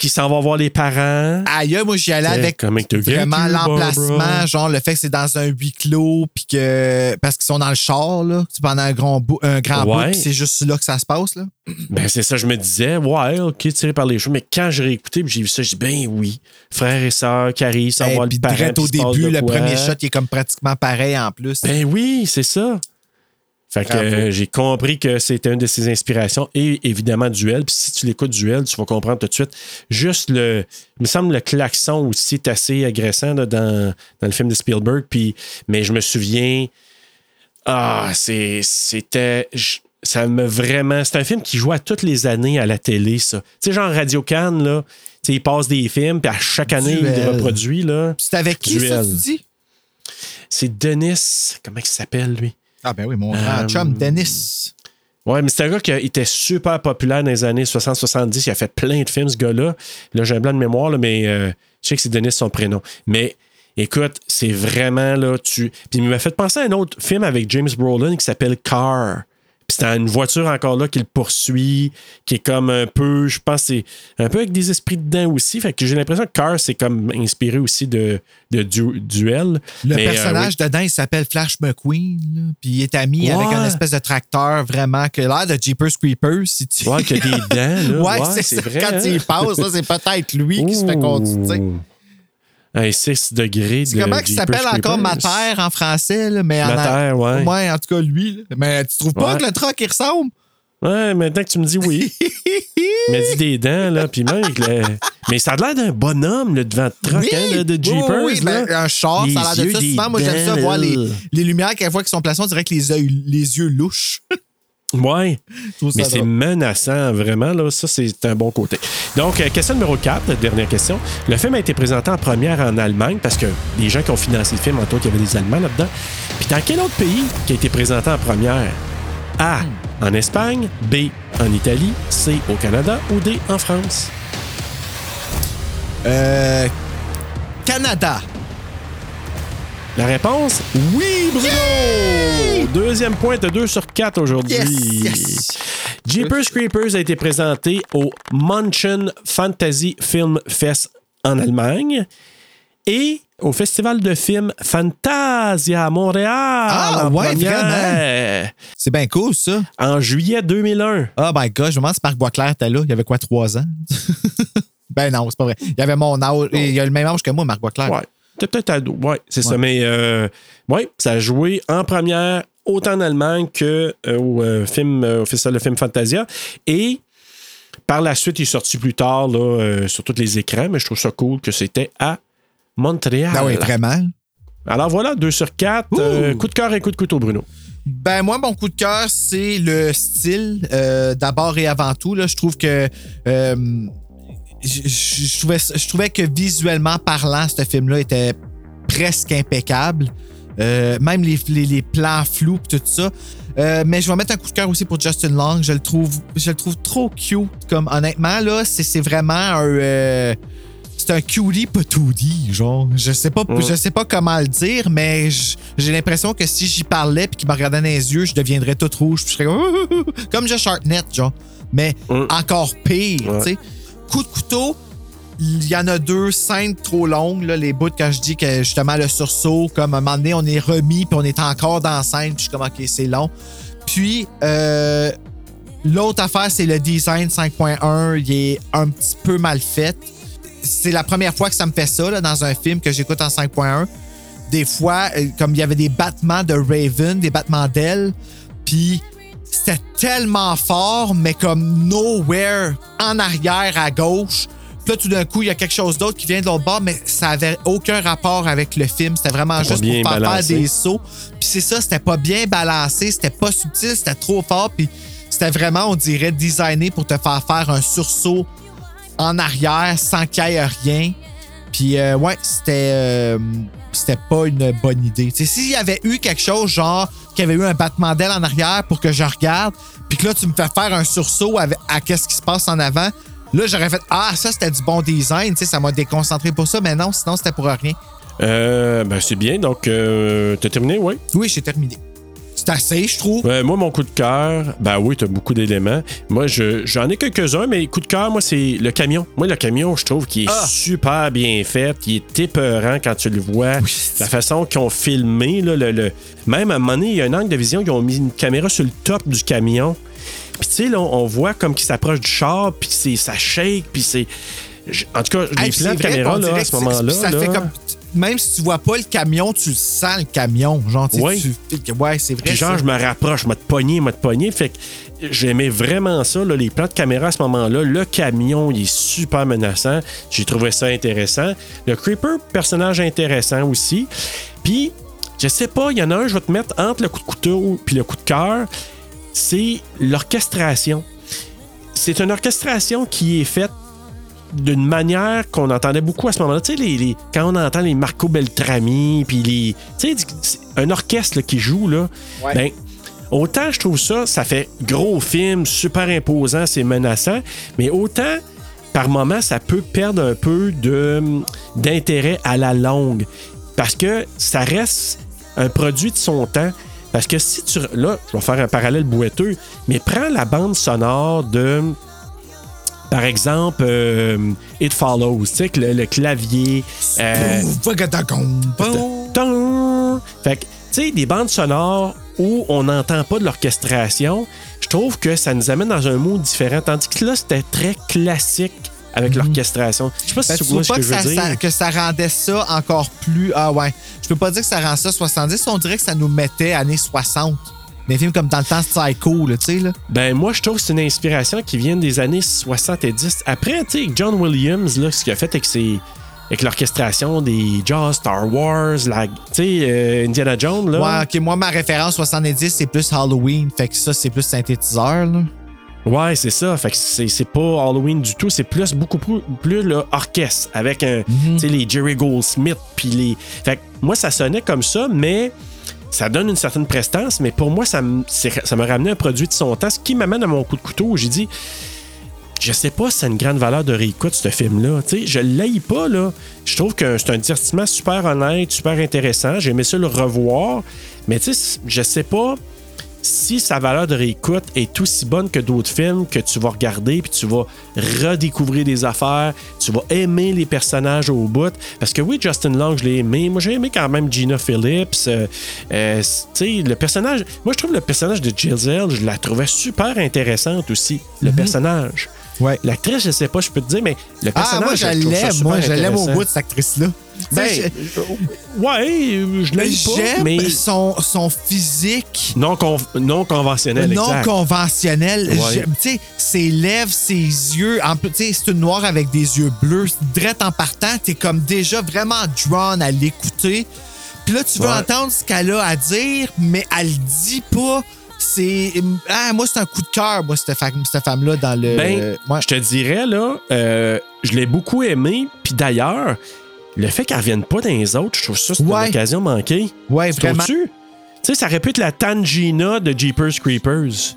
qui s'en vont voir les parents. Aïe, moi, j'y allais avec vraiment l'emplacement, genre le fait que c'est dans un huis clos, puis que. Parce qu'ils sont dans le char, là, c'est pendant un grand bout, un grand bout, puis c'est juste là que ça se passe, là. Ben, c'est ça, je me disais, ouais, ok, tiré par les cheveux. Mais quand j'ai réécouté, puis j'ai vu ça, j'ai dit, ben oui, frère et sœur qui arrivent, voir puis le parent. au début, le premier shot, il est comme pratiquement pareil en plus. Ben oui, c'est ça. Fait que euh, j'ai compris que c'était une de ses inspirations et évidemment Duel. Puis si tu l'écoutes Duel, tu vas comprendre tout de suite. Juste le. Il me semble le klaxon aussi est assez agressant là, dans, dans le film de Spielberg. Puis, mais je me souviens. Ah, c'est, c'était. Ça me vraiment. C'est un film qui joue à toutes les années à la télé, ça. Tu sais, genre Radio Cannes, là. Tu sais, il passe des films, puis à chaque année, il les reproduit, là. C'est avec qui, ça, tu dis? C'est Denis. Comment il s'appelle, lui? Ah, ben oui, mon grand Euh, chum, Dennis. Ouais, mais c'est un gars qui était super populaire dans les années 60-70. Il a fait plein de films, ce gars-là. Là, j'ai un blanc de mémoire, là, mais euh, je sais que c'est Denis son prénom. Mais écoute, c'est vraiment là, tu. Puis il m'a fait penser à un autre film avec James Brolin qui s'appelle Car. Puis c'est une voiture encore là qui le poursuit, qui est comme un peu, je pense, c'est un peu avec des esprits dedans aussi. Fait que j'ai l'impression que Car, c'est comme inspiré aussi de, de du- Duel. Le Mais, euh, personnage oui. dedans, il s'appelle Flash McQueen, là, puis il est ami Ouais. avec un espèce de tracteur vraiment que l'air de Jeepers Creepers, si tu Ouais, qui a des dents, là. ouais, Ouais, c'est vrai, Quand hein? il passe, c'est peut-être lui qui se fait conduire. Un 6 degrés de comment il s'appelle encore. Mater en français, là, mais en, Mater, ouais. Ouais, en tout cas, lui. là. Mais tu trouves pas Ouais. que le truck, il ressemble? Ouais, maintenant que tu me dis oui. Il m'a dit des dents, là, puis le- Mais ça a l'air d'un bonhomme, le devant de truck, Oui, hein, de, Jeepers, oui, là. ben, un char, Les ça a l'air de ça. Souvent, moi, j'aime ça voir les, les lumières, quelquefois, qui sont placées, on dirait que les, yeux- les yeux louches. Ouais. Mais c'est menaçant, vraiment, là. Ça, c'est un bon côté. Donc, euh, question numéro 4, dernière question. Le film a été présenté en première en Allemagne parce que les gens qui ont financé le film, entre autres, il y avait des Allemands là-dedans. Puis dans quel autre pays qui a été présenté en première? A. En Espagne. B. En Italie. C. Au Canada. Ou D. En France? Euh, Canada. La réponse? Oui, Bruno! Deuxième point de 2 sur 4 aujourd'hui. Yes, yes. Jeepers Creepers a été présenté au Munchen Fantasy Film Fest en Allemagne et au Festival de films Fantasia à Montréal. Ah, ouais, première, vraiment? C'est bien cool, ça. En juillet 2001. Oh my God, je me demande si Marc Boisclair était là. Il y avait quoi, trois ans? ben non, c'est pas vrai. Il y avait mon âge. Il a le même âge que moi, Marc Boisclair. Ouais. Peut-être ado. Ouais, c'est ça. Mais euh, ouais, ça a joué en première autant en Allemagne que euh, au euh, film, euh, au Festival de film Fantasia. Et par la suite, il est sorti plus tard là, sur tous les écrans, mais je trouve ça cool que c'était à Montréal. Ah oui, vraiment? Alors voilà, 2 sur 4. Ouh. coup de cœur et coup de couteau, Bruno. Ben moi, mon coup de cœur, c'est le style. euh, D'abord et avant tout, là, je trouve que euh, je, je- je trouvais, je trouvais que visuellement parlant, ce film-là était presque impeccable. Euh, même les, les- les plans flous pis tout ça. Euh, mais je vais mettre un coup de cœur aussi pour Justin Long. Je le trouve, je le trouve trop cute. Comme honnêtement, là, c'est vraiment un. euh, c'est un cutie patootie, genre. Je sais pas, Mm. je sais pas comment le dire, mais j'ai l'impression que si j'y parlais puis qu'il me regardait dans les yeux, je deviendrais toute rouge. Puis je serais comme, comme Josh Hartnett, genre. Mais encore pire. Ouais. tu sais. Coup de couteau, il y en a deux scènes trop longues, les bouts quand je dis que justement le sursaut, comme à un moment donné, on est remis puis on est encore dans la scène, puis je suis comme, ok, c'est long. Puis, euh, l'autre affaire, c'est le design 5.1, il est un petit peu mal fait. C'est la première fois que ça me fait ça dans un film que j'écoute en 5.1. Des fois, euh, comme il y avait des battements de Raven, des battements d'ailes, puis c'était tellement fort, mais comme nowhere en arrière à gauche. Puis là, tout d'un coup, il y a quelque chose d'autre qui vient de l'autre bord, mais ça avait aucun rapport avec le film. C'était vraiment juste pour faire des sauts. Puis c'est ça, c'était pas bien balancé, c'était pas subtil, c'était trop fort. Puis c'était vraiment, on dirait, designé pour te faire faire un sursaut en arrière sans qu'il y ait rien. Puis euh, ouais, c'était euh, c'était pas une bonne idée. S'il y avait eu quelque chose genre qu'il y avait eu un battement d'aile en arrière pour que je regarde, puis que là tu me fais faire un sursaut à qu'est-ce qui se passe en avant, là j'aurais fait ah ça c'était du bon design, ça m'a déconcentré pour ça, mais non, sinon c'était pour rien. Euh, ben, c'est bien. Donc, euh, t'as terminé, oui? Oui, j'ai terminé. C'est assez, je trouve. Euh, moi, mon coup de cœur, ben oui, t'as beaucoup d'éléments. Moi, je- j'en ai quelques-uns, mais coup de cœur, moi, c'est le camion. Moi, le camion, je trouve qu'il est Ah! super bien fait. Il est épeurant quand tu le vois. La façon qu'ils ont filmé, là, le, le- même à un moment donné, il y a un angle de vision, ils ont mis une caméra sur le top du camion. Puis, tu sais, là, on voit comme qu'il s'approche du char, puis c'est- ça shake, puis c'est. En tout cas, les Hey, plans de caméra, là, à ce moment-là. Ça là, fait comme. Même si tu vois pas le camion, tu sens le camion. Genre, Ouais. tu- Ouais, c'est vrai. Puis genre, ça. je me rapproche, je me te pogner, je me te pogner. Fait que j'aimais vraiment ça, là, les plans de caméra à ce moment-là. Le camion, il est super menaçant. J'ai trouvé ça intéressant. Le Creeper, personnage intéressant aussi. Puis, je sais pas, il y en a un, je vais te mettre entre le coup de couteau puis le coup de cœur. C'est l'orchestration. C'est une orchestration qui est faite d'une manière qu'on entendait beaucoup à ce moment-là. Tu sais, les, les- quand on entend les Marco Beltrami, puis les. Tu sais, un orchestre là, qui joue, là. Ouais. Ben, autant je trouve ça, ça fait gros film, super imposant, c'est menaçant, mais autant. Par moment, ça peut perdre un peu d'intérêt à la longue. Parce que ça reste un produit de son temps. Parce que si tu. Là, je vais faire un parallèle boiteux, mais prends la bande sonore de par exemple, euh, It Follows, tu sais, que le, le clavier. euh! Fait que, tu sais, des bandes sonores où on n'entend pas de l'orchestration, je trouve que ça nous amène dans un mood différent. Tandis que là, c'était très classique avec l'orchestration. Je sais pas si Ben, tu tu vois ce que que je veux ça, dire. ça- que ça rendait ça encore plus. Ah ouais. Je peux pas dire que ça rend ça 70. On dirait que ça nous mettait années 60. Des films comme dans le temps Psycho, là, tu sais, là. Ben, moi, je trouve que c'est une inspiration qui vient des années 70. Après, tu sais, John Williams, là, ce qu'il a fait avec ses. Avec l'orchestration des Jaws, Star Wars, la, tu sais, euh, Indiana Jones, là. Ouais, ok, moi, ma référence 70, c'est plus Halloween. Fait que ça, c'est plus synthétiseur, là. Ouais, c'est ça. Fait que c'est pas Halloween du tout. C'est plus, beaucoup plus, plus orchestre avec un, Mhm. les Jerry Goldsmith. Puis les. Fait que moi, ça sonnait comme ça, mais ça donne une certaine prestance. Mais pour moi, ça ça m'a ramené un produit de son temps. Ce qui m'amène à mon coup de couteau où j'ai dit. Je sais pas si c'est une grande valeur de réécoute, ce film-là. Tu sais, je pas, là. Je trouve que c'est un divertissement super honnête, super intéressant. J'ai aimé ça le revoir. Mais tu sais, je sais pas si sa valeur de réécoute est aussi bonne que d'autres films que tu vas regarder puis tu vas redécouvrir des affaires, tu vas aimer les personnages au bout. Parce que oui, Justin Long, je l'ai aimé. Moi, j'ai aimé quand même Gina Phillips. Euh, euh, tu sais, le personnage. Moi, je trouve le personnage de Giselle, je la trouvais super intéressante aussi. Le personnage. Ouais. L'actrice, je sais pas, je peux te dire, mais le Ah, personnage. moi, je l'aime. Moi, je l'aime au bout de cette actrice-là. Ben, Tu sais, ouais, je l'aime pas, J'aime mais son, son physique non, con- non conventionnel. non exact. conventionnel. Ouais. Tu sais, ses lèvres, ses yeux. En plus, tu sais, c'est une noire avec des yeux bleus. Drette en partant, t'es comme déjà vraiment drawn à l'écouter. Puis là, tu veux Ouais. entendre ce qu'elle a à dire, mais elle dit pas. C'est. Ah, moi, c'est un coup de cœur, moi, cette, femme- cette femme-là, dans le. Ben, Ouais. je te dirais, là, euh, je l'ai beaucoup aimé. Puis d'ailleurs, le fait qu'elle revienne pas dans les autres, je trouve ça c'est Ouais. une occasion manquée. Ouais, Tu vraiment. Tu sais, ça aurait pu être la Tangina de Jeepers Creepers.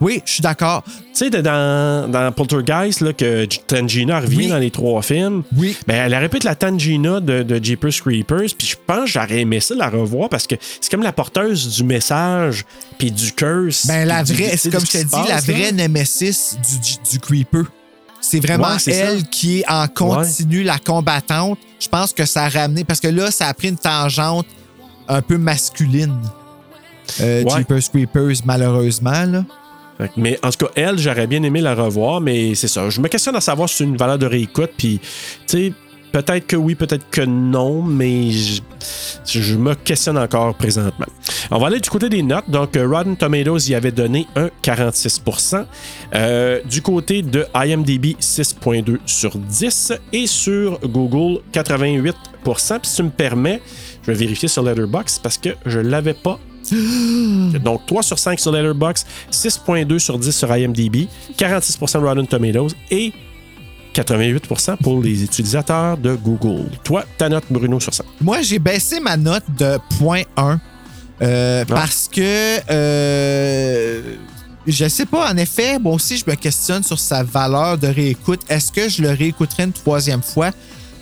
Oui, je suis d'accord. Tu sais, dans, dans Poltergeist, là, que Tangina revient Oui. dans les trois films. Oui. Ben, elle aurait pu être la Tangina de, de Jeepers Creepers. Puis je pense que j'aurais aimé ça la revoir parce que c'est comme la porteuse du message puis du curse. Ben, la vraie, c'est comme je te dis, la vraie némésis du, du Creeper. C'est vraiment Ouais, elle ça. qui est en continu la combattante. Je pense que ça a ramené, parce que là, ça a pris une tangente un peu masculine. Euh. Jeepers Creepers, malheureusement. Là. Mais en tout cas, elle, j'aurais bien aimé la revoir, mais c'est ça. Je me questionne à savoir si c'est une valeur de réécoute, puis, tu sais, peut-être que oui, peut-être que non, mais je, je me questionne encore présentement. On va aller du côté des notes. Donc, euh, Rotten Tomatoes y avait donné un 46% Euh, Du côté de IMDb, 6,2 sur 10. Et sur Google, 88% Puis si tu me permets, je vais vérifier sur Letterboxd parce que je l'avais pas donc 3 sur 5 sur Letterboxd, 6.2 sur 10 sur IMDb, 46% Rotten Tomatoes et 88% pour les utilisateurs de Google. Toi, ta note, Bruno, sur ça. Moi, j'ai baissé ma note de 0.1 euh, parce que euh, je sais pas, en effet, bon aussi, je me questionne sur sa valeur de réécoute. Est-ce que je le réécouterai une troisième fois?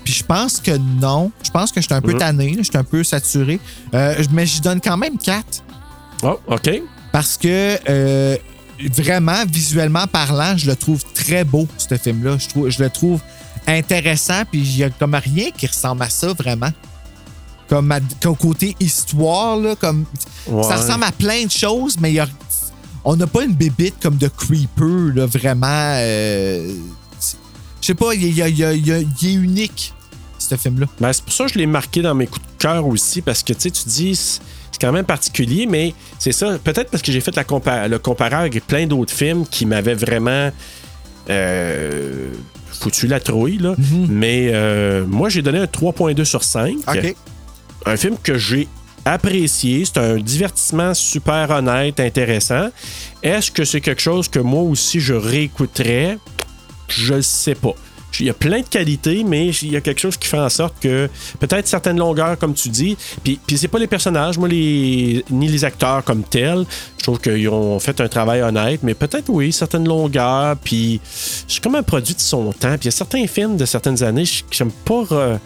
Puis je pense que non. Je pense que je suis un peu Mhm. tanné, je suis un peu saturé. Euh, mais j'y donne quand même 4 Oh, OK. parce que euh, vraiment, visuellement parlant, je le trouve très beau, ce film-là. Je, trouve, je le trouve intéressant, puis il y a comme rien qui ressemble à ça, vraiment. Comme, à- comme côté histoire, là, comme, Ouais. ça ressemble à plein de choses, mais il y a- on n'a pas une bébite comme de Creeper, là, vraiment. euh, je sais pas, il, est unique, ce film-là. Ben, c'est pour ça que je l'ai marqué dans mes coups de cœur aussi, parce que tu sais, tu dis, quand même particulier, mais c'est ça. Peut-être parce que j'ai fait la compa- le comparer avec plein d'autres films qui m'avaient vraiment euh, foutu la trouille, là. Mais euh, moi, j'ai donné un 3.2 sur 5. OK. Un film que j'ai apprécié. C'est un divertissement super honnête, intéressant. Est-ce que c'est quelque chose que moi aussi je réécouterais? Je le sais pas. Il y a plein de qualités, mais il y a quelque chose qui fait en sorte que peut-être certaines longueurs, comme tu dis, puis, puis c'est pas les personnages, moi, les, ni les acteurs comme tels. Je trouve qu'ils ont fait un travail honnête, mais peut-être oui, certaines longueurs, puis c'est comme un produit de son temps. Puis il y a certains films de certaines années que j'aime pas.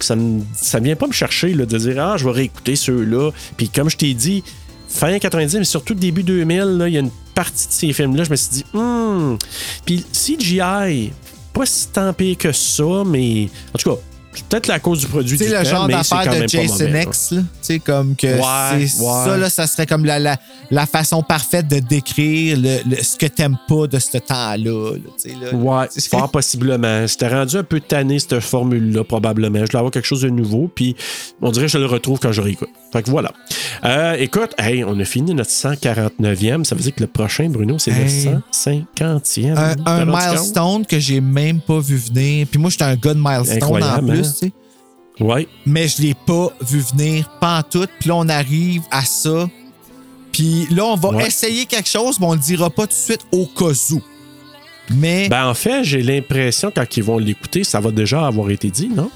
ça me ça vient pas me chercher là, de dire ah je vais réécouter ceux-là puis comme je t'ai dit fin 90 mais surtout début 2000 là, il y a une partie de ces films là je me suis dit hmm puis CGI pas si tant pire que ça mais en tout cas c'est peut-être la cause du produit du sais, le genre c'est d'affaire de Jason. X. Tu sais, comme que Ouais, c'est ouais. ça, là, ça serait comme la, la, la façon parfaite de décrire le, le- ce que t'aimes pas de ce temps-là. là, là. Ouais, fort possiblement. C'était rendu un peu tanné, cette formule-là, probablement. Je dois avoir quelque chose de nouveau, puis on dirait que je le retrouve quand je réécoute. Fait que voilà. Euh, écoute, hey, on a fini notre 149e. Ça veut dire que le prochain, Bruno, c'est Hey. le 150e. Un, T'as un milestone que j'ai même pas vu venir. Puis moi, j'étais un gars de milestone en plus, hein? tu sais. Ouais. Mais je l'ai pas vu venir, pas en tout. Puis là, on arrive à ça. Puis là, on va Ouais. essayer quelque chose, mais on le dira pas tout de suite au cas où. Mais, Ben, en fait, j'ai l'impression, quand ils vont l'écouter, ça va déjà avoir été dit, non?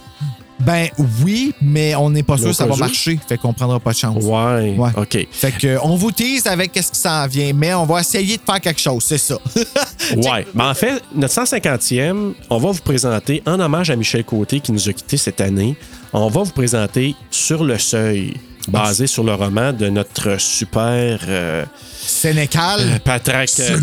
Ben oui, mais on n'est pas sûr que ça va marcher. Fait qu'on prendra pas de chance. Ouais. Ouais. OK. Fait que on vous tease avec qu'est-ce qui s'en vient, mais on va essayer de faire quelque chose, c'est ça. Ouais. Ben, en fait, notre 150e, on va vous présenter, en hommage à Michel Côté qui nous a quittés cette année, on va vous présenter Sur le seuil, basé sur le roman de notre super euh, Sénécal. euh, Patrick, euh,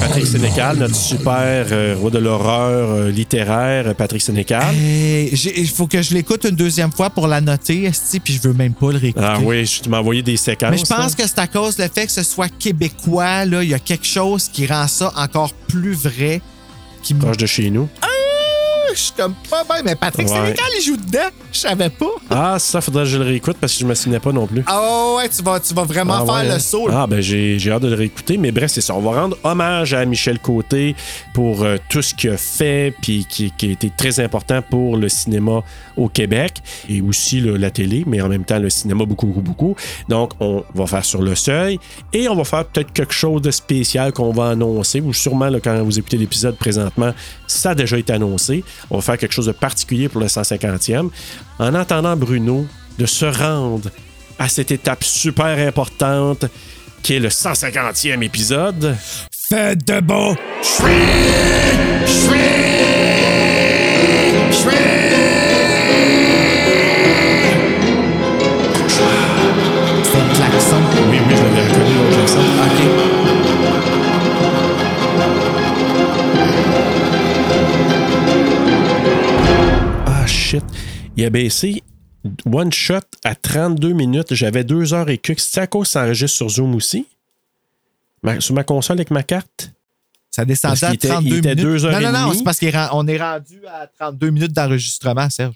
Patrick Sénécal, notre super euh, roi de l'horreur euh, littéraire, Patrick Sénécal. Il faut que je l'écoute une deuxième fois pour la noter, esti, puis je veux même pas le réécouter. Ah oui, je- tu m'as envoyé des séquences. Mais je pense là. que c'est à cause du fait que ce soit québécois, là, il y a quelque chose qui rend ça encore plus vrai. Qui. Proche de chez nous. Je suis comme pas bien, mais Patrick Ouais. Sénécal, il joue dedans. Je savais pas. Ah, ça, faudrait que je le réécoute parce que je me souvenais pas non plus. Ah ouais, tu vas, tu vas vraiment Ah faire ouais, le hein? saut. Ah, ben j'ai hâte de le réécouter. Mais bref, c'est ça. On va rendre hommage à Michel Côté pour euh, tout ce qu'il a fait, puis qui, qui a été très important pour le cinéma au Québec et aussi la télé, mais en même temps le cinéma beaucoup, beaucoup, beaucoup. Donc, on va faire sur le seuil et on va faire peut-être quelque chose de spécial qu'on va annoncer, ou sûrement là, quand vous écoutez l'épisode présentement, ça a déjà été annoncé. On va faire quelque chose de particulier pour le 150e. En attendant Bruno de se rendre à cette étape super importante qui est le 150e épisode. Faites de beau! Shit. Il a baissé one shot à 32 minutes. J'avais deux heures et quelques. C'est à cause ça enregistre sur Zoom aussi? Ma- sur ma console avec ma carte? Ça descendait à qu'il était- 32 il était minutes. deux heures non, non, non, c'est parce qu'on est rendu à 32 minutes d'enregistrement, Serge.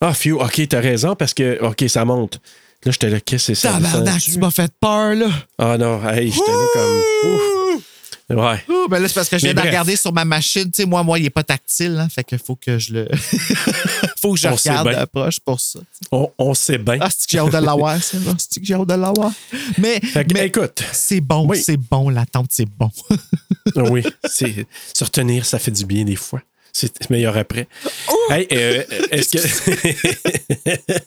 Ah, Fiu, ok, t'as raison parce que, ok, ça monte. Là, j'étais là, qu'est-ce que c'est ça? Tabarnak, tu m'as fait peur, là. Ah non, hey, j'étais là comme. Ouf. Ouais. Ouh, ben là, c'est parce que je viens de regarder sur ma machine. Tu sais, moi, moi, il n'est pas tactile, hein, fait qu'il faut que je le. faut que je On regarde bien. approche pour ça. On, on sait bien. Ah, c'est que j'ai hâte de l'avoir, ça. C'est que j'ai hâte de l'avoir? Mais, que, mais écoute, c'est bon, Oui. c'est bon, l'attente, c'est bon. oui, c'est se retenir, ça fait du bien des fois. C'est meilleur après. Hey, euh, est-ce que